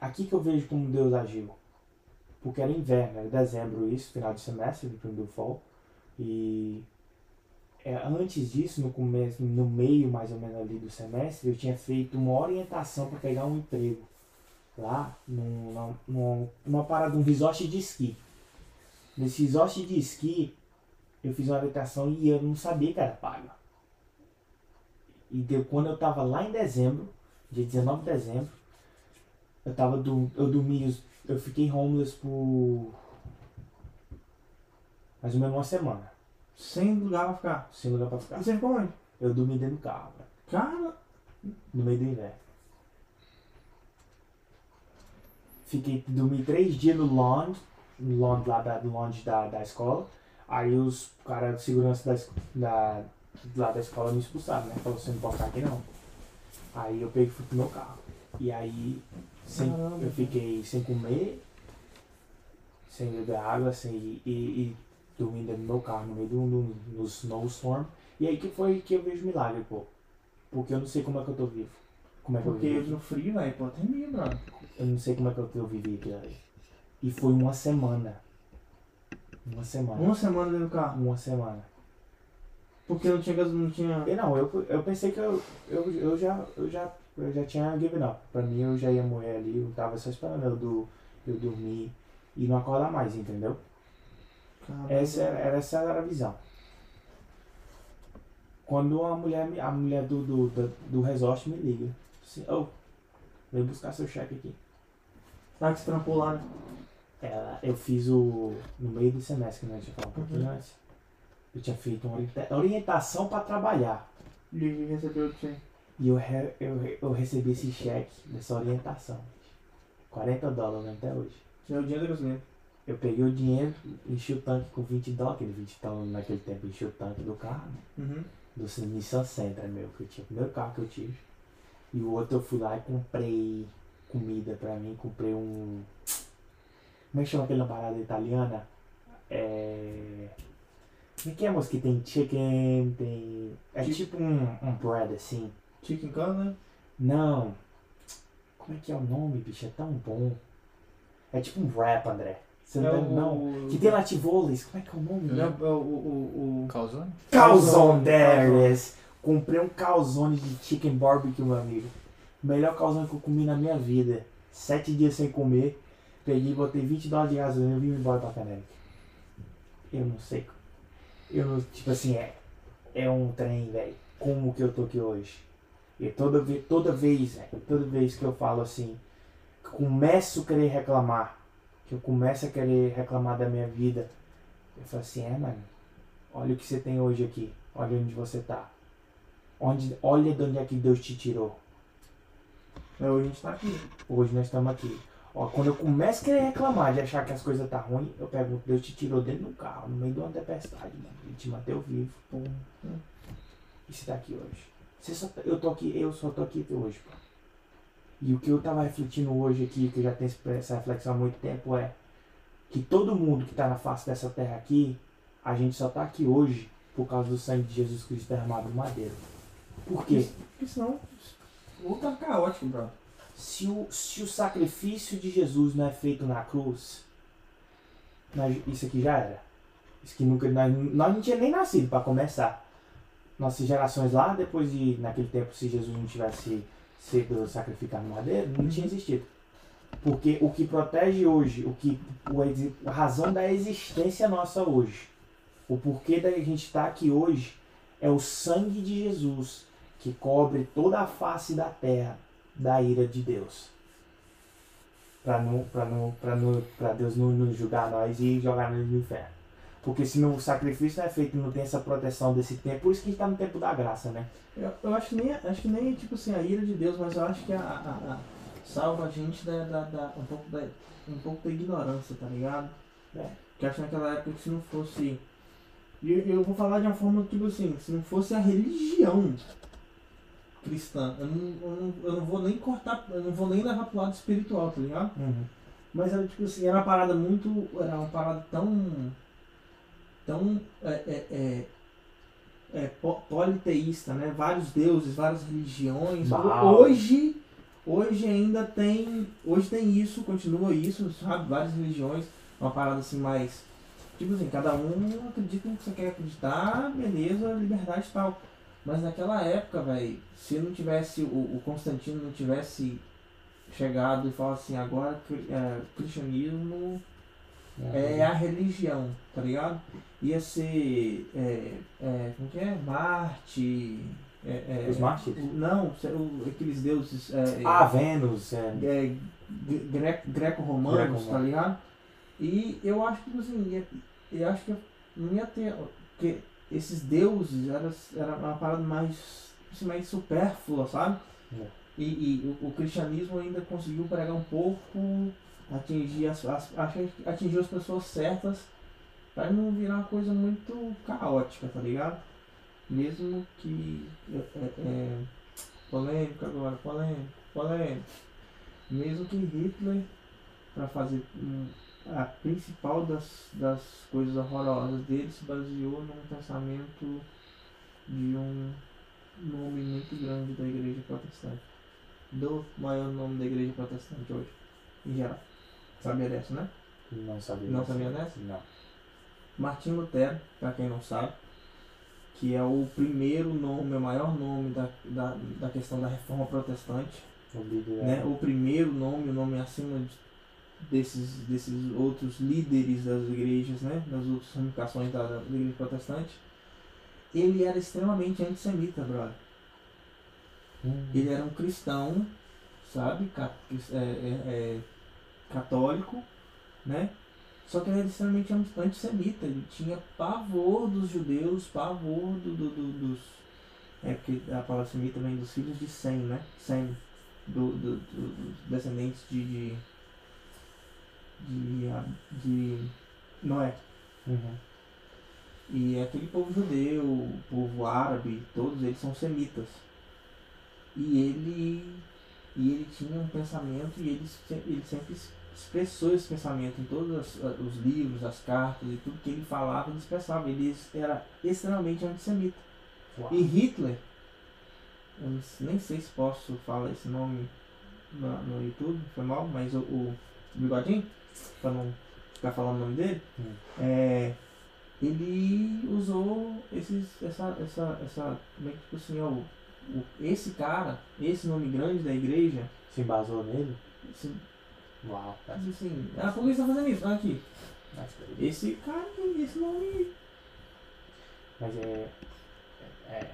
Aqui que eu vejo como Deus agiu. Porque era inverno, era dezembro isso, final de semestre, do primeiro fall. E é, antes disso, no começo, no meio mais ou menos ali do semestre, eu tinha feito uma orientação para pegar um emprego lá num, num, num- numa parada, um resort de esqui. Nesse resort de esqui, eu fiz uma orientação e eu não sabia que era paga. E deu, quando eu tava lá em dezembro, dia 19 de dezembro, eu tava do, eu dormi, eu fiquei homeless por mais ou menos uma semana, Sem lugar pra ficar. sem lugar pra ficar. E você ficou onde? Eu dormi dentro do carro, velho, Cara, no meio do inverno. Fiquei, dormi três dias no lounge, no lounge lá da, do lounge da, da escola. Aí os caras de segurança da, da, lá da escola me expulsaram, né? Falou, você não pode ficar aqui não. Aí eu peguei e fui pro meu carro. E aí sem, Caramba. eu fiquei sem comer, sem beber água, sem, e, e dormindo no meu carro no meio do, do, do snowstorm. E aí que foi que eu vejo milagre, pô. Porque eu não sei como é que eu tô vivo. Como é que eu Porque vivo. no frio, velho, hipotermia, brother. Eu não sei como é que eu, eu vivi aquilo ali. E foi uma semana. Uma semana. Uma semana dentro do carro. Uma semana. Porque não tinha gasolina, não tinha. E não, eu, eu pensei que eu, eu, eu, já, eu, já, eu já tinha given up. Pra mim eu já ia morrer ali, eu tava só esperando eu, do, eu dormir e não acordar mais, entendeu? Caramba. Essa era, era- essa era a visão. Quando a mulher, me- a mulher do, do, do, do resort me liga, assim, oh, vem buscar seu cheque aqui. Ah, que você trampou lá, né? Ela, eu fiz o. No meio do semestre, né? Eu falar um pouquinho Uhum. antes. Eu tinha feito uma orienta- orientação para trabalhar. Ele recebeu de E eu, re- eu, eu recebi esse cheque dessa orientação. 40 dólares né, até hoje. Tinha o dinheiro da gasolina. Eu peguei o dinheiro, enchi o tanque com 20 dólares, aquele 20 dólares naquele tempo, enchi o tanque do carro, né? Uhum. do Nissan Sentra meu, que eu tinha, o primeiro carro que eu tive. E o outro eu fui lá e comprei comida pra mim, comprei um. Como é que chama aquela parada italiana? É. Como é que é, moço? Que tem chicken, tem. É Tipo- tipo um, um bread assim. Chicken can, né? Não. Como é que é o nome, bicho? É tão bom. É tipo um wrap, André. Você não, É tá- não. o- Que tem lativoles. Como é que é o nome? Não, é o, o, o, o- Calzone? Calzone, there is. Comprei um calzone de chicken barbecue, meu amigo. Melhor calzone que eu comi na minha vida. Sete dias sem comer. Peguei, botei 20 dólares de gasolina e vim embora pra Canérica. Eu não sei. Eu não, tipo assim, é, é um trem, velho. Como que eu tô aqui hoje? E toda vez, toda vez, velho, toda vez que eu falo assim, começo a querer reclamar, que eu começo a querer reclamar da minha vida, eu falo assim, é, mano, olha o que você tem hoje aqui, olha onde você tá. Onde, olha de onde é que Deus te tirou. É, hoje a gente tá aqui. Hoje nós estamos aqui. Ó, quando eu começo a querer reclamar de achar que as coisas tá ruim, eu pergunto, Deus te tirou dentro do carro, no meio de uma tempestade, mano. Ele te manteve vivo. Pum. E você tá aqui hoje. Você só, tá- eu tô aqui, eu só tô aqui hoje, pô. E o que eu tava refletindo hoje aqui, que eu já tenho essa reflexão há muito tempo, é que todo mundo que tá na face dessa terra aqui, a gente só tá aqui hoje por causa do sangue de Jesus Cristo derramado no madeiro. Por quê? Porque senão. Ou tá caótico, brother. Se o, se o sacrifício de Jesus não é feito na cruz, nós- isso aqui já era. Isso que nunca, nós, nós não tinha nem nascido para começar. Nossas gerações lá, depois de, naquele tempo, se Jesus não tivesse sido sacrificado no madeiro, não tinha existido. Porque o que protege hoje, o que a razão da existência nossa hoje, o porquê da gente estar aqui hoje, é o sangue de Jesus que cobre toda a face da terra da ira de Deus. Pra, não, pra, não, pra, não, pra Deus não, não julgar nós e jogar nós no inferno. Porque se não, o sacrifício não é feito não tem essa proteção desse tempo, por isso que a gente tá no tempo da graça, né? Eu, eu acho que nem, acho que nem tipo assim, a ira de Deus, mas eu acho que a, a- a- salva a gente da, da, da- um, pouco da, um pouco da ignorância, tá ligado? É. Porque acho que naquela época que se não fosse. Eu, eu vou falar de uma forma tipo assim, se não fosse a religião cristã, eu não, eu não, eu não vou nem cortar, eu não vou nem levar pro lado espiritual, tá ligado? Mas era tipo assim, era uma parada muito. Era uma parada tão. Tão. É, é, é, é, po- politeísta, né? Vários deuses, várias religiões. Baal. Hoje. Hoje ainda tem. Hoje tem isso, continua isso, sabe? Várias religiões. Uma parada assim mais. Tipo assim, cada um acredita no que você quer acreditar, beleza, liberdade e tal. Mas naquela época, velho, se não tivesse, o, o Constantino não tivesse chegado e falado assim, agora é, cristianismo é a religião, tá ligado? Ia ser. É, é, como que é? Marte. É, é, Os mártires? o- Não, aqueles deuses. É, Ah, Vênus, é. é, gre- greco-romanos, Greco-romano. tá ligado? E eu acho que, tipo assim, ia- eu acho que não ia ter. Porque esses deuses era, era uma parada mais, assim, mais supérflua, sabe? É. E, e o, o cristianismo ainda conseguiu pregar um pouco, atingir as, as, atingiu as pessoas certas, pra não virar uma coisa muito caótica, tá ligado? Mesmo que. é, é, é, polêmica agora, polêmica, polêmica. Mesmo que Hitler, para fazer a principal das, das coisas horrorosas dele, se baseou num pensamento de um nome muito grande da igreja protestante. Do maior nome da igreja protestante hoje, em geral. Sabia dessa, né? Não sabia. Não sabia dessa? Não. Martim Lutero, para quem não sabe, que é o primeiro nome, o maior nome da, da, da questão da reforma protestante, O líder né? O primeiro nome, o nome acima de- desses, desses outros líderes das igrejas, né? Das outras ramificações da, da igreja protestante. Ele era extremamente antissemita, brother. Hum. Ele era um cristão, sabe? É, é- é católico, né? Só que ele era extremamente an- antissemita. Ele tinha pavor dos judeus, pavor do, do- do- dos. É porque a palavra semita vem dos filhos de Sem, né? Sem, do, do- do- dos descendentes de. de, de, de Noé. Uhum. E aquele povo judeu, o povo árabe, todos eles são semitas. E ele, e ele tinha um pensamento e ele, ele sempre expressou esse pensamento em todos as- a- os livros, as cartas e tudo que ele falava, ele expressava. Ele era extremamente antissemita. Uau. E Hitler, eu nem sei se posso falar esse nome na- no YouTube, foi mal, mas o, o Bigodinho, pra não ficar falando o nome dele, Hum. é, ele usou esses, essa, essa, essa, como é que tipo assim, ó, o, o- esse cara, esse nome grande da igreja, Se embasou nele? esse, Uau. tá. assim, ah, por que você tá fazendo isso? Olha aqui, esse cara tem esse nome, mas é, é.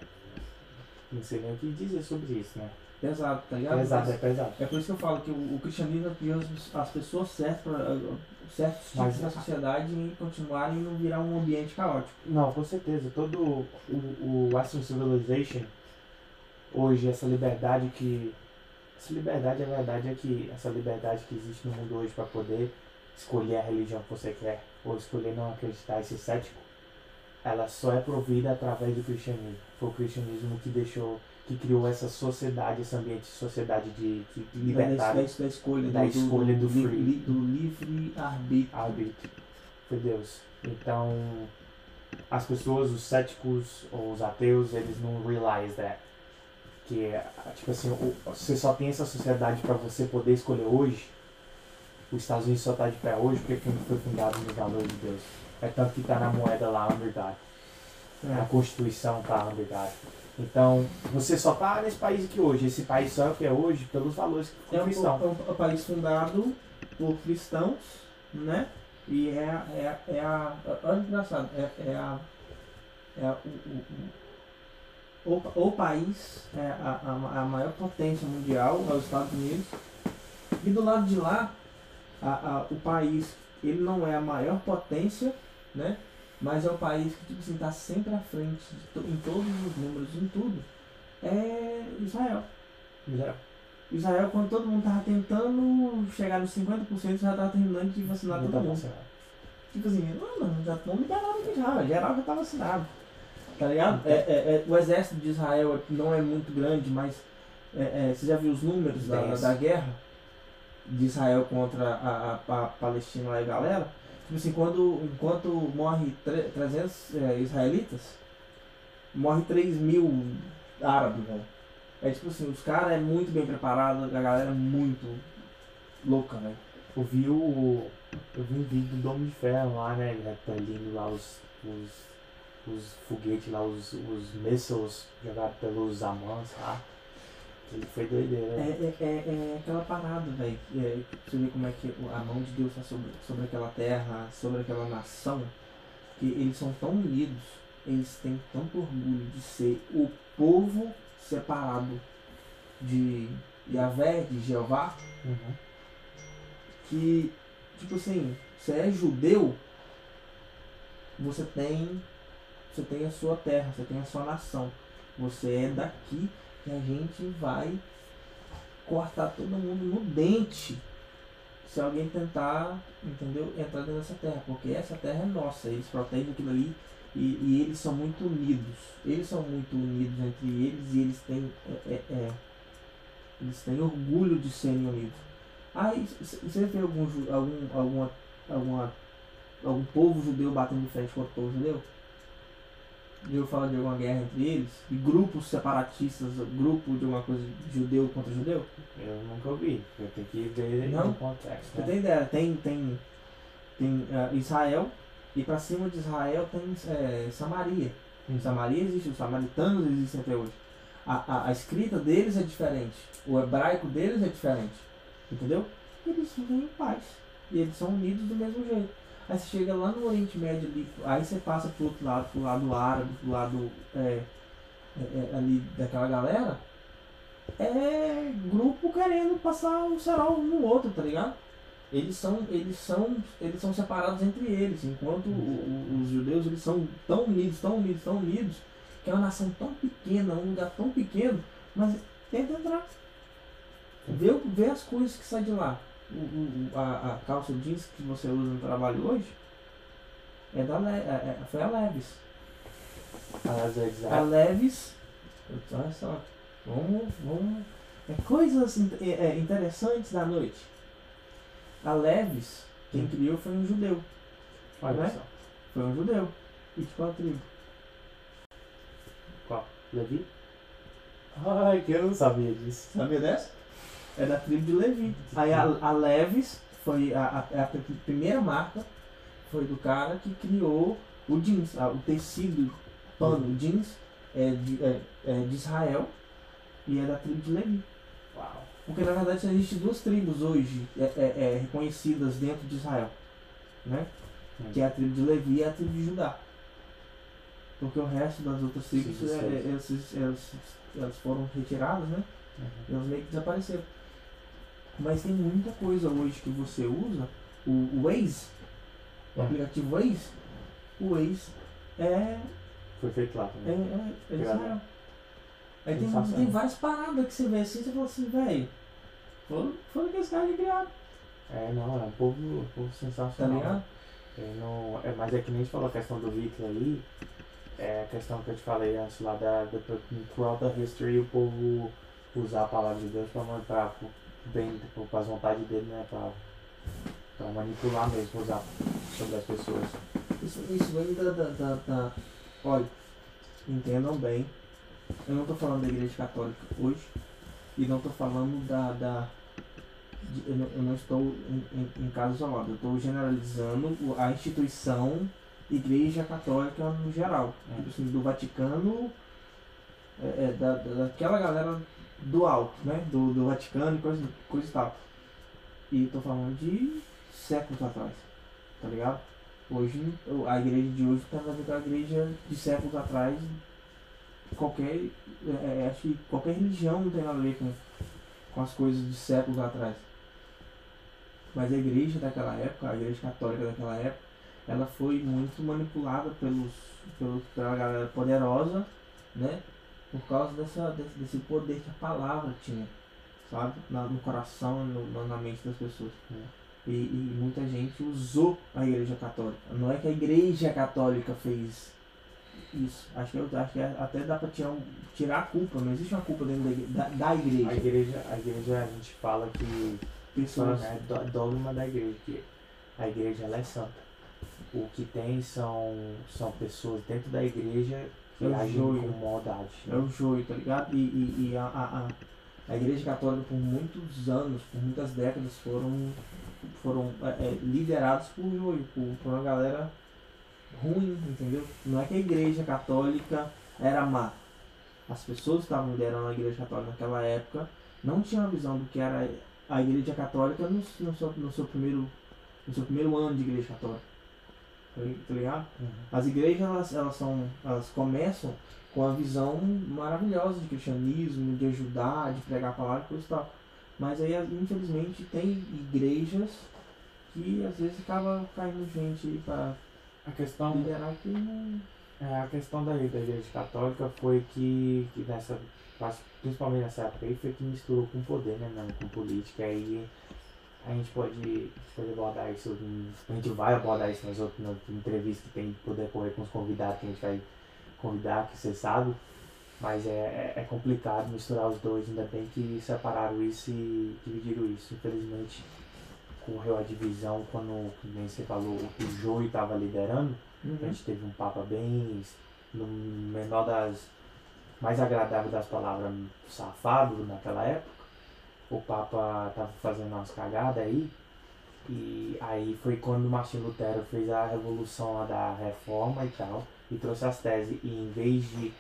Não sei nem o que dizer sobre isso, né? pesado, tá ligado? Pesado, é pesado. é por isso que eu falo que o, o cristianismo criou as, as pessoas certas, pra, certos tipos Mas- da sociedade em continuarem e não virar um ambiente caótico. Não, com certeza. Todo o, o Western Civilization, hoje, essa liberdade que. Essa liberdade, a verdade é que essa liberdade que existe no mundo hoje para poder escolher a religião que você quer, ou escolher não acreditar e ser cético, ela só é provida através do cristianismo. Foi o cristianismo que deixou, que criou essa sociedade, esse ambiente de sociedade de, de Da, libertário. da, da escolha, Da escolha do li- free. li- do livre arbítrio. árbitro foi Deus. Então, as pessoas, os céticos ou os ateus, eles não realize that. Que, é, tipo assim, você só tem essa sociedade para você poder escolher hoje. Os Estados Unidos só tá de pé hoje porque foi foi fundado nos valores de Deus. É tanto que tá na moeda lá, under God. A É. Constituição tá under God. Então, você só tá nesse país aqui hoje. Esse país só é o que é hoje pelos valores É um, cristãos. é um- é um país fundado por cristãos, né? E é, a- é, a- é a. Olha que engraçado, é, é a. É a, o, o, o, o país, é a, a, a maior potência mundial, é os Estados Unidos. E do lado de lá, a, a, o país, ele não é a maior potência, né? Mas é o país que, tipo assim, tá sempre à frente to- em todos os números, em tudo. É Israel. Já- Israel, quando todo mundo tava tentando chegar nos 50%, já tava terminando de vacinar já todo tá mundo. vacinado. Tipo assim, não, não, já estão liberados aqui já, geral já tá vacinado. Tá ligado? É, é, é, o exército de Israel não é muito grande, mas é, é, você já viu os números da, da, guerra de Israel contra a, a, a Palestina lá e a galera? Tipo assim, quando, enquanto morre tre- 300 é, israelitas, morre 3 mil árabes, velho. É tipo assim, os caras é muito bem preparados, a galera é muito louca, velho. Eu vi o. Eu vi um vídeo do Dom de Ferro lá, né? Ele repelindo lá os. os os foguetes lá, os, os missiles jogados pelos amãs lá. Ele foi doideira. É, é, é, é aquela parada, velho. É, você vê como é que a mão de Deus está sobre, sobre aquela terra, sobre aquela nação, que eles são tão unidos, eles têm tanto orgulho de ser o povo separado de Yahvé, de Jeová, Uhum. que, tipo assim, você é judeu, você tem, você tem a sua terra, você tem a sua nação. Você é daqui e a gente vai cortar todo mundo no dente se alguém tentar, entendeu, entrar dentro dessa terra, porque essa terra é nossa, eles protegem aquilo ali e, e eles são muito unidos. Eles são muito unidos entre eles e eles têm, é, é, é, eles têm orgulho de serem unidos. Aí você vê algum, algum, alguma, alguma, algum povo judeu batendo de frente com outro povo judeu? Eu falar de alguma guerra entre eles? De grupos separatistas, grupo de alguma coisa judeu contra judeu? Eu nunca ouvi. Eu tenho que ver Não? no contexto. Você Né? tem ideia? Tem, tem, tem ah, Israel e pra cima de Israel tem é, Samaria. Em Samaria existe, os samaritanos existem até hoje. A, a, a escrita deles é diferente, o hebraico deles é diferente, entendeu? Eles vivem em paz e eles são unidos do mesmo jeito. Aí você chega lá no Oriente Médio ali, aí você passa pro outro lado, pro lado árabe, pro lado é, é, é, ali daquela galera, é grupo querendo passar o cerol um no outro, tá ligado? Eles são, eles são, eles são separados entre eles, enquanto o- o- os judeus eles são tão unidos, tão unidos, tão unidos, que é uma nação tão pequena, um lugar tão pequeno, mas tenta entrar. Vê, vê as coisas que saem de lá. O, o- a, a calça jeans que você usa no trabalho hoje é da Le, é- é- foi a Levis. Às vezes, A Levis, olha só, vamos, vamos, é coisas é, é, interessantes da noite. A Levis, quem criou foi um judeu. olha né? só. Foi um judeu. E de qual tribo? Qual? Levi? Ai, que eu não sabia disso. Sabia dessa? É da tribo de Levi. Aí a, a Levis foi a, a, a pr- primeira marca, foi do cara que criou o jeans, a- o tecido, pano, o jeans é de, é, é de Israel e é da tribo de Levi. Uau. Porque na verdade existem duas tribos hoje é, é, é, reconhecidas dentro de Israel. Né? Hum. Que é a tribo de Levi e a tribo de Judá. Porque o resto das outras tribos é, é, elas, elas, elas foram retiradas, né? Uhum. Elas meio que desapareceram. Mas tem muita coisa hoje que você usa. O, o Waze, o Hum. aplicativo Waze, o Waze é, Foi feito lá é, também. é, é Obrigado. Israel. Aí tem, tem várias paradas que você vê assim e você fala assim, velho, foram, foram aqueles caras que criaram, É, não, é um povo, um povo tá sensacional. ligado? Eu não, é, mas é que nem a gente falou a questão do Hitler ali, é a questão que eu te falei antes lá da, da throughout the history o povo usar a palavra de Deus para bem para as vontades dele, né, para manipular mesmo, usar sobre as pessoas. Isso, isso vem da, da, da, da- Olha, entendam bem. Eu não tô falando da igreja católica hoje. E não tô falando da. da de- eu, não, eu não estou em, em, em caso isolado. Eu estou generalizando a instituição Igreja Católica no geral. É. Tipo assim, do Vaticano. é, é, da, da- daquela galera do alto, né? Do, do Vaticano e coisa, coisa e tal. E tô falando de séculos atrás. Tá ligado? Hoje, a igreja de hoje tem a ver com a igreja de séculos atrás. Qualquer, é, é, acho que qualquer religião não tem nada a ver com, com as coisas de séculos atrás. Mas a igreja daquela época, a igreja católica daquela época, ela foi muito manipulada pelos, pelos, pela galera poderosa, né? Por causa dessa, desse, desse poder que a palavra tinha, sabe? Na, no coração, no, na- mente das pessoas. E, e muita gente usou a igreja católica. Não é que a igreja católica fez isso. Acho que, eu, acho que até dá pra tirar, tirar a culpa. Não existe uma culpa dentro da, da, da A igreja. igreja, a igreja a gente fala que Pessoas. é do- dogma da igreja, que a igreja ela é santa. O que tem são, são pessoas dentro da igreja que É joio. com maldade. É o joio, tá ligado? E, e, e a, a, a, a igreja católica por muitos anos, por muitas décadas, foram, foram é, é, liderados por joio, por, por uma galera ruim, entendeu? Não é que a igreja católica era má. As pessoas que estavam liderando a igreja católica naquela época não tinham a visão do que era a igreja católica no, no, seu, no, seu, primeiro, no seu primeiro ano de igreja católica. Tá li- ligado? Uhum. As igrejas elas, elas são elas começam com a visão maravilhosa de cristianismo, de ajudar, de pregar a palavra e coisa e tal. Mas aí infelizmente tem igrejas que às vezes acaba caindo gente pra A questão, liderar que não. é, a questão da, da igreja católica foi que, que nessa, principalmente nessa época aí, foi que misturou com poder, né, não, com política. Aí a gente pode, abordar isso, a gente vai abordar isso nas outras nas entrevistas que tem que decorrer com os convidados que a gente vai convidar, que você sabe. Mas é, é, é complicado misturar os dois, ainda bem que separaram isso e dividiram isso. Infelizmente, correu a divisão quando, nem você falou, o Joio estava liderando. A Uhum. gente teve um papa bem, no menor das, mais agradável das palavras, safado naquela época. O papa tava fazendo umas cagadas aí. E aí foi quando o Martinho Lutero fez a revolução lá da reforma e tal. E trouxe as teses. E em vez de.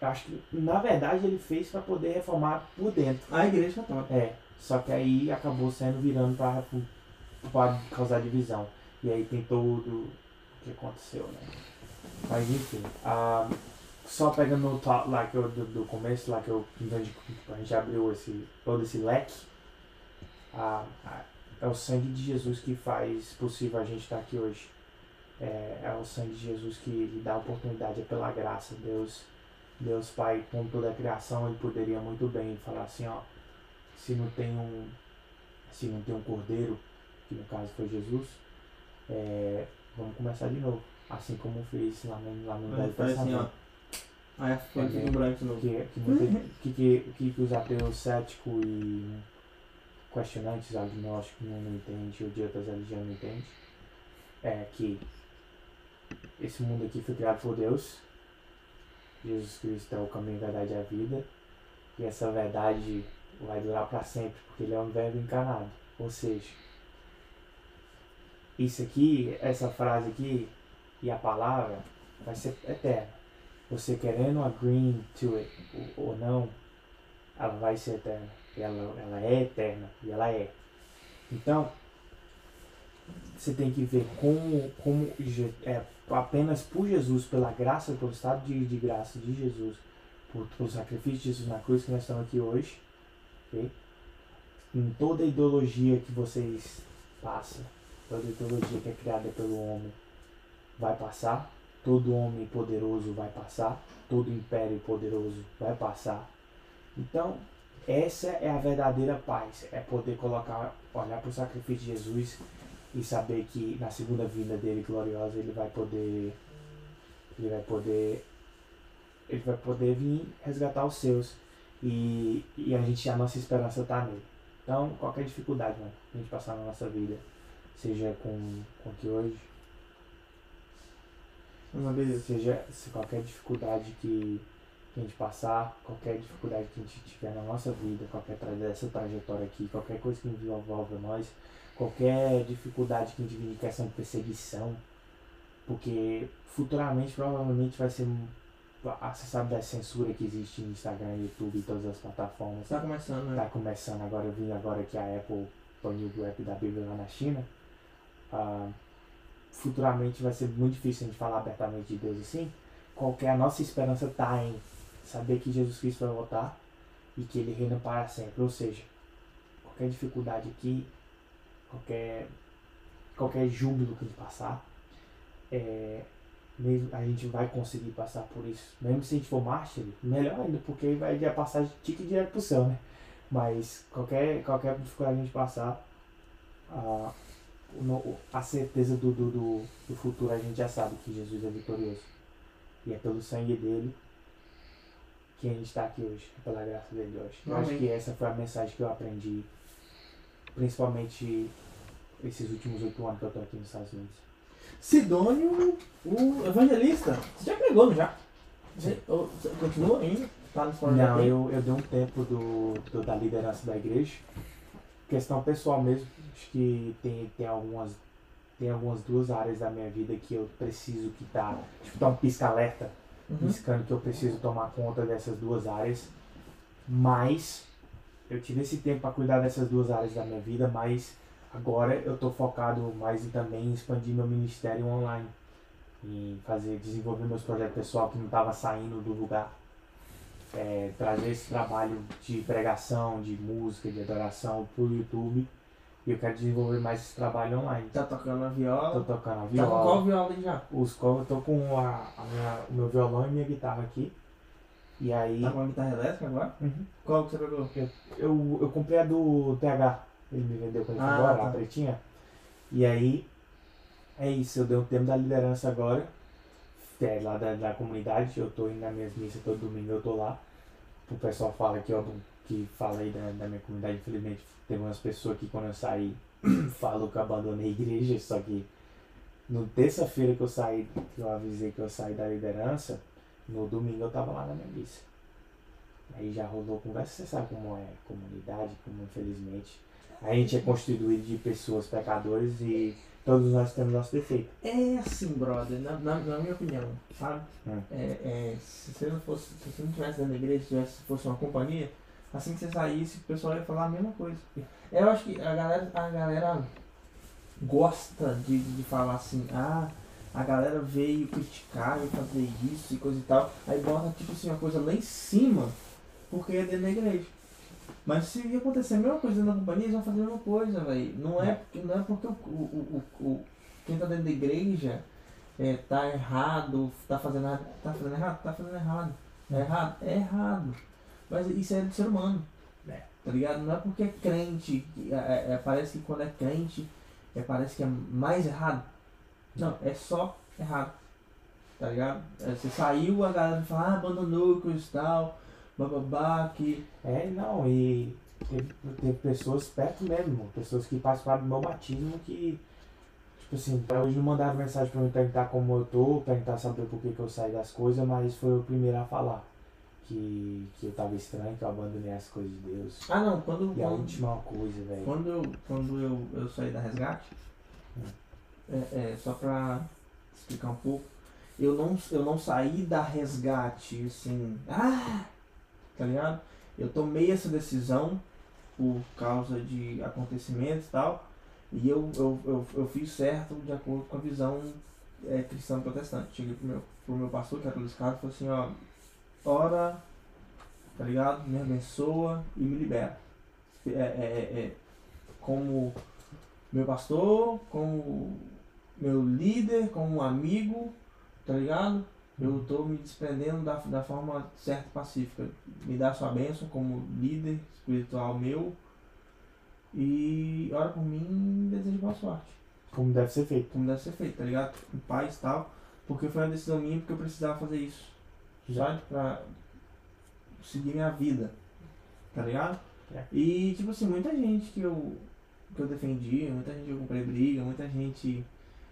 Acho que, na verdade, ele fez para poder reformar por dentro. A igreja católica. É, só que aí acabou sendo virando para causar divisão. E aí tem todo o que aconteceu, né? Mas enfim, ah, só pegando o top lá que eu, do, do começo, lá que eu que a gente abriu esse, todo esse leque, ah, ah, é o sangue de Jesus que faz possível a gente estar aqui hoje. É, é o sangue de Jesus que dá oportunidade, é pela graça. Deus, Deus Pai, com toda a criação, ele poderia muito bem falar assim, ó, se não tem um se não tem um cordeiro, que no caso foi Jesus, é, vamos começar de novo. Assim como fez lá no, lá no Velho faz aqui no branco novo. Que, que, muita- que, que, que, que os ateus céticos e questionantes, agnósticos não, não entendem, ou de outras religiões não entendem, é que esse mundo aqui foi criado por Deus, Jesus Cristo é o caminho, a verdade e a vida, e essa verdade vai durar para sempre, porque ele é um verbo encarnado. Ou seja, isso aqui, essa frase aqui e a palavra vai ser eterna. Você querendo agree to it ou, não, ela vai ser eterna. Ela, ela é eterna e ela é. Então, você tem que ver como, como é apenas por Jesus, pela graça, pelo estado de, de graça de Jesus, por, pelo sacrifício de Jesus na cruz que nós estamos aqui hoje, ok? Em toda a ideologia que vocês passam, toda a ideologia que é criada pelo homem vai passar, todo homem poderoso vai passar, todo império poderoso vai passar. Então, essa é a verdadeira paz, é poder colocar, olhar para o sacrifício de Jesus e saber que na segunda vinda dele gloriosa ele vai poder ele vai poder ele vai poder vir resgatar os seus e, e a gente a nossa esperança está nele. Então, qualquer dificuldade, mano, que a gente passar na nossa vida, seja com, com aqui hoje, Uma beleza. seja se qualquer dificuldade que, que a gente passar, qualquer dificuldade que a gente tiver na nossa vida, qualquer tra dessa trajetória aqui, qualquer coisa que envolva nós, qualquer dificuldade que a gente vive questão de perseguição, porque futuramente provavelmente vai ser. um- ah, da censura que existe no Instagram, YouTube e todas as plataformas. Tá começando, né? Tá começando agora, eu vi agora que a Apple baniu o app da Bíblia lá na China. Ah, futuramente vai ser muito difícil a gente falar abertamente de Deus assim. Qualquer a nossa esperança tá em saber que Jesus Cristo vai voltar e que ele reina para sempre. Ou seja, qualquer dificuldade aqui, qualquer qualquer júbilo que a gente passar, é, mesmo a gente vai conseguir passar por isso. Mesmo se a gente for mártir, melhor ainda, porque vai passar de tique direto pro céu, né? Mas qualquer, qualquer dificuldade a gente passar, a certeza do, do, do, futuro a gente já sabe que Jesus é vitorioso. E é pelo sangue dele que a gente está aqui hoje, é pela graça dele hoje. Eu acho que essa foi a mensagem que eu aprendi, principalmente esses últimos oito anos que eu tô aqui nos Estados Unidos. Sidônio, o evangelista. Você já pregou, não já? Você, você continua ainda? Tá Não, eu, eu dei um tempo do, do- da liderança da igreja. Questão pessoal mesmo. Acho que tem, tem algumas tem algumas duas áreas da minha vida que eu preciso que tá. Tipo, tá um pisca-alerta Uhum. piscando que eu preciso tomar conta dessas duas áreas. Mas eu tive esse tempo para cuidar dessas duas áreas da minha vida, mas agora eu tô focado mais em também em expandir meu ministério online. Em fazer, desenvolver meus projetos pessoal que não tava saindo do lugar. É, trazer esse trabalho de pregação, de música, de adoração pro YouTube. E eu quero desenvolver mais esse trabalho online. Tá tocando a Tô viola. tocando a Tá com viola. qual viola aí já? Os covos, eu tô com a, a minha, o meu violão e minha guitarra aqui. E aí. Tá com a guitarra elétrica agora? Uhum. Qual que você pegou? Eu, eu comprei a do TH, Ele me vendeu quando ele Ah, embora, tá. a pretinha. E aí, é isso, eu dei um tempo da liderança agora. É, lá da, da comunidade, eu tô indo nas minhas missas todo domingo, eu tô lá. O pessoal fala aqui, ó, que fala aí da, da minha comunidade, infelizmente, teve umas pessoas que quando eu saí, falam que eu abandonei a igreja, só que no terça-feira que eu saí, que eu avisei que eu saí da liderança, no domingo eu tava lá na minha missa. Aí já rolou conversa, você sabe como é comunidade, como infelizmente. A gente é constituído de pessoas pecadores e todos nós temos nosso defeito. É assim, brother, na, na, na minha opinião, sabe? Hum. É, é, se você não fosse, se você não tivesse dentro da igreja, se tivesse, fosse uma companhia, assim que você saísse, o pessoal ia falar a mesma coisa. Eu acho que a galera, a galera gosta de, de falar assim, ah, a galera veio criticar e fazer isso e coisa e tal, aí bota tipo assim uma coisa lá em cima, porque é dentro da igreja. Mas se acontecer a mesma coisa dentro da companhia, eles vão fazer a mesma coisa, velho. Não é, porque- não é porque o, o, o, o, quem tá dentro da igreja é, tá errado, tá fazendo errado. Tá fazendo errado? Tá fazendo errado. É errado? É errado. Mas isso é do ser humano. É. Tá ligado? Não é porque é crente, que, é, é- parece que quando é crente, é, parece que é mais errado. Não, é só errado. Tá ligado? É, você saiu, a galera fala, ah, abandonou, coisa e tal, bababá, que. É, não, e teve, teve pessoas perto mesmo, pessoas que participaram do meu batismo que, tipo assim, hoje não mandaram mensagem pra me perguntar como eu tô, perguntar saber por que, que eu saí das coisas, mas foi o primeiro a falar. Que, que eu tava estranho, que eu abandonei as coisas de Deus. Ah não, quando. E a quando- última coisa, velho. Quando eu, quando eu, eu saí da resgate, é, é, só pra explicar um pouco, eu não, eu não saí da resgate assim, ah, tá ligado? Eu tomei essa decisão por causa de acontecimentos e tal, e eu, eu, eu, eu fiz certo de acordo com a visão é, cristã protestante. Cheguei pro meu, pro meu pastor, que era Carlos, e falei assim, ó, ora, tá ligado? Me abençoa e me libera. É, é, é, é, como meu pastor, como meu líder, como amigo, tá ligado? Eu tô me desprendendo da, da forma certa e pacífica. Me dá sua bênção como líder espiritual meu. E ora por mim e desejo boa sorte. Como deve ser feito. Como deve ser feito, tá ligado? Em paz e tal. Porque foi uma decisão minha porque eu precisava fazer isso. Sabe? Pra seguir minha vida. Tá ligado? É. E tipo assim, muita gente que eu, que eu defendi, muita gente que eu comprei briga, muita gente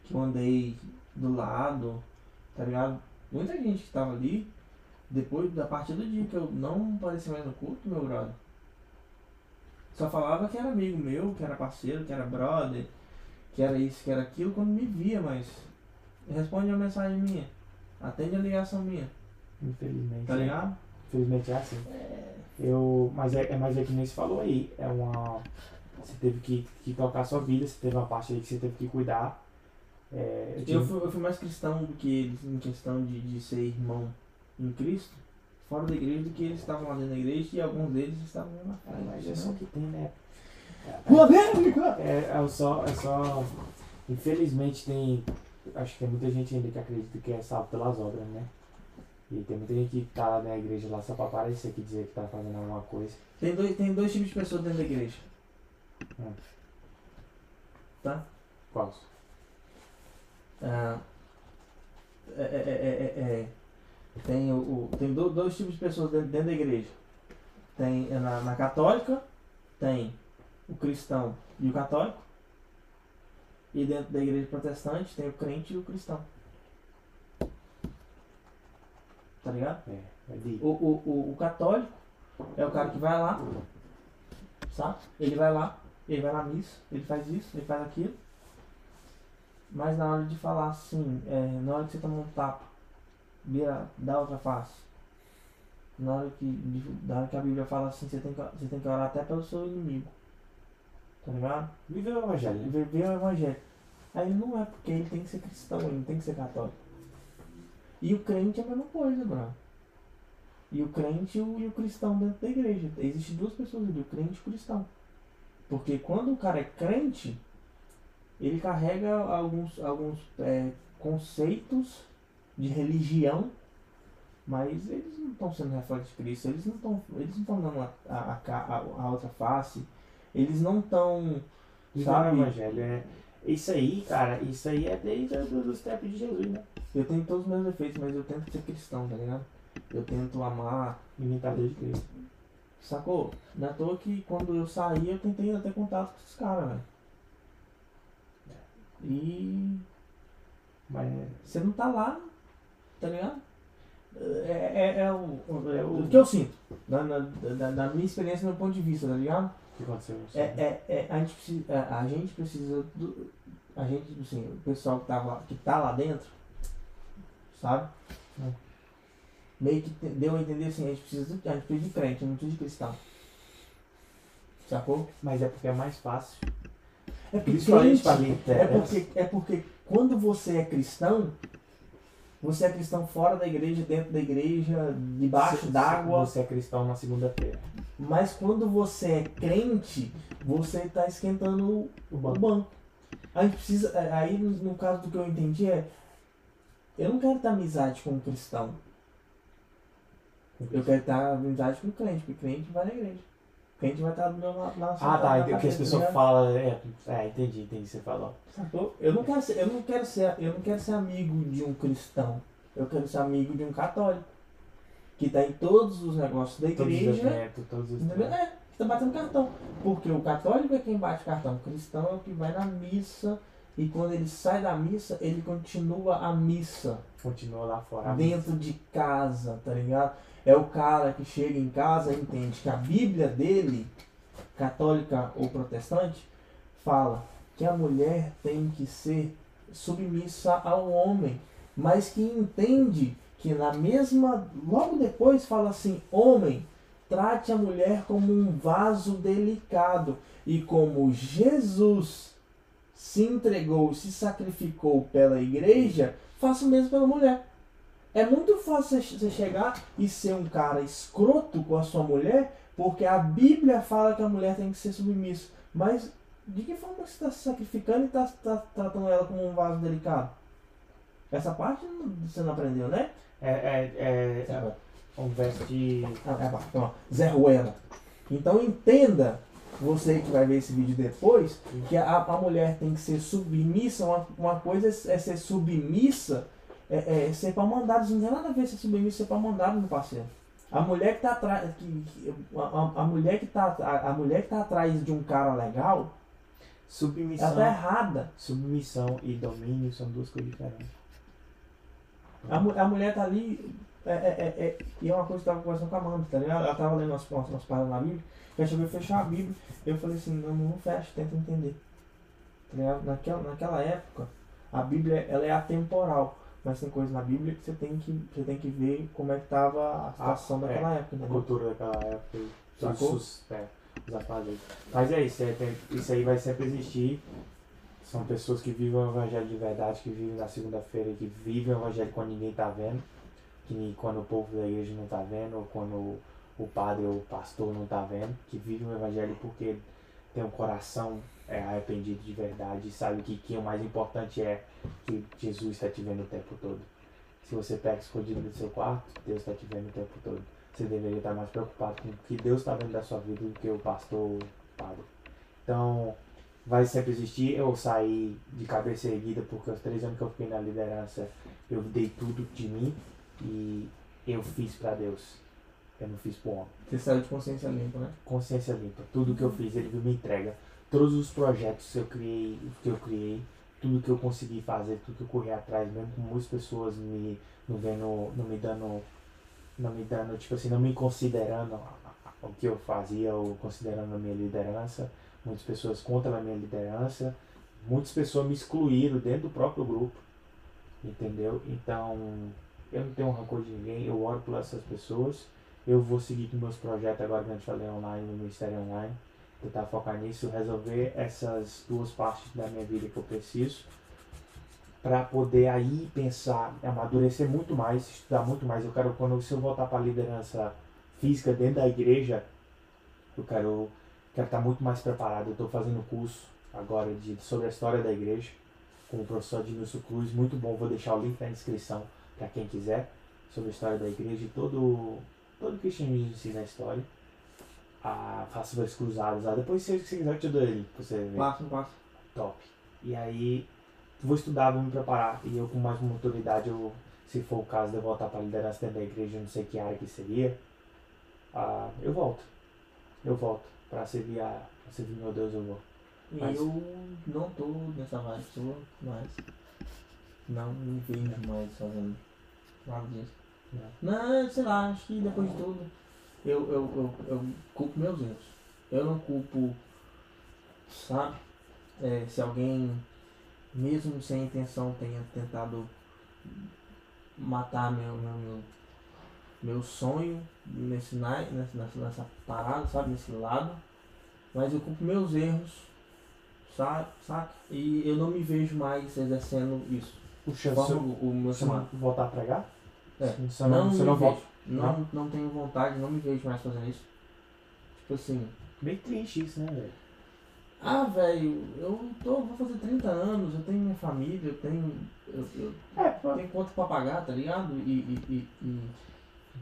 que eu andei do lado, tá ligado? Muita gente que tava ali, depois da partir do dia que eu não apareci mais no culto, meu brother. Só falava que era amigo meu, que era parceiro, que era brother, que era isso, que era aquilo, quando me via, mas responde a mensagem minha, atende a ligação minha, Infelizmente. tá é. ligado? Infelizmente é assim. Eu, mas é, é mais é que nem você falou aí. É uma. Você teve que, que tocar a sua vida, você teve uma parte aí que você teve que cuidar. É, eu Eu fui, eu fui mais cristão do que eles em questão de, de ser irmão em Cristo, fora da igreja, do que eles estavam lá dentro da igreja e alguns deles estavam lá na Ah, frente. mas é né? só que tem, né? Polêmica! É, é só, é só. Infelizmente tem. Acho que tem muita gente ainda que acredita que é salvo pelas obras, né? E tem muita gente que tá lá na igreja lá só pra aparecer aqui dizer que tá fazendo alguma coisa. Tem dois, tem dois tipos de pessoas dentro da igreja. Hum. Tá? Quais? Ah, é, é, é, é, é, tem o, o- tem do- dois tipos de pessoas dentro, dentro da igreja. Tem é, na, na católica, tem o cristão e o católico. E dentro da igreja protestante tem o crente e o cristão. Tá ligado? É, é. O, o, o, o católico é o cara que vai lá, sabe? Ele vai lá, ele vai na missa, ele faz isso, ele faz aquilo. Mas na hora de falar assim, é, na hora que você toma um tapa, vira, dá outra face. Na hora que, na hora que a Bíblia fala assim, você tem, que, você tem que orar até pelo seu inimigo. Tá ligado? Viver o evangelho. Ele viver o evangelho. Aí não é porque ele tem que ser cristão, ele não tem que ser católico. E o crente é a mesma coisa, bro. E o crente e o, e o cristão dentro da igreja. Existem duas pessoas ali, o crente e o cristão. Porque quando o cara é crente, ele carrega alguns, alguns é, conceitos de religião, mas eles não estão sendo reflexos de Cristo, eles não estão eles não estão dando a, a, a, a, outra face, Eles não estão. Sabe? evangelho, é. Isso aí, cara, isso aí é desde os tempos de Jesus, né? Eu tenho todos os meus defeitos, mas eu tento ser cristão, tá ligado? Eu tento amar. Imitador de Cristo. Sacou? Não é à toa que quando eu saí eu tentei ter contato com esses caras, velho. E Mas você não tá lá, tá ligado? É, é, é o, é o que eu sinto, na, na, da, da minha experiência, do meu ponto de vista, tá ligado? o que aconteceu? É, é, é, a, gente precisa, a, a gente precisa do. A gente, assim, o pessoal que, tava, que tá lá dentro, sabe? Hum. Meio que deu a entender assim, a gente precisa, a gente precisa de crente, não precisa de cristão. Sacou? Mas é porque é mais fácil. É porque Principalmente crente- pra mim, é porque, é porque quando você é cristão, você é cristão fora da igreja, dentro da igreja, debaixo d'água. Você é cristão na segunda-feira. Mas quando você é crente, você está esquentando o O o banco. banco. A gente precisa. é, Aí no, caso do que eu entendi é. Eu não quero ter amizade com um cristão. Eu quero ter amizade com o crente, porque crente vai na igreja. Crente vai estar do meu lado lá. Ah, tá. na O que as pessoas falam. É, é, entendi, entendi o que você falou. Sacou? Eu não quero ser, eu não quero ser, eu não quero ser amigo de um cristão. Eu quero ser amigo de um católico. Que está em todos os negócios da Todos os igreja. eventos, todos os. Entendeu? É, que tá batendo cartão. Porque o católico é quem bate cartão. O cristão é o que vai na missa. E quando ele sai da missa, ele continua a missa Continua lá fora. dentro de casa, tá ligado? É o cara que chega em casa e entende que a Bíblia dele, católica ou protestante, fala que a mulher tem que ser submissa ao homem, mas que entende que na mesma, logo depois fala assim, homem, trate a mulher como um vaso delicado e como Jesus se entregou, se sacrificou pela igreja, faça o mesmo pela mulher. É muito fácil você chegar e ser um cara escroto com a sua mulher, porque a Bíblia fala que a mulher tem que ser submissa. Mas de que forma você está se sacrificando e está tratando ela como um vaso delicado? Essa parte você não aprendeu, né? É, é, é, um verso de. Ah, é, então, Zé Ruela. Então entenda, você que vai ver esse vídeo depois, que a, a mulher tem que ser submissa. Uma, uma coisa é ser submissa, é, é ser para mandados. Não tem nada a ver ser submissa, ser para mandado, meu parceiro. A mulher que tá atrás. Que, que- a, a- mulher que tá, a, a mulher que tá atrás de um cara legal, ela Submissão. tá errada. Submissão e domínio são duas coisas diferentes. A, a mulher tá ali. É, é, é, é- e é uma coisa que eu tava conversando com a Amanda, tá ligado? Ela tava lendo umas, umas, paradas na Bíblia. Ela chegou a fechar a Bíblia. Eu falei assim: não, não fecha, tenta entender. Tá ligado? Naquela, naquela época, a Bíblia ela é atemporal. Mas tem coisas na Bíblia que você tem que, você tem que ver como é que tava a situação Ah, daquela época, A entendeu? cultura daquela época. Sacou? Os, é, afazeres. Mas é isso, é, tem- isso aí vai sempre existir. São pessoas que vivem o evangelho de verdade, que vivem na segunda-feira, que vivem o evangelho quando ninguém tá vendo, que quando o povo da igreja não tá vendo, ou quando o, o padre ou o pastor não tá vendo, que vivem o evangelho porque tem um coração é, arrependido de verdade e sabe que, que o mais importante é que Jesus está te vendo o tempo todo. Se você pega escondido no seu quarto, Deus está te vendo o tempo todo. Você deveria estar mais preocupado com o que Deus está vendo da sua vida do que o pastor padre. Então, vai sempre existir. Eu saí de cabeça erguida porque os três anos que eu fiquei na liderança, eu dei tudo de mim e eu fiz para Deus. Eu não fiz pro homem Você saiu de consciência limpa, né? consciência limpa. Tudo que eu fiz, ele me entrega. Todos os projetos que eu criei, que eu criei, tudo que eu consegui fazer, tudo que eu corri atrás, mesmo com muitas pessoas me não vendo, não me dando, não me dando, tipo assim, não me considerando o que eu fazia ou considerando a minha liderança. Muitas pessoas contra a minha liderança. Muitas pessoas me excluíram dentro do próprio grupo. Entendeu? Então, eu não tenho rancor de ninguém, eu oro por essas pessoas. Eu vou seguir com meus projetos agora que a gente falei online, no Ministério Online. Tentar focar nisso, resolver essas duas partes da minha vida que eu preciso. Para poder aí pensar, amadurecer muito mais, estudar muito mais. Eu quero, quando se eu voltar para a liderança física dentro da igreja, eu quero quero estar muito mais preparado. Eu estou fazendo curso agora de, sobre a história da igreja com o professor Edmilson Cruz, muito bom. Vou deixar o link na descrição para quem quiser sobre a história da igreja e todo todo cristianismo ensina a história. A Faça Dois Cruzados lá. Depois, se você quiser, eu te dou ele pra você ver. Passa, passa. Top. E aí, vou estudar, vou me preparar. E eu, com mais uma autoridade, eu, se for o caso de eu voltar pra liderança dentro da igreja, não sei que área que seria, ah, eu volto. Eu volto. Pra servir, a, pra servir meu Deus, eu vou. E Mas- eu não tô nessa vibe sua, mas não me vejo mais fazendo nada disso. Não, sei lá, acho que depois de tudo eu, eu, eu, eu culpo meus erros. Eu não culpo, sabe? É, se alguém, mesmo sem intenção, tenha tentado matar meu, meu, meu, meu sonho nesse, nessa, nessa, parada, sabe? Nesse lado. Mas eu culpo meus erros, sabe? saca? E eu não me vejo mais exercendo isso. Se eu, o, o meu chamado. voltar a pregar? É. Você não, você não volta. Não, não tenho vontade, não me vejo mais fazendo isso. Tipo assim, Meio triste isso, né, velho? ah, velho, eu tô, vou fazer 30 anos, eu tenho minha família, eu tenho. Eu, eu É, pô. tenho conta pra pagar, tá ligado? E. e, e- e-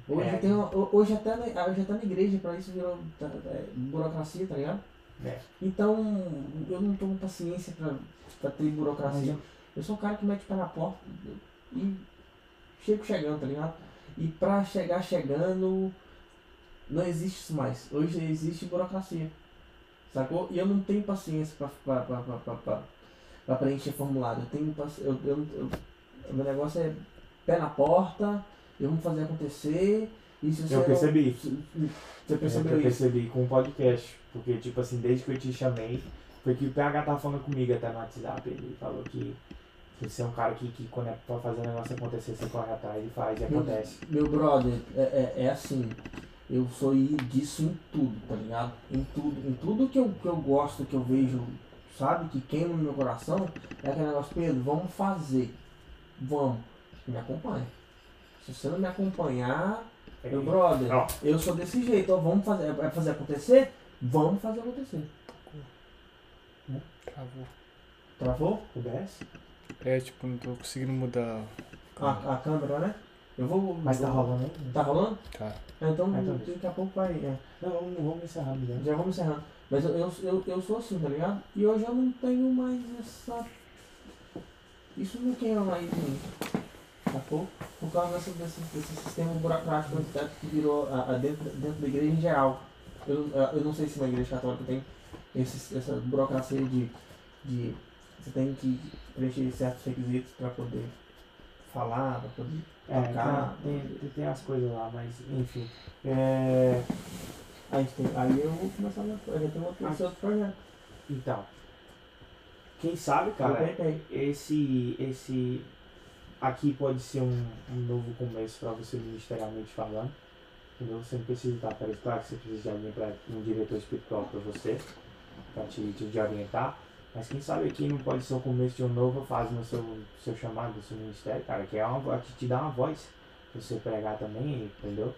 hoje, É. eu tenho, ho- hoje, até na, hoje até na igreja, pra isso virou tá, é, burocracia, tá ligado? É. Então, eu não tô com paciência pra, pra ter burocracia. Eu sou um cara que mete o pé na porta e chego chegando, tá ligado? E pra chegar chegando, não existe isso mais. Hoje existe burocracia. Sacou? E eu não tenho paciência pra preencher formulário. Eu tenho eu, eu, eu, o meu negócio é pé na porta, eu vou fazer acontecer. E se você Eu não- percebi. se- Você eu percebeu isso? percebi com o podcast. Porque, tipo assim, desde que eu te chamei, foi que o PH tava falando comigo até no WhatsApp. Ele falou que você é um cara que, que quando é pra fazer o negócio acontecer, você corre atrás e faz e acontece. Meu brother, é, é, é assim, eu sou disso em tudo, tá ligado? Em tudo, em tudo que eu, que eu gosto, que eu vejo, sabe, que queima no meu coração, é aquele negócio, Pedro, vamos fazer. Vamos. Me acompanha. Se você não me acompanhar, meu brother, eu sou desse jeito, ó, vamos fazer, é fazer acontecer? Vamos fazer acontecer. Travou. Travou? OBS? É, tipo, não tô conseguindo mudar. A, a câmera, né? Eu vou. Mas tá rolando aí? Tá rolando? Tá. É, Então, Ah, então daqui a pouco vai. é. Não, vamos, vamos encerrar, Miguel. Já vamos encerrando. Mas eu, eu, eu, eu sou assim, tá ligado? E hoje eu não tenho mais essa. Isso não queima mais em mim. Sacou? Por causa dessa, desse, desse sistema burocrático que virou a, a dentro, dentro da igreja em geral. Eu, eu não sei se na igreja católica tem esse, essa burocracia de, de. Você tem que preencher certos requisitos para poder falar, para poder É, tocar. tem, tem, tem as coisas lá, mas enfim. É, Aí, tem, aí eu vou começar a minha eu já tenho outro, outro projeto. então, quem sabe, cara, esse, esse aqui pode ser um, um novo começo para você ministerialmente falando. Entendeu? Você não precisa estar para. Claro que você precisa de alguém para um diretor espiritual para você, para te, te, te orientar. Mas quem sabe aqui não pode ser o começo de uma nova fase no seu, seu chamado, no seu ministério, cara, que é uma que te dá uma voz pra você pregar também, entendeu?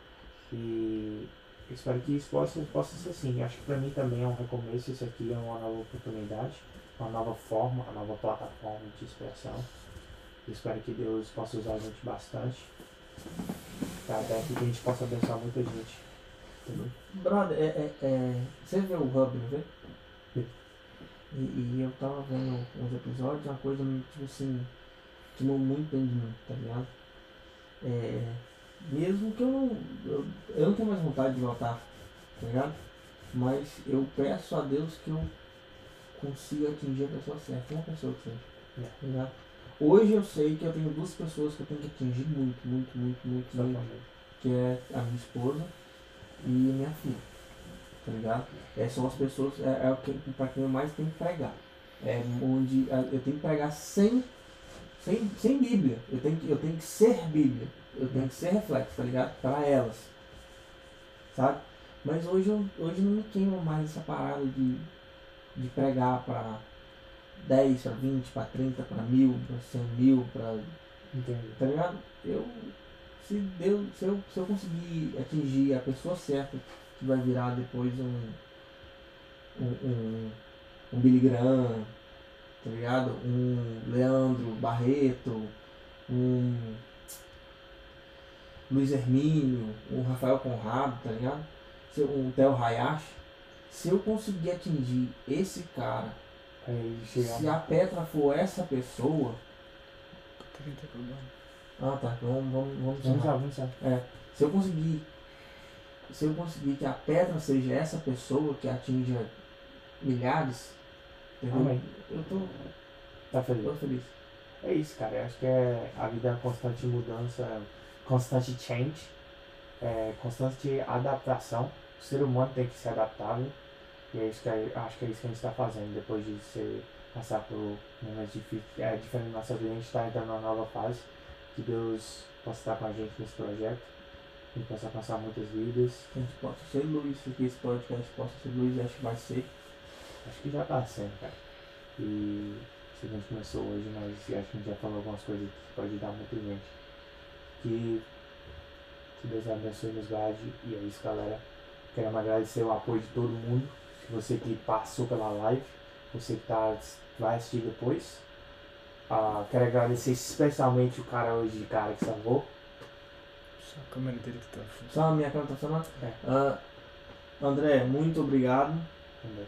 E eu espero que isso possa, possa ser assim. Acho que pra mim também é um recomeço, isso aqui é uma nova oportunidade, uma nova forma, uma nova plataforma de expressão. Eu espero que Deus possa usar a gente bastante. Tá, até que a gente possa abençoar muita gente. Entendeu? Brother, é, é, é, você vê o Hub, não vê? E, e eu tava vendo uns episódios, uma coisa tipo assim, que não muito dentro de mim, tá ligado? É, mesmo que eu não. Eu, eu não tenho mais vontade de voltar, tá ligado? Mas eu peço a Deus que eu consiga atingir a pessoa certa, uma pessoa que seja. É. Tá ligado? Hoje eu sei que eu tenho duas pessoas que eu tenho que atingir muito, muito, muito, muito, muito que é a minha esposa e minha filha. Tá ligado? É, são as pessoas, é, é o que, pra quem eu mais tenho que pregar. É onde eu tenho que pregar sem, sem, sem Bíblia. Eu tenho, que, eu tenho que ser Bíblia. Eu tenho que ser reflexo, tá ligado? Para elas. Sabe? Mas hoje, eu, hoje não me queima mais essa parada de, de pregar para 10, para 20, para 30, para mil, para 100 mil, para Entendi. tá ligado? Eu, se Deus, se eu, se eu conseguir atingir a pessoa certa, que vai virar depois um, um, um, um Billy Graham, tá ligado? Um Leandro Barreto, um Luiz Hermínio, um Rafael Conrado, tá ligado? se eu- o Theo Hayashi, se eu conseguir atingir esse cara, se a Petra for essa pessoa. Ah tá, vamos, vamos, vamos Vamos encerrar. lá, vamos lá. Se eu conseguir. Se eu conseguir que a Petra seja essa pessoa que atinja milhares, entendeu? Amém. Eu tô, Tá feliz? tô feliz. É isso, cara. Eu acho que é a vida é uma constante mudança, constante change, é, constante adaptação. O ser humano tem que ser adaptável. E é isso que eu acho que é isso que a gente está fazendo depois de ser, passar por momentos difíceis. É diferente da nossa vida, a gente está entrando numa nova fase. Que Deus possa estar com a gente nesse projeto. E possa alcançar muitas vidas. Que a gente possa ser luz, que esse podcast possa ser luz, acho que vai ser. Acho que já tá sendo, cara. E se a gente começou hoje, mas acho que a gente já falou algumas coisas que pode ajudar muita gente. Que, que Deus abençoe nos guarde. E é isso, galera. Queremos agradecer o apoio de todo mundo. Você que passou pela live, você que tá, vai assistir depois. Ah, quero agradecer especialmente o cara hoje de cara que salvou. Só a câmera dele que tá funcionando. Minha câmera tá funcionando? É. Ah, André, muito obrigado. Entendeu?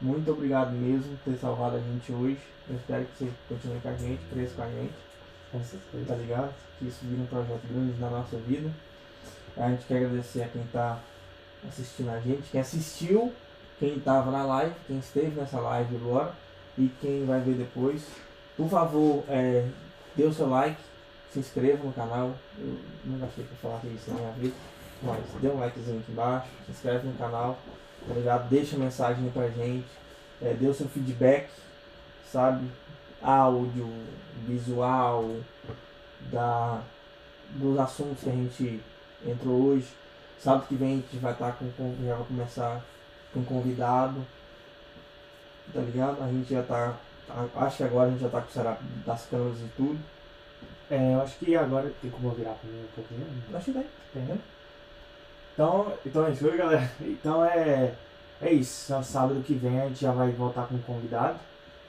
Muito obrigado mesmo por ter salvado a gente hoje. Eu espero que você continue com a gente, cresça com a gente. Com certeza. tá ligado? Que isso vira um projeto grande na nossa vida. A gente quer agradecer a quem tá assistindo a gente, quem assistiu, quem tava na live, quem esteve nessa live agora e quem vai ver depois. Por favor, é, dê o seu like, se inscreva no canal. Eu nunca achei eu falasse isso na minha vida, mas dê um likezinho aqui embaixo, se inscreve no canal, tá ligado? Deixa mensagem pra gente, é, dê o seu feedback, sabe? Áudio, visual, da, dos assuntos que a gente entrou hoje. Sábado que vem a gente vai estar com, com já vai começar com um convidado. Tá ligado? A gente já tá. Acho que agora a gente já tá com o setup das câmeras e tudo. É, eu acho que agora tem como eu virar pra mim um pouquinho. Acho que tem. Entendeu? Então, então é isso, galera? Então é, é isso. Sábado que vem a gente já vai voltar com um convidado.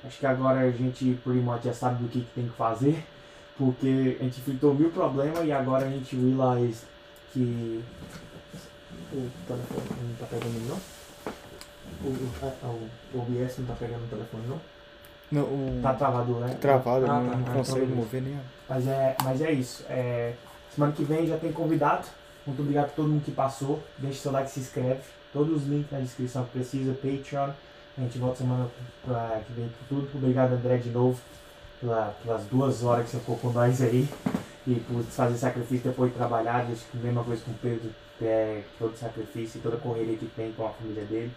Acho que agora a gente, por enquanto, já sabe do que, que tem que fazer. Porque a gente enfrentou mil problemas e agora a gente realize que O telefone não tá pegando não? O, o, a- a- o OBS não tá pegando o telefone não? Não, o. tá travado, né? travado, Ah, não, tá, não tá, consegue tá. mover nem a. Mas é, mas é isso. É, semana que vem já tem convidado. Muito obrigado a todo mundo que passou. Deixa seu like, se inscreve. Todos os links na descrição que precisa, Patreon. A gente volta semana pra, que vem com tudo. Obrigado, André, de novo, pela, pelas duas horas que você ficou com nós aí. E por fazer sacrifício depois de trabalhar. Acho que a mesma coisa com o Pedro. É, todo sacrifício e toda a correria que tem com a família dele.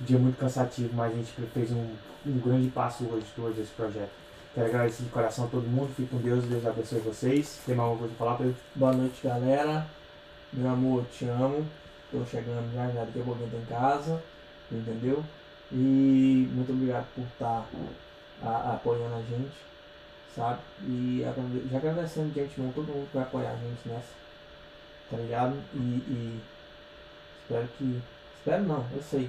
Um dia muito cansativo, mas a gente fez um, um grande passo hoje towards esse projeto. Quero agradecer de coração a todo mundo. Fique com Deus. Deus abençoe vocês. Tem mais alguma coisa pra falar, Pedro? Boa noite, galera. Meu amor, te amo. Tô chegando já, já daqui a pouquinho em casa. Entendeu? E muito obrigado por estar apoiando a gente, sabe? E já agradecendo de antemão todo mundo que vai apoiar a gente nessa. Tá ligado? E, e espero que. Espero não, eu sei.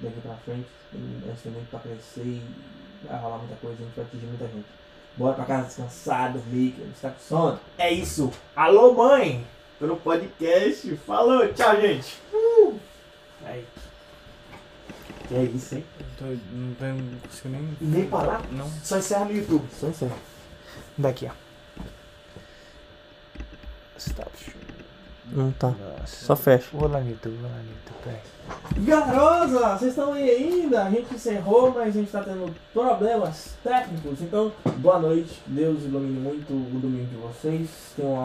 Daqui pra frente, a gente tem muito pra crescer e vai rolar muita coisa, a gente vai atingir muita gente. Bora pra casa descansar, dormir, que a gente tá com sono. É isso. Alô, mãe! Pelo podcast. Falou, tchau, gente. Uh! Aí. É isso, hein? Tô, não, tô- não consigo nem. Nem parar? Não. Só encerra no YouTube. Só aí. Daqui, ó. Stop. Não tá. Nossa. Só fecha. Vou lá vou lá no YouTube, peraí. Garosa, vocês estão aí ainda? A gente encerrou, mas a gente tá tendo problemas técnicos. Então, boa noite. Deus ilumine muito o domingo de vocês. Tenham uma